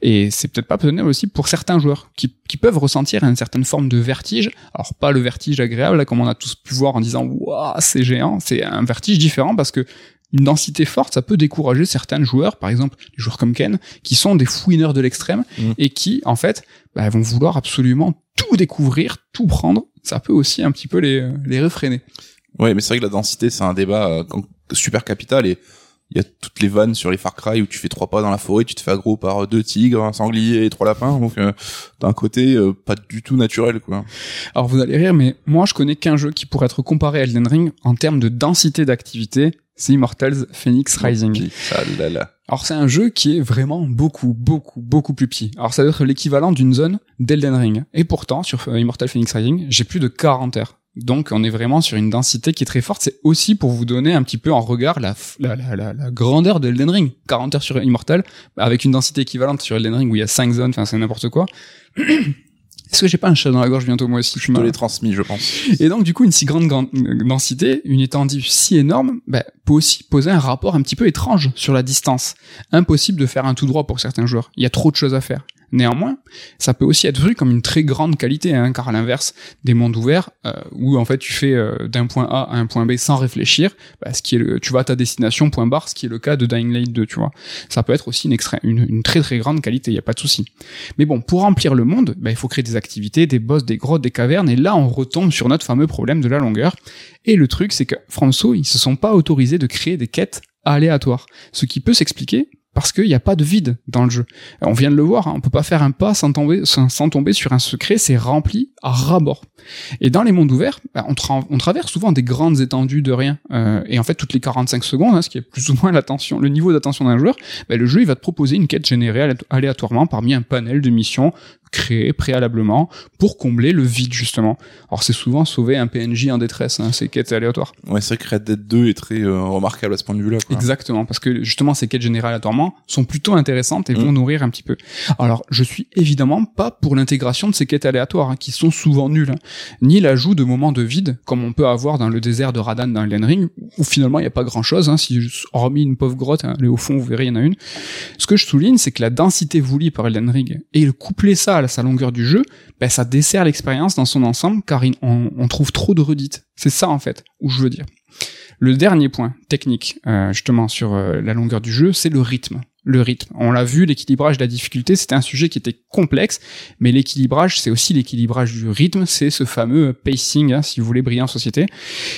Et c'est peut-être pas tenable aussi pour certains joueurs qui, qui peuvent ressentir une certaine forme de vertige. Alors pas le vertige agréable, là, comme on a tous pu voir en disant waouh c'est géant. C'est un vertige différent parce que une densité forte, ça peut décourager certains joueurs, par exemple des joueurs comme Ken, qui sont des fouineurs de l'extrême Mhm. et qui, en fait, bah, vont vouloir absolument tout découvrir, tout prendre. Ça peut aussi un petit peu les, les réfréner. Ouais, mais c'est vrai que la densité, c'est un débat euh, super capital et il y a toutes les vannes sur les Far Cry où tu fais trois pas dans la forêt, tu te fais aggro par deux tigres, un sanglier et trois lapins. Donc euh, d'un côté euh, pas du tout naturel quoi. Alors vous allez rire, mais moi je connais qu'un jeu qui pourrait être comparé à Elden Ring en termes de densité d'activité, c'est Immortals Phoenix Rising. Ah là là. Alors c'est un jeu qui est vraiment beaucoup, beaucoup, beaucoup plus petit. Alors ça doit être l'équivalent d'une zone d'Elden Ring. Et pourtant, sur euh, Immortal Phoenix Rising, j'ai plus de 40 heures. Donc on est vraiment sur une densité qui est très forte. C'est aussi pour vous donner un petit peu en regard la, la, la, la, grandeur de Elden Ring. 40 heures sur Immortal, avec une densité équivalente sur Elden Ring où il y a 5 zones, enfin c'est n'importe quoi. Est-ce que j'ai pas un chat dans la gorge bientôt moi aussi Je te l'ai transmis, je pense. Et donc du coup une si grande, grande densité, une étendue si énorme, bah, peut aussi poser un rapport un petit peu étrange sur la distance. Impossible de faire un tout droit pour certains joueurs. Il y a trop de choses à faire. Néanmoins, ça peut aussi être vu comme une très grande qualité, hein, car à l'inverse des mondes ouverts, euh, où en fait tu fais euh, d'un point A à un point B sans réfléchir, bah, ce qui est le, tu vas à ta destination point barre, ce qui est le cas de Dying Light 2, tu vois. Ça peut être aussi une, très très grande qualité, il y a pas de souci. Mais bon, pour remplir le monde, bah, il faut créer des activités, des boss, des grottes, des cavernes, et là on retombe sur notre fameux problème de la longueur. Et le truc, c'est que François, ils se sont pas autorisés de créer des quêtes aléatoires, ce qui peut s'expliquer parce qu'il n'y a pas de vide dans le jeu. On vient de le voir, hein, on peut pas faire un pas sans tomber, sur un secret, c'est rempli à ras-bord. Et dans les mondes ouverts, bah, on, tra- on traverse souvent des grandes étendues de rien. Euh, et en fait, toutes les 45 secondes, hein, ce qui est plus ou moins le niveau d'attention d'un joueur, bah, le jeu va te proposer une quête générée alé- aléatoirement parmi un panel de missions créées préalablement pour combler le vide justement. Alors c'est souvent sauver un PNJ en détresse, hein, ces quêtes aléatoires. Ouais, c'est vrai que Red Dead 2 est très euh, remarquable à ce point de vue-là. Exactement, parce que justement ces quêtes générales aléatoirement sont plutôt intéressantes et vont Mm. nourrir un petit peu. Alors je suis évidemment pas pour l'intégration de ces quêtes aléatoires hein, qui sont souvent nulles, hein, ni l'ajout de moments de vide comme on peut avoir dans le désert de Radan dans Elden Ring où finalement il n'y a pas grand chose, hein, si hormis une pauvre grotte, hein, allez au fond vous verrez il y en a une. Ce que je souligne c'est que la densité voulue par Elden Ring et le coupler ça à sa longueur du jeu, ben, ça dessert l'expérience dans son ensemble car on, trouve trop de redites. C'est ça en fait où je veux dire. Le dernier point technique, euh, justement sur euh, la longueur du jeu, c'est le rythme. Le rythme. On l'a vu, l'équilibrage de la difficulté, c'était un sujet qui était complexe, mais l'équilibrage, c'est aussi l'équilibrage du rythme, c'est ce fameux pacing, hein, si vous voulez, briller en société.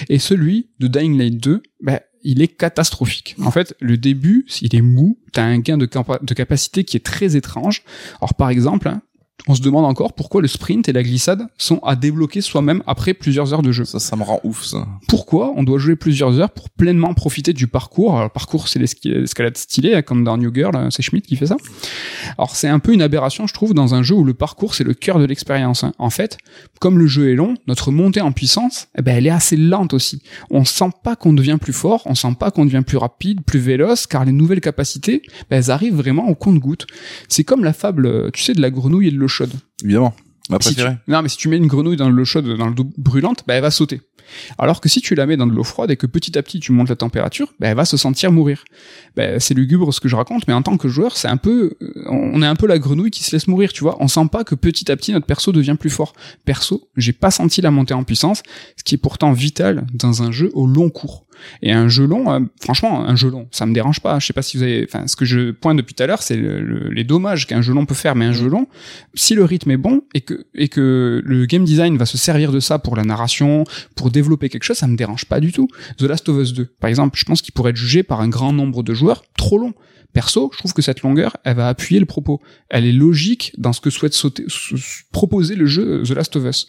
Et celui de Dying Light 2, bah, il est catastrophique. En fait, le début, il est mou, t'as un gain de, capa- de capacité qui est très étrange. Alors par exemple, hein, on se demande encore pourquoi le sprint et la glissade sont à débloquer soi-même après plusieurs heures de jeu. Ça, ça me rend ouf, ça. Pourquoi on doit jouer plusieurs heures pour pleinement profiter du parcours? Alors, le parcours, c'est l'esca- l'escalade stylée, hein, comme dans New Girl, hein, c'est Schmidt qui fait ça. Alors, c'est un peu une aberration, je trouve, dans un jeu où le parcours, c'est le cœur de l'expérience. hein. En fait, comme le jeu est long, notre montée en puissance, eh ben, elle est assez lente aussi. On sent pas qu'on devient plus fort, on sent pas qu'on devient plus rapide, plus véloce, car les nouvelles capacités, ben, elles arrivent vraiment au compte-goutte. C'est comme la fable, tu sais, de la grenouille et de l'eau chaude. Évidemment. Ma Si tu-. Non, mais si tu mets une grenouille dans l'eau chaude, dans l'eau brûlante, bah, elle va sauter. Alors que si tu la mets dans de l'eau froide et que petit à petit tu montes la température, bah, elle va se sentir mourir. Bah, c'est lugubre ce que je raconte, mais en tant que joueur, c'est un peu, euh, on est un peu la grenouille qui se laisse mourir, tu vois. On sent pas que petit à petit notre perso devient plus fort. Perso, j'ai pas senti la montée en puissance, ce qui est pourtant vital dans un jeu au long cours. Et un jeu long, euh, franchement, un jeu long, ça me dérange pas. Je sais pas si vous avez, enfin, ce que je pointe depuis tout à l'heure, c'est le- le- les dommages qu'un jeu long peut faire, mais un jeu long, si le rythme est bon et que et que le game design va se servir de ça pour la narration, pour développer quelque chose, ça me dérange pas du tout. The Last of Us 2, par exemple, je pense qu'il pourrait être jugé par un grand nombre de joueurs trop long. Perso, je trouve que cette longueur, elle va appuyer le propos. Elle est logique dans ce que souhaite sauter, proposer le jeu The Last of Us.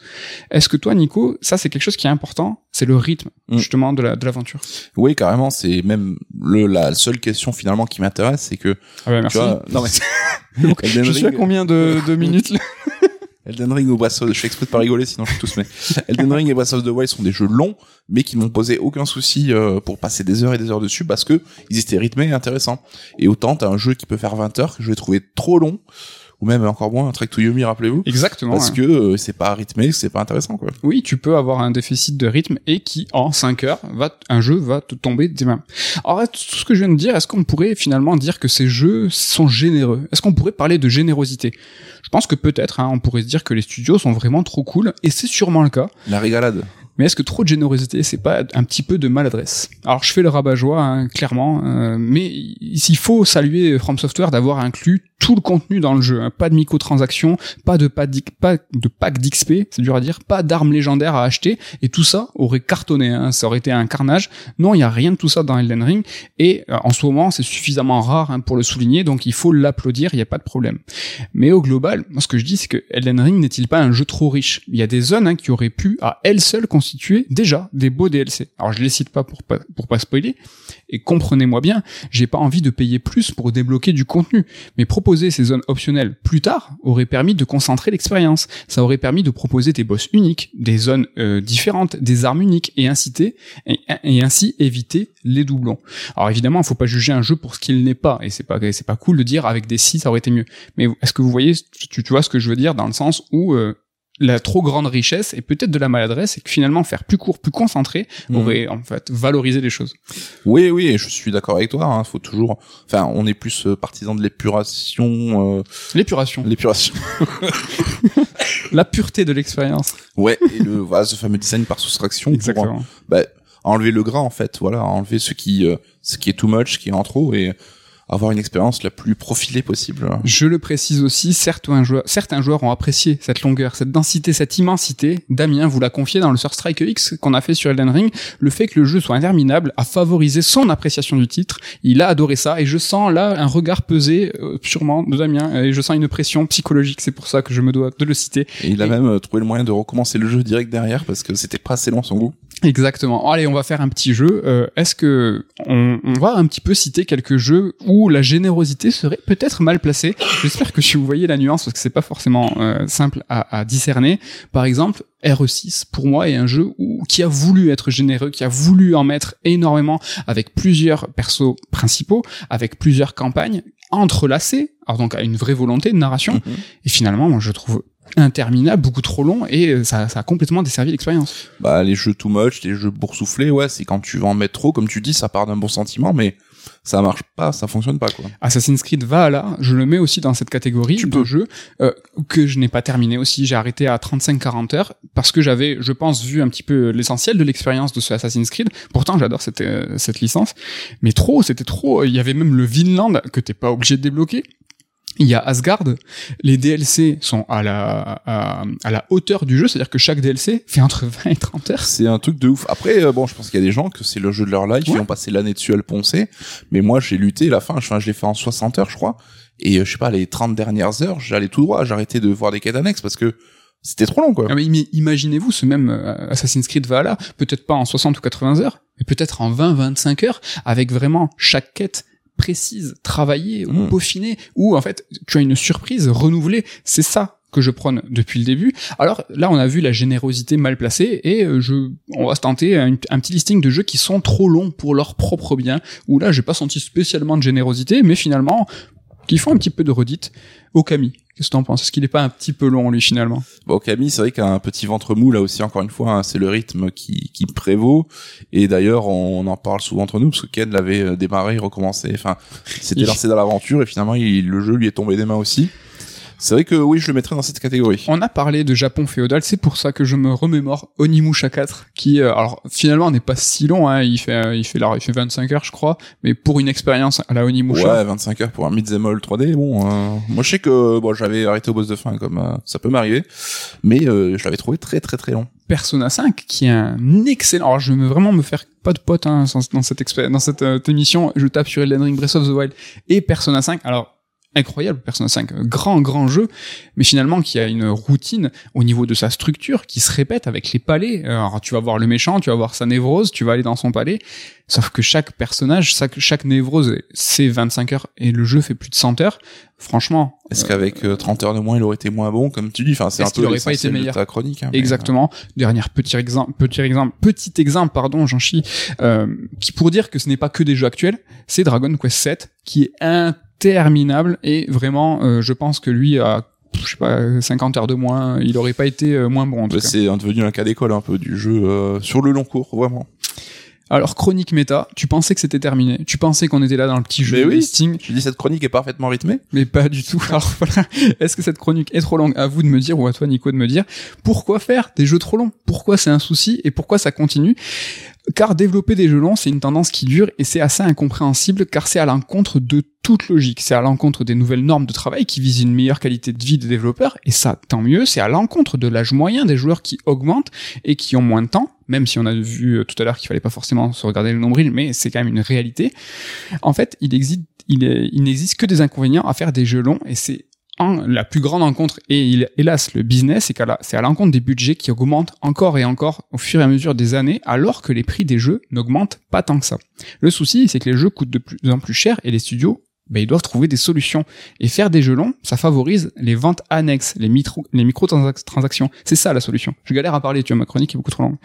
Est-ce que toi, Nico, ça c'est quelque chose qui est important, c'est le rythme Mm. justement de la de l'aventure. Oui, carrément, c'est même le, la seule question finalement qui m'intéresse, c'est que, Ah ouais, tu merci. vois, non mais, je suis à combien de, de minutes là? Elden Ring ou Breath of, je fais exprès de pas rigoler, sinon je suis tous mais Elden Ring et Breath of the Wild sont des jeux longs, mais qui m'ont posé aucun souci euh, pour passer des heures et des heures dessus parce que ils étaient rythmés et intéressants. Et autant t'as un jeu qui peut faire 20 heures que je vais trouver trop long, ou même encore moins un Trek to Yomi, rappelez-vous, Exactement. parce que euh, c'est pas rythmé, c'est pas intéressant quoi. Oui, tu peux avoir un déficit de rythme et qui, en 5 heures, va, un jeu va te tomber des mains. Alors, tout ce que je viens de dire, est-ce qu'on pourrait finalement dire que ces jeux sont généreux? Est-ce qu'on pourrait parler de générosité? Je pense que peut-être, hein, on pourrait se dire que les studios sont vraiment trop cool, et c'est sûrement le cas. La régalade. Mais est-ce que trop de générosité, c'est pas un petit peu de maladresse? Alors je fais le rabat-joie, hein, clairement, euh, mais il faut saluer From Software d'avoir inclus tout le contenu dans le jeu. hein. Pas de microtransactions, pas de pas pack d'XP, c'est dur à dire, pas d'armes légendaires à acheter, et tout ça aurait cartonné. hein. Ça aurait été un carnage. Non, il y a rien de tout ça dans Elden Ring, et euh, en ce moment, c'est suffisamment rare hein, pour le souligner, donc il faut l'applaudir. Il n'y a pas de problème. Mais au global, moi ce que je dis, c'est que Elden Ring n'est-il pas un jeu trop riche? Il y a des zones qui auraient pu à elles seules constituer déjà des beaux DLC. Alors je les cite pas pour pas spoiler. Et comprenez-moi bien, j'ai pas envie de payer plus pour débloquer du contenu. Mais proposer ces zones optionnelles plus tard aurait permis de concentrer l'expérience. Ça aurait permis de proposer des boss uniques, des zones euh, différentes, des armes uniques et inciter et, ainsi éviter les doublons. Alors évidemment, il faut pas juger un jeu pour ce qu'il n'est pas et c'est pas c'est pas cool de dire avec des si ça aurait été mieux. Mais est-ce que vous voyez tu, tu vois ce que je veux dire dans le sens où euh, la trop grande richesse et peut-être de la maladresse et que finalement faire plus court, plus concentré Mhm. aurait en fait valorisé les choses. Oui, oui, et je suis d'accord avec toi. Hein, faut toujours. Enfin, on est plus euh, partisan de l'épuration. Euh... L'épuration, L'épuration. la pureté de l'expérience. Ouais. Et le voilà, ce fameux design par soustraction. Pour, euh, bah, enlever le gras en fait. Voilà, enlever ce qui, euh, ce qui est too much, ce qui est en trop, et avoir une expérience la plus profilée possible. Je le précise aussi, certains joueurs, certains joueurs ont apprécié cette longueur, cette densité, cette immensité. Damien vous l'a confié dans le Surstrike X qu'on a fait sur Elden Ring. Le fait que le jeu soit interminable a favorisé son appréciation du titre. Il a adoré ça et je sens là un regard pesé euh, sûrement de Damien et je sens une pression psychologique. C'est pour ça que je me dois de le citer. Et il a Et- même euh, trouvé le moyen de recommencer le jeu direct derrière parce que c'était pas assez long son goût. Exactement. Allez, on va faire un petit jeu. Euh, Est-ce que on, on va un petit peu citer quelques jeux où la générosité serait peut-être mal placée? J'espère que si vous voyez la nuance, parce que c'est pas forcément euh, simple à, à discerner. Par exemple, RE6 pour moi est un jeu où, qui a voulu être généreux, qui a voulu en mettre énormément avec plusieurs persos principaux, avec plusieurs campagnes entrelacées, alors donc à une vraie volonté de narration. Mhm. Et finalement, moi, je trouve interminable, beaucoup trop long, et euh, ça, ça a complètement desservi l'expérience. Bah, les jeux too much, les jeux boursouflés, ouais, c'est quand tu vas en mettre trop, comme tu dis, ça part d'un bon sentiment, mais ça marche pas, ça fonctionne pas, quoi. Assassin's Creed Valhalla, je le mets aussi dans cette catégorie Tu de peux. jeux euh, que je n'ai pas terminé aussi. J'ai arrêté à 35-40 heures parce que j'avais, je pense, vu un petit peu l'essentiel de l'expérience de ce Assassin's Creed. Pourtant, j'adore cette, euh, cette licence. Mais trop, c'était trop. Il y avait même le Vinland que t'es pas obligé de débloquer. Il y a Asgard. Les DLC sont à la, à, à la hauteur du jeu, c'est-à-dire que chaque DLC fait entre 20 et 30 heures. C'est un truc de ouf. Après, euh, bon, je pense qu'il y a des gens que c'est le jeu de leur life, Ouais. ils ont passé l'année dessus à le poncer. Mais moi, j'ai lutté la fin, enfin, je l'ai fait en 60 heures, je crois. Et euh, je sais pas, les 30 dernières heures, j'allais tout droit, j'arrêtais de voir des quêtes annexes parce que c'était trop long, quoi. Ah, mais imaginez-vous ce même euh, Assassin's Creed Valhalla, peut-être pas en 60 ou 80 heures, mais peut-être en 20-25 heures, avec vraiment chaque quête précise, travaillée ou Mm. peaufinée, où en fait tu as une surprise renouvelée. C'est ça que je prône depuis le début. Alors là, on a vu la générosité mal placée et euh, je, on va se tenter un, un petit listing de jeux qui sont trop longs pour leur propre bien. Où là, j'ai pas senti spécialement de générosité, mais finalement, qui font un petit peu de redite. Okami, qu'est-ce que t'en penses? Est-ce qu'il est pas un petit peu long lui finalement? Bon, Camille, c'est vrai qu'un petit ventre mou, là aussi, encore une fois, hein, c'est le rythme qui, qui prévaut. Et d'ailleurs, on, en parle souvent entre nous, parce que Ken l'avait euh, démarré, recommencé, enfin, Il- lancé dans l'aventure, et finalement, il, le jeu lui est tombé des mains aussi. C'est vrai que oui, je le mettrais dans cette catégorie. On a parlé de Japon féodal, c'est pour ça que je me remémore Onimusha 4, qui, euh, alors finalement n'est pas si long, hein, il fait, euh, il fait, là, il fait 25 heures je crois, mais pour une expérience à la Onimusha, Ouais, 25 heures pour un Midzemol 3D, bon, euh, moi je sais que bon, j'avais arrêté au boss de fin, comme euh, ça peut m'arriver, mais euh, je l'avais trouvé très très très long. Persona 5, qui est un excellent, alors je veux vraiment me faire pas de pote hein, dans cette, dans cette émission, je tape sur Elden Ring Breath of the Wild et Persona 5, alors incroyable Persona 5, un grand grand jeu, mais finalement qui a une routine au niveau de sa structure qui se répète avec les palais. Alors tu vas voir le méchant, tu vas voir sa névrose, tu vas aller dans son palais, sauf que chaque personnage, chaque, chaque névrose, c'est 25 heures et le jeu fait plus de 100 heures. Franchement, Est-ce euh, qu'avec euh, 30 heures de moins, il aurait été moins bon, comme tu dis? Enfin, c'est un peu aurait pas été de meilleur? ta chronique. hein, Exactement. Dernier petit exemple, petit exemple, petit exemple, pardon, j'en chie, euh, qui pour dire que ce n'est pas que des jeux actuels, c'est Dragon Quest 7 qui est interminable et vraiment, euh, je pense que lui a, je sais pas, 50 heures de moins, il aurait pas été euh, moins bon. C'est devenu un cas d'école un peu du jeu euh, sur le long cours, vraiment. Alors chronique méta, tu pensais que c'était terminé, tu pensais qu'on était là dans le petit jeu Mais oui. listing, Tu dis cette chronique est parfaitement rythmée mais pas du tout. Alors voilà, est-ce que cette chronique est trop longue? À vous de me dire ou à toi Nico de me dire pourquoi faire des jeux trop longs? Pourquoi c'est un souci et pourquoi ça continue? Car développer des jeux c'est une tendance qui dure et c'est assez incompréhensible car c'est à l'encontre de toute logique. C'est à l'encontre des nouvelles normes de travail qui visent une meilleure qualité de vie des développeurs et ça, tant mieux, c'est à l'encontre de l'âge moyen des joueurs qui augmente et qui ont moins de temps, même si on a vu euh, tout à l'heure qu'il fallait pas forcément se regarder le nombril, mais c'est quand même une réalité. En fait, il existe, il, il n'existe que des inconvénients à faire des jeux longs et c'est la plus grande rencontre et hélas le business, c'est qu'à c'est à l'encontre des budgets qui augmentent encore et encore au fur et à mesure des années, alors que les prix des jeux n'augmentent pas tant que ça. Le souci, c'est que les jeux coûtent de plus en plus cher et les studios ben, ils doivent trouver des solutions. Et faire des jeux longs, ça favorise les ventes annexes, les, micro, les micro-transactions. C'est ça la solution. Je galère à parler, tu vois, ma chronique est beaucoup trop longue.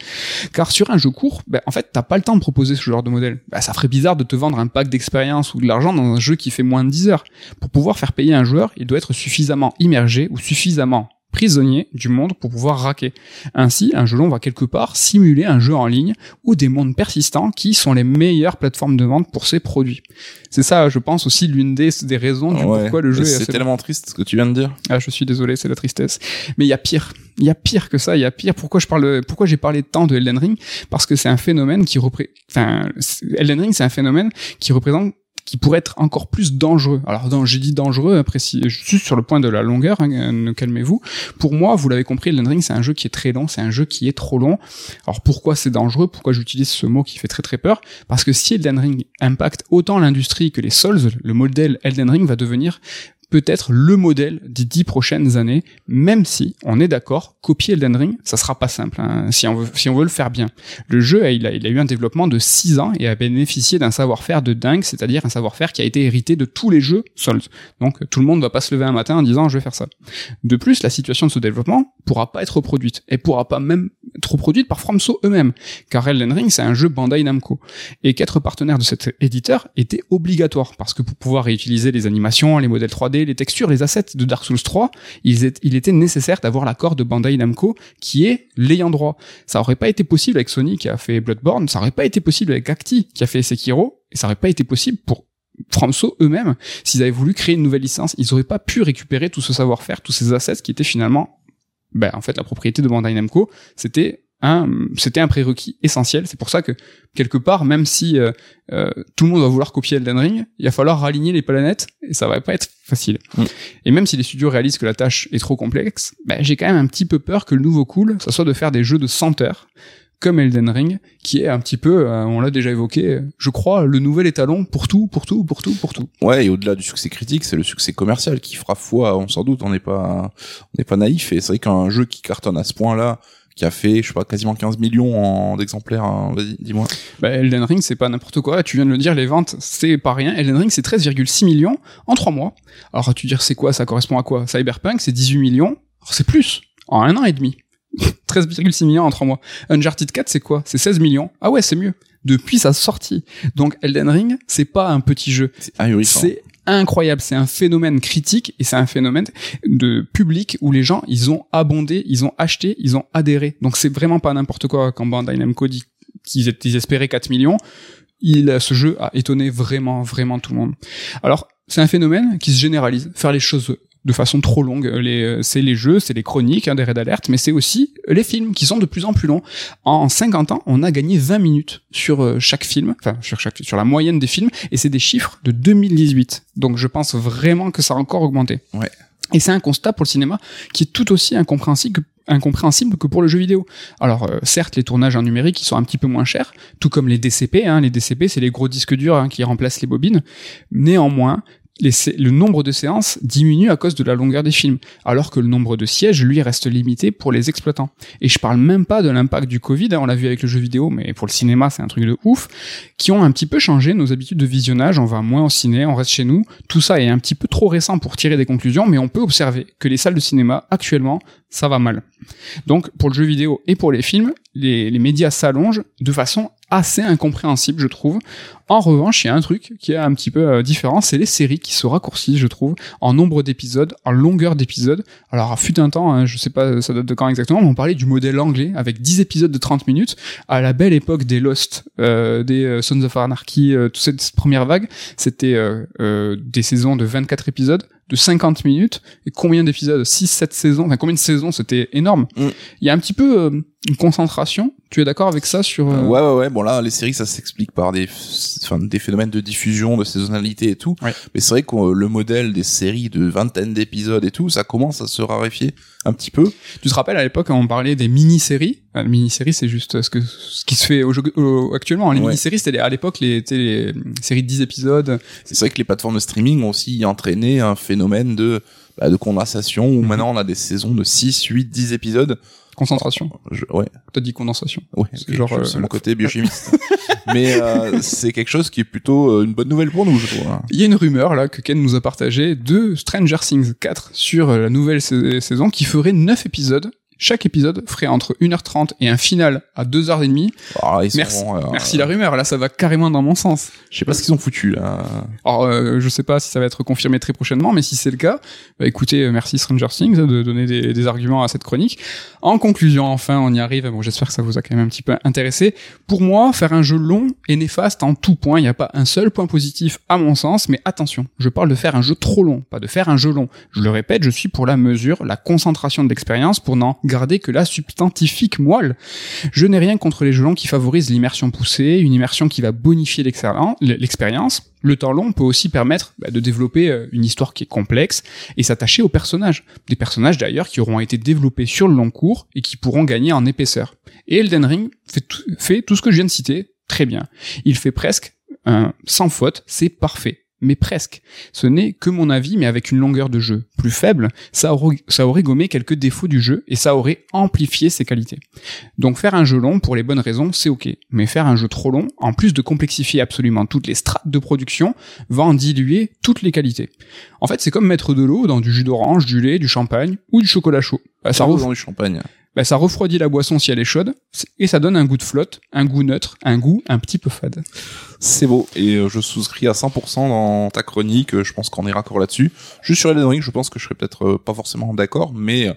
Car sur un jeu court, ben, en fait, t'as pas le temps de proposer ce genre de modèle. Ben, ça ferait bizarre de te vendre un pack d'expérience ou de l'argent dans un jeu qui fait moins de 10 heures. Pour pouvoir faire payer un joueur, il doit être suffisamment immergé ou suffisamment prisonnier du monde pour pouvoir raquer. Ainsi, un jeu long va quelque part simuler un jeu en ligne ou des mondes persistants qui sont les meilleures plateformes de vente pour ces produits. C'est ça, je pense aussi l'une des, des raisons du pourquoi le jeu est C'est tellement triste ce que tu viens de dire. Ah, je suis désolé, c'est la tristesse. Mais il y a pire. Il y a pire que ça, il y a pire. Pourquoi je parle, pourquoi j'ai parlé tant de Elden Ring? Parce que c'est un phénomène qui représente, enfin, Elden Ring, c'est un phénomène qui représente qui pourrait être encore plus dangereux. Alors j'ai dit dangereux, suis sur le point de la longueur, hein, calmez-vous. Pour moi, vous l'avez compris, Elden Ring c'est un jeu qui est très long, c'est un jeu qui est trop long. Alors pourquoi c'est dangereux? Pourquoi j'utilise ce mot qui fait très très peur? Parce que si Elden Ring impacte autant l'industrie que les Souls, le modèle Elden Ring va devenir peut-être le modèle des dix prochaines années, même si on est d'accord, copier Elden Ring, ça sera pas simple, hein, si, on veut, le faire bien. Le jeu, il a, eu un développement de 6 ans et a bénéficié d'un savoir-faire de dingue, c'est-à-dire un savoir-faire qui a été hérité de tous les jeux Souls. Donc tout le monde va pas se lever un matin en disant je vais faire ça. De plus, la situation de ce développement pourra pas être reproduite, et pourra pas même être reproduite par FromSo eux-mêmes, car Elden Ring c'est un jeu Bandai Namco, et qu'être partenaire de cet éditeur était obligatoire, parce que pour pouvoir réutiliser les animations, les modèles 3D, les textures, les assets de Dark Souls 3, il, était nécessaire d'avoir l'accord de Bandai Namco qui est l'ayant droit. Ça aurait pas été possible avec Sony qui a fait Bloodborne, ça aurait pas été possible avec Acti qui a fait Sekiro, et ça aurait pas été possible pour FromSo eux-mêmes, s'ils avaient voulu créer une nouvelle licence, ils auraient pas pu récupérer tout ce savoir-faire, tous ces assets qui étaient finalement, ben, en fait, la propriété de Bandai Namco, c'était c'était un prérequis essentiel. C'est pour ça que quelque part, même si euh, euh, tout le monde va vouloir copier Elden Ring, il va falloir aligner les planètes et ça va pas être facile. Mm. Et même si les studios réalisent que la tâche est trop complexe, ben, j'ai quand même un petit peu peur que le nouveau cool, ça soit de faire des jeux de 100 heures comme Elden Ring, qui est un petit peu, euh, on l'a déjà évoqué, je crois, le nouvel étalon pour tout, pour tout, pour tout, pour tout. Ouais, et au-delà du succès critique, c'est le succès commercial qui fera foi, on s'en doute, on n'est pas, on n'est pas naïf, et c'est vrai qu'un jeu qui cartonne à ce point-là, qui a fait, je sais pas, quasiment 15 millions d'exemplaires. Hein, vas-y, dis-moi. Bah, Elden Ring, c'est pas n'importe quoi. Tu viens de le dire, les ventes, c'est pas rien. Elden Ring, c'est 13,6 millions en 3 mois. Alors, tu dire, c'est quoi? Ça correspond à quoi? Cyberpunk, c'est 18 millions. Alors, c'est plus. En un an et demi. 13,6 millions en 3 mois. Uncharted 4, c'est quoi? C'est 16 millions. Ah ouais, c'est mieux. Depuis sa sortie. Donc, Elden Ring, c'est pas un petit jeu. C'est incroyable. C'est un phénomène critique et c'est un phénomène de public où les gens, ils ont abondé, ils ont acheté, ils ont adhéré. Donc c'est vraiment pas n'importe quoi quand Bandai Namco dit qu'ils espéraient 4 millions. Il, ce jeu a étonné vraiment, vraiment tout le monde. Alors, c'est un phénomène qui se généralise. Faire les choses de façon trop longue. Les, euh, c'est les jeux, c'est les chroniques hein, des Red Alert, mais c'est aussi les films qui sont de plus en plus longs. En 50 ans, on a gagné 20 minutes sur euh, chaque film, enfin sur chaque sur la moyenne des films, et c'est des chiffres de 2018. Donc je pense vraiment que ça a encore augmenté. Ouais. Et c'est un constat pour le cinéma qui est tout aussi incompréhensible que incompréhensible que pour le jeu vidéo. Alors euh, certes, les tournages en numérique ils sont un petit peu moins chers, tout comme les DCP. Hein, les DCP, c'est les gros disques durs hein, qui remplacent les bobines. Néanmoins, le nombre de séances diminue à cause de la longueur des films, alors que le nombre de sièges, lui, reste limité pour les exploitants. Et je parle même pas de l'impact du Covid, hein, on l'a vu avec le jeu vidéo, mais pour le cinéma, c'est un truc de ouf, qui ont un petit peu changé nos habitudes de visionnage, on va moins au ciné, on reste chez nous, tout ça est un petit peu trop récent pour tirer des conclusions, mais on peut observer que les salles de cinéma, actuellement, ça va mal. Donc, pour le jeu vidéo et pour les films, les, médias s'allongent de façon assez incompréhensible, je trouve. En revanche, il y a un truc qui est un petit peu euh, différent, c'est les séries qui se raccourcissent, je trouve, en nombre d'épisodes, en longueur d'épisodes. Alors, fut un temps, hein, je sais pas, ça date de quand exactement, mais on parlait du modèle anglais avec 10 épisodes de 30 minutes. À la belle époque des Lost, euh, des euh, Sons of Anarchy, toute cette première vague, c'était des saisons de 24 épisodes de 50 minutes. Et combien d'épisodes? 6, 7 saisons, enfin combien de saisons, c'était énorme. Mm. Il y a un petit peu euh, une concentration. Tu es d'accord avec ça sur... euh, Ouais, ouais, ouais. Bon, là, les séries, ça s'explique par des, enfin, des phénomènes de diffusion, de saisonnalité et tout. Ouais. Mais c'est vrai que euh, le modèle des séries de vingtaine d'épisodes et tout, ça commence à se raréfier un petit peu. Tu te rappelles à l'époque on parlait des mini-séries Les mini-séries, c'est juste ce, que, ce qui se fait au au- actuellement. Les Ouais. mini-séries, c'était les- à l'époque les, les séries de 10 épisodes. C'est vrai que les plateformes de streaming ont aussi entraîné un phénomène de, bah, de condensation où maintenant on a des saisons de 6, 8, 10 épisodes. Concentration. Je- ouais, T'as dit condensation. ouais. C'est genre, euh, mon côté biochimiste. Mais euh, c'est quelque chose qui est plutôt euh, une bonne nouvelle pour nous, je trouve. hein. Il y a une rumeur là que Ken nous a partagé de Stranger Things 4 sur euh, la nouvelle sa- saison qui ferait 9 épisodes. Chaque épisode ferait entre 1h30 et un final à 2h30. Alors, ils Merci. seront, euh, Merci la rumeur, là ça va carrément dans mon sens. Je sais pas ce qu'ils ont foutu là. Alors euh, je sais pas si ça va être confirmé très prochainement, mais si c'est le cas, bah, écoutez, euh, merci Stranger Things de donner des, des arguments à cette chronique. En conclusion, enfin, on y arrive. Bon, j'espère que ça vous a quand même un petit peu intéressé. Pour moi, faire un jeu long est néfaste en tout point. Il n'y a pas un seul point positif à mon sens, mais attention, je parle de faire un jeu trop long, pas de faire un jeu long. Je le répète, je suis pour la mesure, la concentration de l'expérience pour n'en garder que la substantifique moelle. Je n'ai rien contre les jeux qui favorisent l'immersion poussée, une immersion qui va bonifier l'expérience. Le temps long peut aussi permettre bah, de développer euh, une histoire qui est complexe et s'attacher aux personnages. Des personnages d'ailleurs qui auront été développés sur le long cours et qui pourront gagner en épaisseur. Et Elden Ring fait tout, ce que je viens de citer très bien. Il fait presque sans faute, c'est parfait. Mais presque. Ce n'est que mon avis, mais avec une longueur de jeu plus faible, ça aurait, ça aurait gommé quelques défauts du jeu et ça aurait amplifié ses qualités. Donc faire un jeu long pour les bonnes raisons, c'est ok. Mais faire un jeu trop long, en plus de complexifier absolument toutes les strates de production, va en diluer toutes les qualités. En fait, c'est comme mettre de l'eau dans du jus d'orange, du lait, du champagne ou du chocolat chaud. Bah, ça, dans du champagne. Bah, ça refroidit la boisson si elle est chaude et ça donne un goût de flotte, un goût neutre, un goût un petit peu fade. C'est beau. Et euh, je souscris à 100% dans ta chronique. euh, Je pense qu'on est raccord là-dessus. Juste sur Elden Ring, je pense que je serais peut-être euh, pas forcément d'accord, mais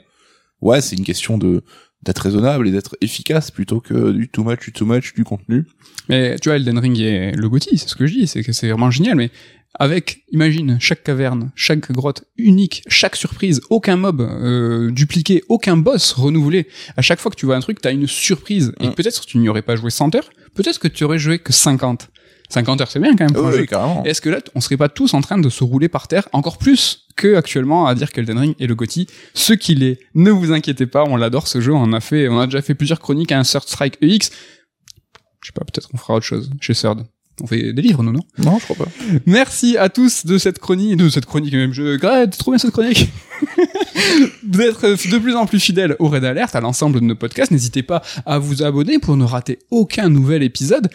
ouais, c'est une question de d'être raisonnable et d'être efficace plutôt que du too much, du too much, du contenu. Mais tu vois, Elden Ring est le Gotti, c'est ce que je dis, c'est que c'est vraiment génial, mais avec, imagine, chaque caverne, chaque grotte unique, chaque surprise, aucun mob euh, dupliqué, aucun boss renouvelé. À chaque fois que tu vois un truc, t'as une surprise. Et peut-être que tu n'y aurais pas joué 100 heures, peut-être que tu aurais joué que 50. 50 heures, c'est bien quand même pour un jeu. oui, carrément. Est-ce que là, on serait pas tous en train de se rouler par terre encore plus que actuellement à dire qu'Elden Ring est le Gotti Ce qu'il est. Ne vous inquiétez pas, on l'adore ce jeu. On a fait, on a déjà fait plusieurs chroniques à un Third Strike EX. Je sais pas, peut-être qu'on fera autre chose chez Third. On fait des livres, nous, non? Non, je crois pas. Merci à tous de cette chronique, de cette chronique même. Je, grave, trop bien cette chronique? D'être de plus en plus fidèle au Red Alert, à l'ensemble de nos podcasts. N'hésitez pas à vous abonner pour ne rater aucun nouvel épisode.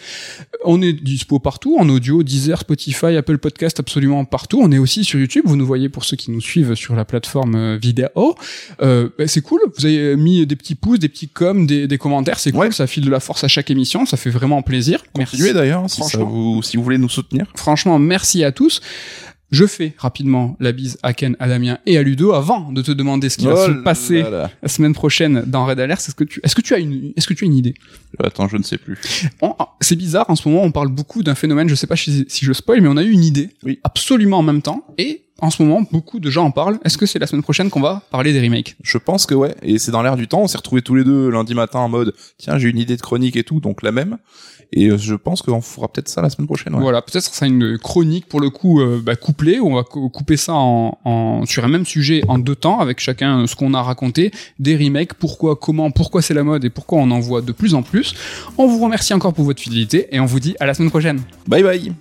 On est dispo partout, en audio, Deezer, Spotify, Apple Podcast, absolument partout. On est aussi sur YouTube. Vous nous voyez pour ceux qui nous suivent sur la plateforme euh, vidéo. Euh, bah, c'est cool. Vous avez mis des petits pouces, des petits coms, des, des commentaires. C'est cool. Ouais. Ça file de la force à chaque émission. Ça fait vraiment plaisir. Continuez d'ailleurs, si, ça Franchement. vous, si vous voulez nous soutenir. Franchement, merci à tous. Je fais rapidement la bise à Ken, à Damien et à Ludo avant de te demander ce qui va Oh se passer là. la semaine prochaine dans Red Alert. Est-ce que tu, est-ce que tu as une, est-ce que tu as une idée? Attends, je ne sais plus. C'est bizarre, en ce moment, on parle beaucoup d'un phénomène, je sais pas si, si je spoil, mais on a eu une idée. Oui. Absolument en même temps. Et en ce moment, beaucoup de gens en parlent. Est-ce que c'est la semaine prochaine qu'on va parler des remakes? Je pense que ouais, et c'est dans l'air du temps. On s'est retrouvés tous les deux lundi matin en mode tiens j'ai une idée de chronique et tout, donc la même. Et euh, je pense qu'on fera peut-être ça la semaine prochaine. Ouais. Voilà, peut-être ça une chronique pour le coup euh, bah, couplée, où on va cou- couper ça en, en- sur un même sujet en deux temps, avec chacun euh, ce qu'on a raconté, des remakes, pourquoi, comment, pourquoi c'est la mode et pourquoi on en voit de plus en plus. On vous remercie encore pour votre fidélité et on vous dit à la semaine prochaine. Bye bye.